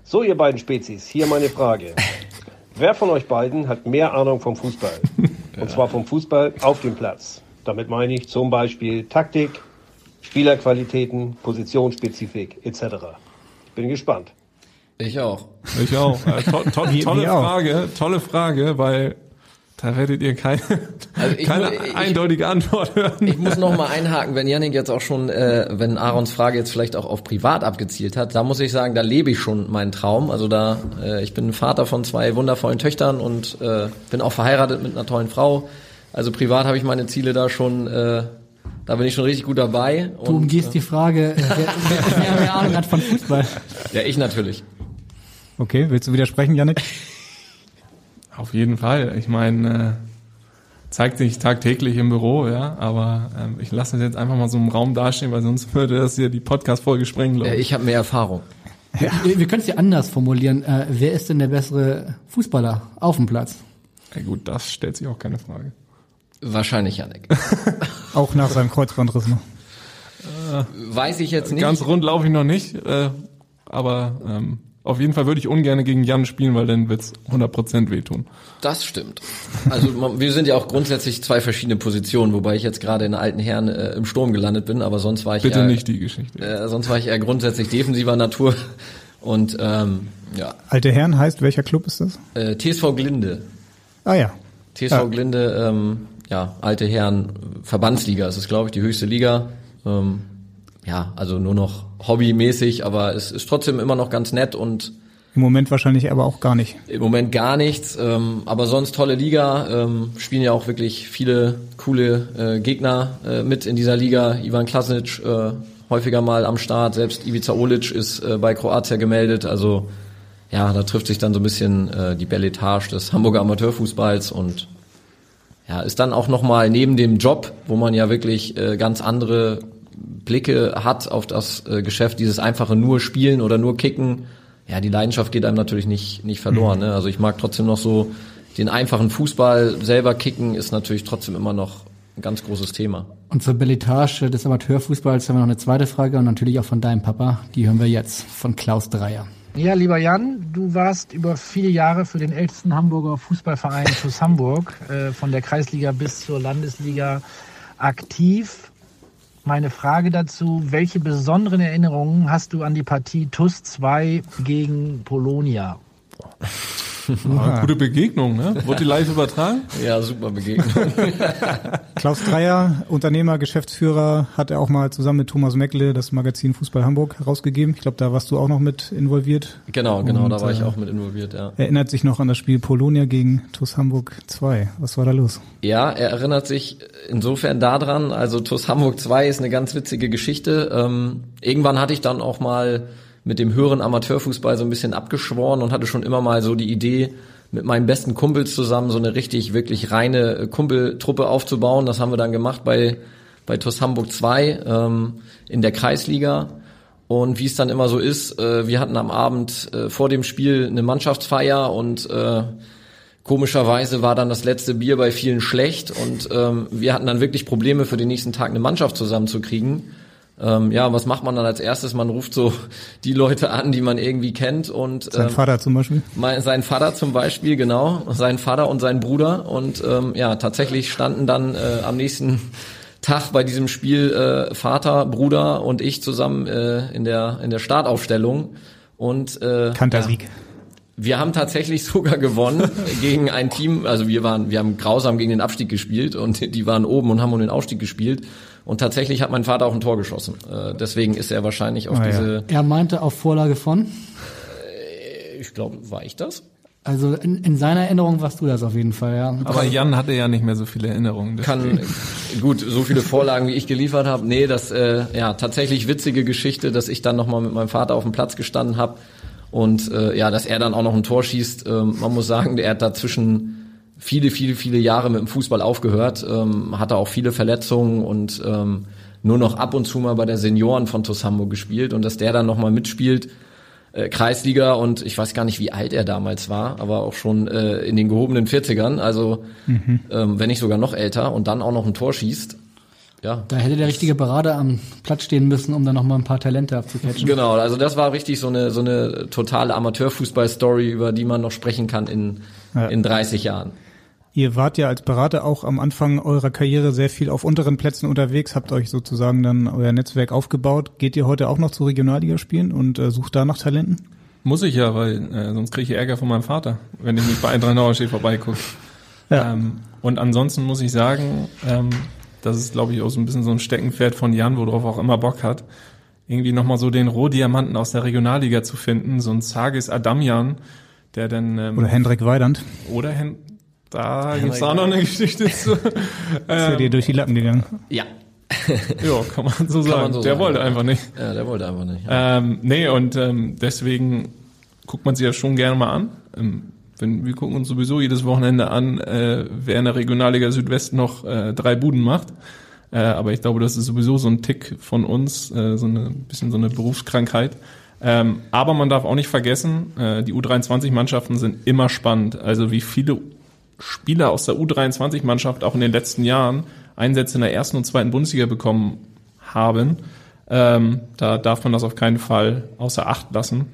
So, ihr beiden Spezies, hier meine Frage. *laughs* Wer von euch beiden hat mehr Ahnung vom Fußball? *laughs* Und zwar vom Fußball auf dem Platz. Damit meine ich zum Beispiel Taktik, Spielerqualitäten, Positionsspezifik etc. Ich bin gespannt. Ich auch. Ich auch. Äh, to to *laughs* tolle Frage, tolle Frage, weil da werdet ihr keine, also keine ich, eindeutige Antwort hören. Ich muss noch mal einhaken, wenn Janik jetzt auch schon, äh, wenn Aarons Frage jetzt vielleicht auch auf privat abgezielt hat, da muss ich sagen, da lebe ich schon meinen Traum. Also da, äh, ich bin Vater von zwei wundervollen Töchtern und äh, bin auch verheiratet mit einer tollen Frau. Also privat habe ich meine Ziele da schon, äh, da bin ich schon richtig gut dabei. Du umgehst die Frage, äh, wer, wer, wer mehr Ahnung hat von Fußball. Ja, ich natürlich. Okay, willst du widersprechen, Janik? Auf jeden Fall. Ich meine, äh, zeigt sich tagtäglich im Büro, ja, aber ähm, ich lasse das jetzt einfach mal so im Raum dastehen, weil sonst würde das hier die Podcast-Folge sprengen, glaube ich. Ich habe mehr Erfahrung. Ja. Wir, wir können es ja anders formulieren. Äh, wer ist denn der bessere Fußballer auf dem Platz? Ja, gut, das stellt sich auch keine Frage. Wahrscheinlich Janik. *laughs* auch nach seinem Kreuzbandriss noch. Äh, Weiß ich jetzt nicht. Ganz rund laufe ich noch nicht, äh, aber ähm, auf jeden Fall würde ich ungern gegen Jan spielen, weil dann wird's 100% wehtun. Das stimmt. Also wir sind ja auch grundsätzlich zwei verschiedene Positionen, wobei ich jetzt gerade in alten Herren äh, im Sturm gelandet bin, aber sonst war ich Bitte eher, nicht die Geschichte. Äh, sonst war ich eher grundsätzlich defensiver Natur und ähm, ja. Alte Herren heißt, welcher Club ist das? Äh, TSV Glinde. Ah ja. TSV ja. Glinde, ähm, ja, alte Herren Verbandsliga, das ist glaube ich die höchste Liga. Ähm, ja, also nur noch hobbymäßig, aber es ist trotzdem immer noch ganz nett und im Moment wahrscheinlich aber auch gar nicht. Im Moment gar nichts, ähm, aber sonst tolle Liga. Ähm, spielen ja auch wirklich viele coole äh, Gegner äh, mit in dieser Liga. Ivan Klasnic äh, häufiger mal am Start, selbst Ivica Olic ist äh, bei Kroatia gemeldet. Also ja, da trifft sich dann so ein bisschen äh, die Belletage des Hamburger Amateurfußballs und ja, ist dann auch nochmal neben dem Job, wo man ja wirklich äh, ganz andere Blicke hat auf das äh, Geschäft, dieses einfache nur spielen oder nur kicken, ja, die Leidenschaft geht einem natürlich nicht, nicht verloren. Mhm. Ne? Also ich mag trotzdem noch so den einfachen Fußball selber kicken, ist natürlich trotzdem immer noch ein ganz großes Thema. Und zur Belletage des Amateurfußballs haben wir noch eine zweite Frage und natürlich auch von deinem Papa. Die hören wir jetzt von Klaus Dreier. Ja, lieber Jan, du warst über viele Jahre für den ältesten Hamburger Fußballverein TuS Hamburg, äh, von der Kreisliga bis zur Landesliga aktiv. Meine Frage dazu, welche besonderen Erinnerungen hast du an die Partie TUS 2 gegen Polonia? Ah, gute Begegnung, ne? Wurde die live übertragen? Ja, super Begegnung. *laughs* Klaus Dreier, Unternehmer, Geschäftsführer, hat er auch mal zusammen mit Thomas Meckle das Magazin Fußball Hamburg herausgegeben. Ich glaube, da warst du auch noch mit involviert. Genau, genau, Und, da war ich äh, auch mit involviert, ja. Erinnert sich noch an das Spiel Polonia gegen TuS Hamburg 2. Was war da los? Ja, er erinnert sich insofern daran, also TuS Hamburg 2 ist eine ganz witzige Geschichte. Ähm, irgendwann hatte ich dann auch mal mit dem höheren Amateurfußball so ein bisschen abgeschworen und hatte schon immer mal so die Idee, mit meinen besten Kumpels zusammen so eine richtig, wirklich reine Kumpeltruppe aufzubauen. Das haben wir dann gemacht bei, bei TuS Hamburg 2 ähm, in der Kreisliga. Und wie es dann immer so ist, äh, wir hatten am Abend äh, vor dem Spiel eine Mannschaftsfeier und äh, komischerweise war dann das letzte Bier bei vielen schlecht und ähm, wir hatten dann wirklich Probleme für den nächsten Tag eine Mannschaft zusammenzukriegen. Ähm, ja, was macht man dann als erstes? Man ruft so *laughs* die Leute an, die man irgendwie kennt und sein ähm, Vater zum Beispiel. Mein, sein Vater zum Beispiel, genau, sein Vater und sein Bruder und ähm, ja, tatsächlich standen dann äh, am nächsten *laughs* Tag bei diesem Spiel äh, Vater, Bruder und ich zusammen äh, in der in der Startaufstellung und äh, Kantersieg. Ja, Wir haben tatsächlich *laughs* sogar gewonnen gegen ein Team, also wir waren, wir haben grausam gegen den Abstieg gespielt und die waren oben und haben um den Aufstieg gespielt. Und tatsächlich hat mein Vater auch ein Tor geschossen. Äh, deswegen ist er wahrscheinlich auf Ah, ja. diese, Er meinte auf Vorlage von. ich glaube, war ich das? Also in, in seiner Erinnerung warst du das auf jeden Fall, ja. Aber Jan hatte ja nicht mehr so viele Erinnerungen. Kann gut so viele Vorlagen wie ich geliefert habe. Nee, das äh, ja tatsächlich witzige Geschichte, dass ich dann nochmal mit meinem Vater auf dem Platz gestanden habe und äh, ja, dass er dann auch noch ein Tor schießt. Ähm, man muss sagen, er hat dazwischen viele, viele, viele Jahre mit dem Fußball aufgehört, ähm, hatte auch viele Verletzungen und ähm, nur noch ab und zu mal bei der Senioren von TuS Hamburg gespielt und dass der dann nochmal mitspielt, äh, Kreisliga und ich weiß gar nicht, wie alt er damals war, aber auch schon äh, in den gehobenen 40ern, also Mhm. ähm, wenn nicht sogar noch älter und dann auch noch ein Tor schießt. Ja, Da hätte der richtige Berater am Platz stehen müssen, um dann noch mal ein paar Talente abzucatchen. Genau, also das war richtig so eine so eine totale Amateurfußball-Story, über die man noch sprechen kann in Ja. in 30 Jahren. Ihr wart ja als Berater auch am Anfang eurer Karriere sehr viel auf unteren Plätzen unterwegs, habt euch sozusagen dann euer Netzwerk aufgebaut. Geht ihr heute auch noch zu Regionalliga spielen und äh, sucht da nach Talenten? Muss ich ja, weil äh, sonst kriege ich Ärger von meinem Vater, wenn ich nicht bei Eintracht Nauerstedt vorbeigucke. *laughs* Ja. Ähm, und ansonsten muss ich sagen, ähm, das ist, glaube ich, auch so ein bisschen so ein Steckenpferd von Jan, worauf er auch immer Bock hat, irgendwie nochmal so den Rohdiamanten aus der Regionalliga zu finden, so ein Sagis Adamian, der dann... Ähm, Oder Hendrik Weidand? Oder Hen da Henrik gibt's auch noch eine Geschichte zu. *laughs* Ist ja dir durch die Lappen gegangen. Ja. *laughs* ja, kann man so Kann sagen. man so der sagen, wollte ja. einfach nicht. Ja, der wollte einfach nicht. Ja. Ähm, nee, und ähm, deswegen guckt man sich das schon gerne mal an. Ähm, wenn, wir gucken uns sowieso jedes Wochenende an, äh, wer in der Regionalliga Südwest noch äh, drei Buden macht. Äh, aber ich glaube, das ist sowieso so ein Tick von uns, äh, so eine bisschen so eine Berufskrankheit. Ähm, aber man darf auch nicht vergessen, äh, die U23-Mannschaften sind immer spannend. Also wie viele Spieler aus der U23-Mannschaft auch in den letzten Jahren Einsätze in der ersten und zweiten Bundesliga bekommen haben. Ähm, da darf man das auf keinen Fall außer Acht lassen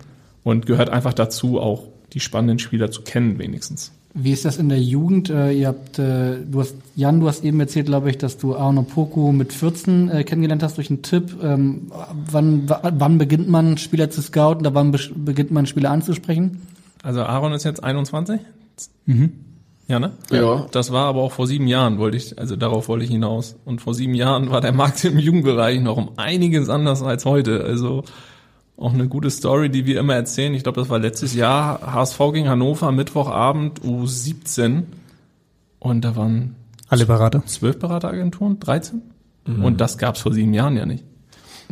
und gehört einfach dazu, auch die spannenden Spieler zu kennen wenigstens. Wie ist das in der Jugend? Äh, ihr habt, äh, du hast, Jan, du hast eben erzählt, glaube ich, dass du Arno Poku mit 14 äh, kennengelernt hast durch einen Tipp. Ähm, wann, wa- wann beginnt man Spieler zu scouten? Oder wann beginnt man Spieler anzusprechen? Also Aaron ist jetzt 21? Mhm. Ja, ne? Ja. Das war aber auch vor sieben Jahren, wollte ich, also darauf wollte ich hinaus. Und vor sieben Jahren war der Markt im Jugendbereich noch um einiges anders als heute. Also auch eine gute Story, die wir immer erzählen. Ich glaube, das war letztes Jahr HSV gegen Hannover, Mittwochabend U17. Und da waren Alle Berater? zwölf Berateragenturen, 13. Und das gab's vor sieben Jahren ja nicht.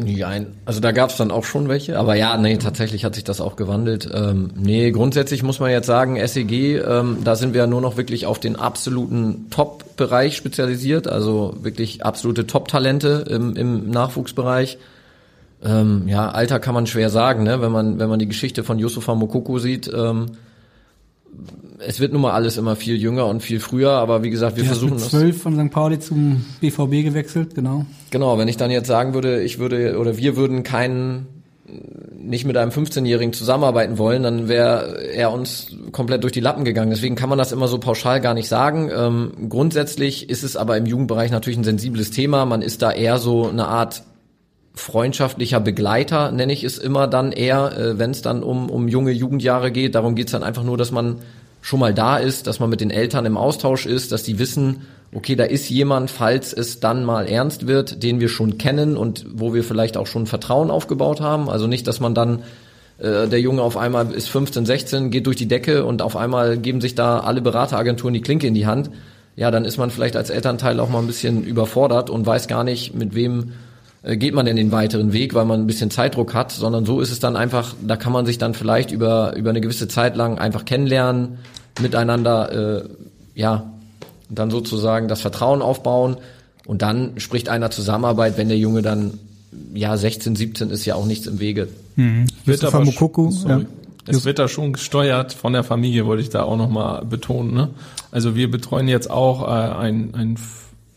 Nein, also da gab's dann auch schon welche, aber ja, nee, tatsächlich hat sich das auch gewandelt. Ähm, nee, grundsätzlich muss man jetzt sagen, SEG, ähm, da sind wir ja nur noch wirklich auf den absoluten Top-Bereich spezialisiert, also wirklich absolute Top-Talente im, im Nachwuchsbereich. Ähm, ja, Alter kann man schwer sagen, ne? wenn man wenn man die Geschichte von Yusufa Mokoko sieht. Ähm, es wird nun mal alles immer viel jünger und viel früher, aber wie gesagt, wir ist versuchen das. 12 von St. Pauli zum BVB gewechselt, genau. Genau, wenn ich dann jetzt sagen würde, ich würde oder wir würden keinen nicht mit einem 15-Jährigen zusammenarbeiten wollen, dann wäre er uns komplett durch die Lappen gegangen. Deswegen kann man das immer so pauschal gar nicht sagen. Ähm, grundsätzlich ist es aber im Jugendbereich natürlich ein sensibles Thema. Man ist da eher so eine Art freundschaftlicher Begleiter, nenne ich es immer dann eher, äh, wenn es dann um, um junge Jugendjahre geht. Darum geht's dann einfach nur, dass man schon mal da ist, dass man mit den Eltern im Austausch ist, dass die wissen, okay, da ist jemand, falls es dann mal ernst wird, den wir schon kennen und wo wir vielleicht auch schon Vertrauen aufgebaut haben. Also nicht, dass man dann äh, der Junge auf einmal ist 15, 16, geht durch die Decke und auf einmal geben sich da alle Berateragenturen die Klinke in die Hand. Ja, dann ist man vielleicht als Elternteil auch mal ein bisschen überfordert und weiß gar nicht, mit wem geht man denn den weiteren Weg, weil man ein bisschen Zeitdruck hat, sondern so ist es dann einfach, da kann man sich dann vielleicht über, über eine gewisse Zeit lang einfach kennenlernen, miteinander, äh, ja, dann sozusagen das Vertrauen aufbauen und dann spricht einer Zusammenarbeit, wenn der Junge dann, ja, 16, 17 ist ja auch nichts im Wege. Mhm. Wird aber sch- ja. Es wird da schon gesteuert von der Familie, wollte ich da auch nochmal betonen. Ne? Also wir betreuen jetzt auch äh, einen, einen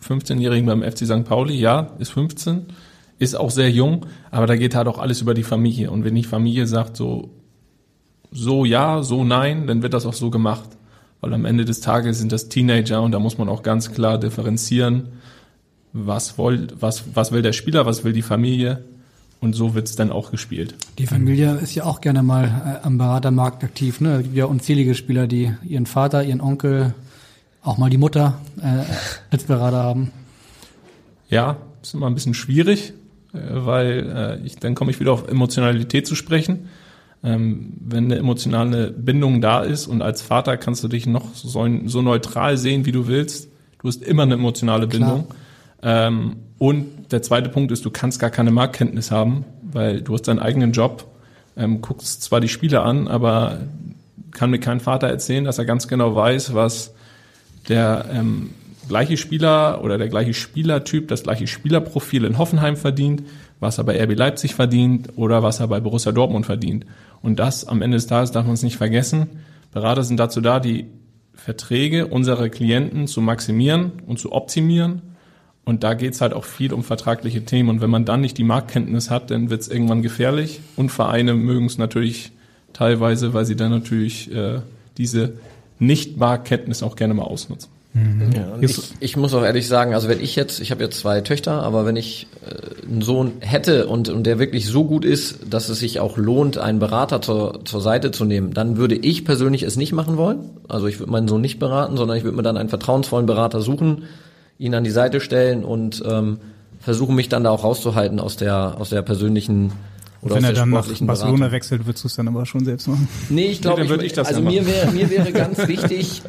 15-Jährigen beim FC St. Pauli, ja, ist 15, ist auch sehr jung, aber da geht halt auch alles über die Familie. Und wenn die Familie sagt so, so ja, so nein, dann wird das auch so gemacht. Weil am Ende des Tages sind das Teenager und da muss man auch ganz klar differenzieren, was, wollt, was, was will der Spieler, was will die Familie. und so wird's dann auch gespielt. Die Familie ist ja auch gerne mal äh, am Beratermarkt aktiv. Ne? Es gibt ja unzählige Spieler, die ihren Vater, ihren Onkel, auch mal die Mutter äh, *laughs* als Berater haben. Ja, ist immer ein bisschen schwierig, weil äh, ich, dann komme ich wieder auf Emotionalität zu sprechen. Ähm, wenn eine emotionale Bindung da ist und als Vater kannst du dich noch so, so neutral sehen, wie du willst. Du hast immer eine emotionale Bindung. Ähm, und der zweite Punkt ist, du kannst gar keine Marktkenntnis haben, weil du hast deinen eigenen Job, ähm, guckst zwar die Spiele an, aber kann mir kein Vater erzählen, dass er ganz genau weiß, was der ähm, gleiche Spieler oder der gleiche Spielertyp, das gleiche Spielerprofil in Hoffenheim verdient, was er bei RB Leipzig verdient oder was er bei Borussia Dortmund verdient. Und das am Ende des Tages darf man es nicht vergessen. Berater sind dazu da, die Verträge unserer Klienten zu maximieren und zu optimieren und da geht's halt auch viel um vertragliche Themen. Und wenn man dann nicht die Marktkenntnis hat, dann wird's irgendwann gefährlich. Und Vereine mögen es natürlich teilweise, weil sie dann natürlich äh, diese Nicht-Marktkenntnis auch gerne mal ausnutzen. Mhm. Ja, ich, ich, muss auch ehrlich sagen, also wenn ich jetzt, ich habe jetzt zwei Töchter, aber wenn ich äh, einen Sohn hätte und, und der wirklich so gut ist, dass es sich auch lohnt, einen Berater zur, zur Seite zu nehmen, dann würde ich persönlich es nicht machen wollen. Also ich würde meinen Sohn nicht beraten, sondern ich würde mir dann einen vertrauensvollen Berater suchen, ihn an die Seite stellen und ähm, versuchen mich dann da auch rauszuhalten aus der aus der persönlichen oder Wenn er dann nach Barcelona Beratung. wechselt, würdest du es dann aber schon selbst machen? Nee, ich glaube, nee, ich, ich also mir wäre mir *laughs* wäre ganz wichtig,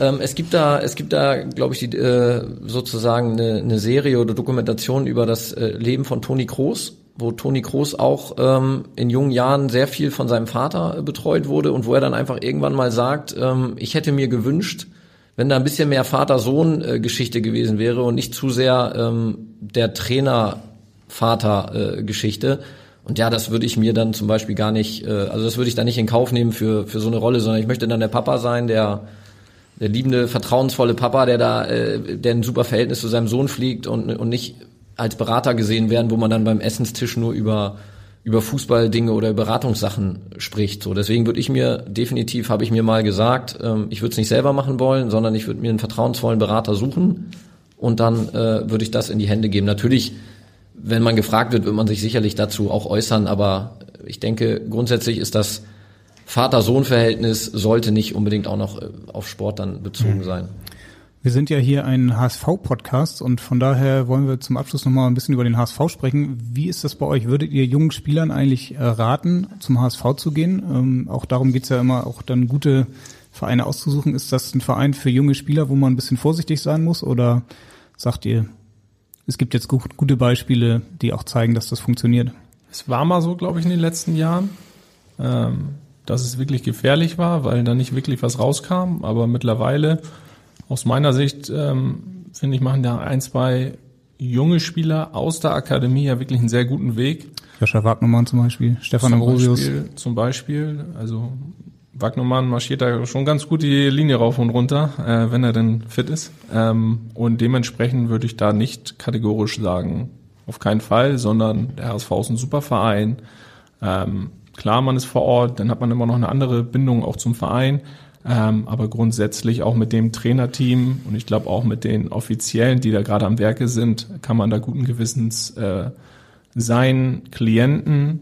ähm, es gibt da es gibt da glaube ich die, äh, sozusagen eine, eine Serie oder Dokumentation über das äh, Leben von Toni Kroos, wo Toni Kroos auch ähm, in jungen Jahren sehr viel von seinem Vater äh, betreut wurde und wo er dann einfach irgendwann mal sagt, ähm, ich hätte mir gewünscht, wenn da ein bisschen mehr Vater-Sohn-Geschichte gewesen wäre und nicht zu sehr ähm, der Trainer-Vater-Geschichte. Und ja, das würde ich mir dann zum Beispiel gar nicht, äh, also das würde ich dann nicht in Kauf nehmen für, für so eine Rolle, sondern ich möchte dann der Papa sein, der, der liebende, vertrauensvolle Papa, der da, äh, der ein super Verhältnis zu seinem Sohn fliegt und, und nicht als Berater gesehen werden, wo man dann beim Essenstisch nur über über Fußballdinge oder Beratungssachen spricht. So, deswegen würde ich mir definitiv, habe ich mir mal gesagt, ähm, ich würde es nicht selber machen wollen, sondern ich würde mir einen vertrauensvollen Berater suchen und dann äh, würde ich das in die Hände geben. Natürlich, wenn man gefragt wird, wird man sich sicherlich dazu auch äußern, aber ich denke, grundsätzlich ist das Vater-Sohn-Verhältnis sollte nicht unbedingt auch noch äh, auf Sport dann bezogen mhm. sein. Wir sind ja hier ein HSV-Podcast und von daher wollen wir zum Abschluss nochmal ein bisschen über den HSV sprechen. Wie ist das bei euch? Würdet ihr jungen Spielern eigentlich äh, raten, zum HSV zu gehen? Ähm, auch darum geht's ja immer, auch dann gute Vereine auszusuchen. Ist das ein Verein für junge Spieler, wo man ein bisschen vorsichtig sein muss? Oder sagt ihr, es gibt jetzt gute Beispiele, die auch zeigen, dass das funktioniert? Es war mal so, glaube ich, in den letzten Jahren, ähm, dass es wirklich gefährlich war, weil da nicht wirklich was rauskam. Aber mittlerweile aus meiner Sicht, ähm, finde ich, machen da ein, zwei junge Spieler aus der Akademie ja wirklich einen sehr guten Weg. Joscha Wagnermann zum Beispiel, Stefan zum Ambrosius. Beispiel, zum Beispiel, also Wagnermann marschiert da schon ganz gut die Linie rauf und runter, äh, wenn er denn fit ist. Ähm, und dementsprechend würde ich da nicht kategorisch sagen, auf keinen Fall, sondern der HSV ist ein super Verein. Ähm, klar, man ist vor Ort, dann hat man immer noch eine andere Bindung auch zum Verein. Ähm, aber grundsätzlich auch mit dem Trainerteam und ich glaube auch mit den Offiziellen, die da gerade am Werke sind, kann man da guten Gewissens äh, seinen Klienten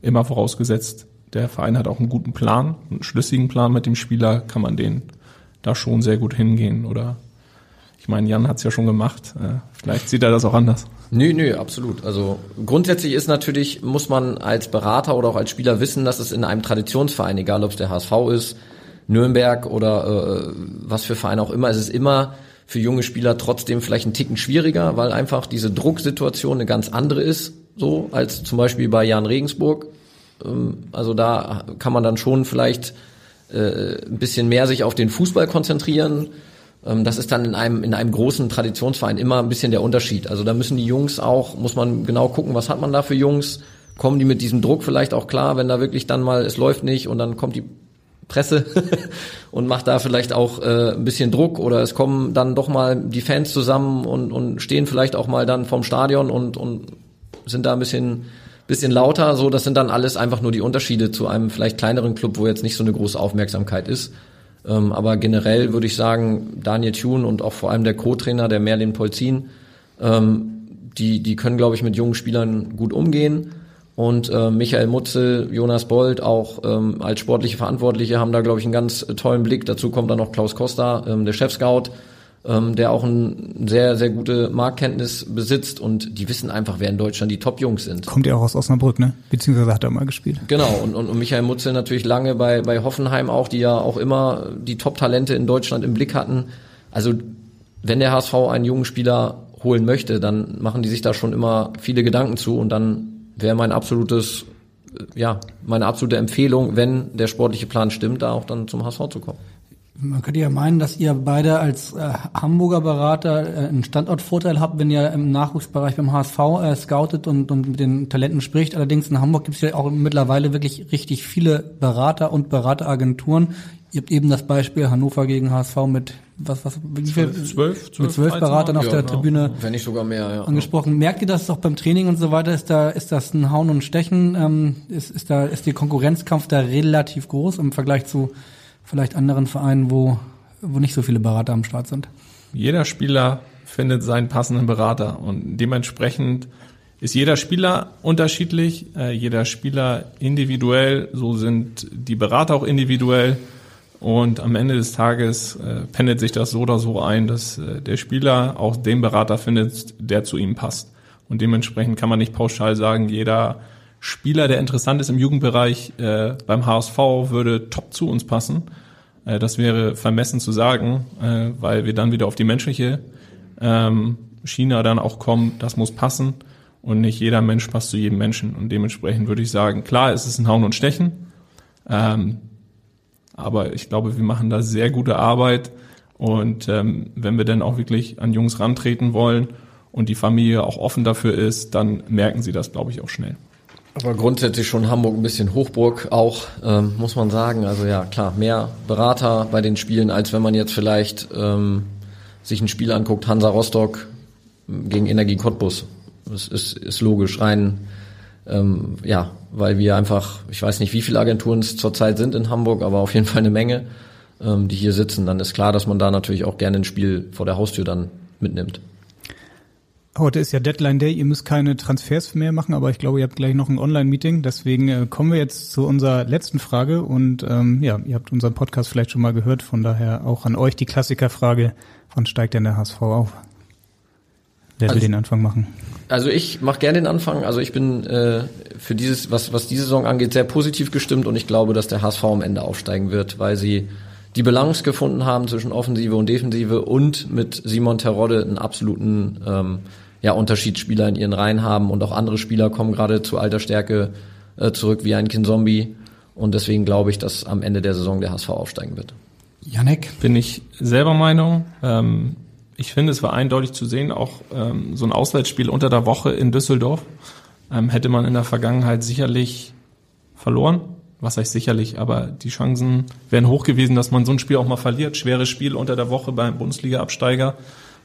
immer vorausgesetzt, der Verein hat auch einen guten Plan, einen schlüssigen Plan mit dem Spieler, kann man den da schon sehr gut hingehen. Oder ich meine, Jan hat es ja schon gemacht. Äh, vielleicht sieht er das auch anders. Nö, nö, absolut. Also grundsätzlich ist natürlich, muss man als Berater oder auch als Spieler wissen, dass es in einem Traditionsverein, egal ob es der HSV ist, Nürnberg oder äh, was für Vereine auch immer, es ist immer für junge Spieler trotzdem vielleicht ein Ticken schwieriger, weil einfach diese Drucksituation eine ganz andere ist, so als zum Beispiel bei Jan Regensburg. Ähm, also da kann man dann schon vielleicht äh, ein bisschen mehr sich auf den Fußball konzentrieren. Ähm, das ist dann in einem, in einem großen Traditionsverein immer ein bisschen der Unterschied. Also da müssen die Jungs auch, muss man genau gucken, was hat man da für Jungs, kommen die mit diesem Druck vielleicht auch klar, wenn da wirklich dann mal, es läuft nicht und dann kommt die Presse *laughs* und macht da vielleicht auch äh, ein bisschen Druck oder es kommen dann doch mal die Fans zusammen und, und stehen vielleicht auch mal dann vom Stadion und, und sind da ein bisschen bisschen lauter. So, das sind dann alles einfach nur die Unterschiede zu einem vielleicht kleineren Club, wo jetzt nicht so eine große Aufmerksamkeit ist. Ähm, aber generell würde ich sagen, Daniel Thune und auch vor allem der Co-Trainer, der Merlin Polzin, ähm, die, die können, glaube ich, mit jungen Spielern gut umgehen. Und äh, Michael Mutzel, Jonas Bold, auch ähm, als sportliche Verantwortliche, haben da, glaube ich, einen ganz tollen Blick. Dazu kommt dann noch Klaus Costa, ähm, der Chefscout, ähm, der auch ein sehr, sehr gute Marktkenntnis besitzt. Und die wissen einfach, wer in Deutschland die Top-Jungs sind. Kommt ja auch aus Osnabrück, ne? Beziehungsweise hat er mal gespielt. Genau, und, und, und Michael Mutzel natürlich lange bei, bei Hoffenheim auch, die ja auch immer die Top-Talente in Deutschland im Blick hatten. Also wenn der HSV einen jungen Spieler holen möchte, dann machen die sich da schon immer viele Gedanken zu und dann wäre mein absolutes, äh, ja, meine absolute Empfehlung, wenn der sportliche Plan stimmt, da auch dann zum HSV zu kommen. Man könnte ja meinen, dass ihr beide als äh, Hamburger Berater äh, einen Standortvorteil habt, wenn ihr im Nachwuchsbereich beim HSV äh, scoutet und, und mit den Talenten spricht. Allerdings in Hamburg gibt es ja auch mittlerweile wirklich richtig viele Berater und Berateragenturen. Ihr habt eben das Beispiel Hannover gegen HSV mit was, was, wie viel? Zwölf, zwölf, mit zwölf Beratern auf Ja, der genau. Tribüne Wenn nicht sogar mehr, ja. angesprochen. Merkt ihr das doch beim Training und so weiter? Ist da, ist das ein Hauen und Stechen? Ähm, ist, ist da, ist der Konkurrenzkampf da relativ groß im Vergleich zu vielleicht anderen Vereinen, wo, wo nicht so viele Berater am Start sind? Jeder Spieler findet seinen passenden Berater und dementsprechend ist jeder Spieler unterschiedlich, äh, jeder Spieler individuell, so sind die Berater auch individuell und am Ende des Tages äh, pendelt sich das so oder so ein, dass äh, der Spieler auch den Berater findet, der zu ihm passt. Und dementsprechend kann man nicht pauschal sagen, jeder Spieler, der interessant ist im Jugendbereich äh, beim HSV, würde top zu uns passen. Äh, das wäre vermessen zu sagen, äh, weil wir dann wieder auf die menschliche ähm, Schiene dann auch kommen. Das muss passen und nicht jeder Mensch passt zu jedem Menschen. Und dementsprechend würde ich sagen, klar, es ist ein Hauen und Stechen, ähm, aber ich glaube, wir machen da sehr gute Arbeit. Und ähm, wenn wir dann auch wirklich an Jungs rantreten wollen und die Familie auch offen dafür ist, dann merken sie das, glaube ich, auch schnell. Aber grundsätzlich schon Hamburg ein bisschen Hochburg auch, ähm, muss man sagen. Also ja, klar, mehr Berater bei den Spielen, als wenn man jetzt vielleicht ähm, sich ein Spiel anguckt, Hansa Rostock gegen Energie Cottbus. Das ist, ist logisch, rein, ähm, ja, weil wir einfach, ich weiß nicht, wie viele Agenturen es zurzeit sind in Hamburg, aber auf jeden Fall eine Menge, ähm, die hier sitzen. Dann ist klar, dass man da natürlich auch gerne ein Spiel vor der Haustür dann mitnimmt. Heute ist ja Deadline Day, ihr müsst keine Transfers mehr machen, aber ich glaube, ihr habt gleich noch ein Online-Meeting. Deswegen äh, kommen wir jetzt zu unserer letzten Frage und ähm, ja, ihr habt unseren Podcast vielleicht schon mal gehört, von daher auch an euch die Klassikerfrage, wann steigt denn der HSV auf? Wer will Also- den Anfang machen? Also ich mache gerne den Anfang. Also ich bin äh, für dieses, was, was diese Saison angeht, sehr positiv gestimmt und ich glaube, dass der HSV am Ende aufsteigen wird, weil sie die Balance gefunden haben zwischen Offensive und Defensive und mit Simon Terodde einen absoluten ähm, ja, Unterschiedsspieler in ihren Reihen haben und auch andere Spieler kommen gerade zu alter Stärke äh, zurück wie ein Kinzombie und deswegen glaube ich, dass am Ende der Saison der HSV aufsteigen wird. Janek? Bin ich selber Meinung. Ähm, ich finde, es war eindeutig zu sehen, auch ähm, so ein Auswärtsspiel unter der Woche in Düsseldorf ähm, hätte man in der Vergangenheit sicherlich verloren. Was heißt sicherlich, aber die Chancen wären hoch gewesen, dass man so ein Spiel auch mal verliert. Schweres Spiel unter der Woche beim Bundesliga-Absteiger.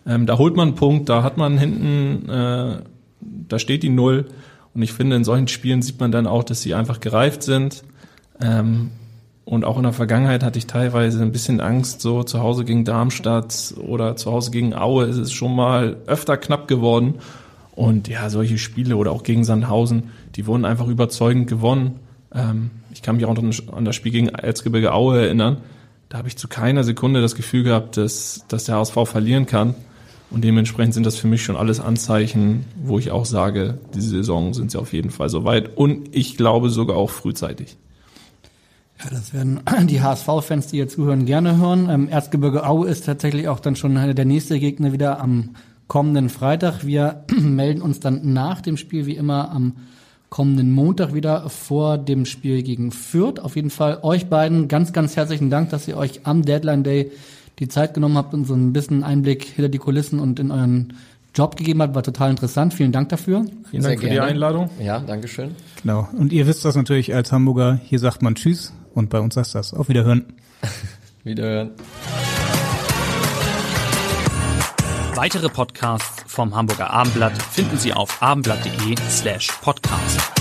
Ähm, da holt man einen Punkt, da hat man hinten, äh, da steht die Null. Und ich finde, in solchen Spielen sieht man dann auch, dass sie einfach gereift sind. Ähm, und auch in der Vergangenheit hatte ich teilweise ein bisschen Angst, so zu Hause gegen Darmstadt oder zu Hause gegen Aue ist es schon mal öfter knapp geworden. Und ja, solche Spiele oder auch gegen Sandhausen, die wurden einfach überzeugend gewonnen. Ähm, ich kann mich auch noch an das Spiel gegen Erzgebirge Aue erinnern. Da habe ich zu keiner Sekunde das Gefühl gehabt, dass, dass der HSV verlieren kann. Und dementsprechend sind das für mich schon alles Anzeichen, wo ich auch sage, diese Saison sind sie auf jeden Fall soweit. Und ich glaube sogar auch frühzeitig. Ja, das werden *clears throat* die HSV-Fans, die hier zuhören, gerne hören. Ähm, Erzgebirge Aue ist tatsächlich auch dann schon der nächste Gegner wieder am kommenden Freitag. Wir *clears throat* melden uns dann nach dem Spiel wie immer am kommenden Montag wieder vor dem Spiel gegen Fürth. Auf jeden Fall euch beiden ganz, ganz herzlichen Dank, dass ihr euch am Deadline Day die Zeit genommen habt und so ein bisschen Einblick hinter die Kulissen und in euren Job gegeben habt. War total interessant. Vielen Dank dafür. Vielen Dank für die Einladung. Ja, Dankeschön. Genau. Und ihr wisst das natürlich als Hamburger, hier sagt man Tschüss und bei uns heißt das Auf Wiederhören. *laughs* Wiederhören. Weitere Podcasts vom Hamburger Abendblatt finden Sie auf abendblatt.de slash podcast.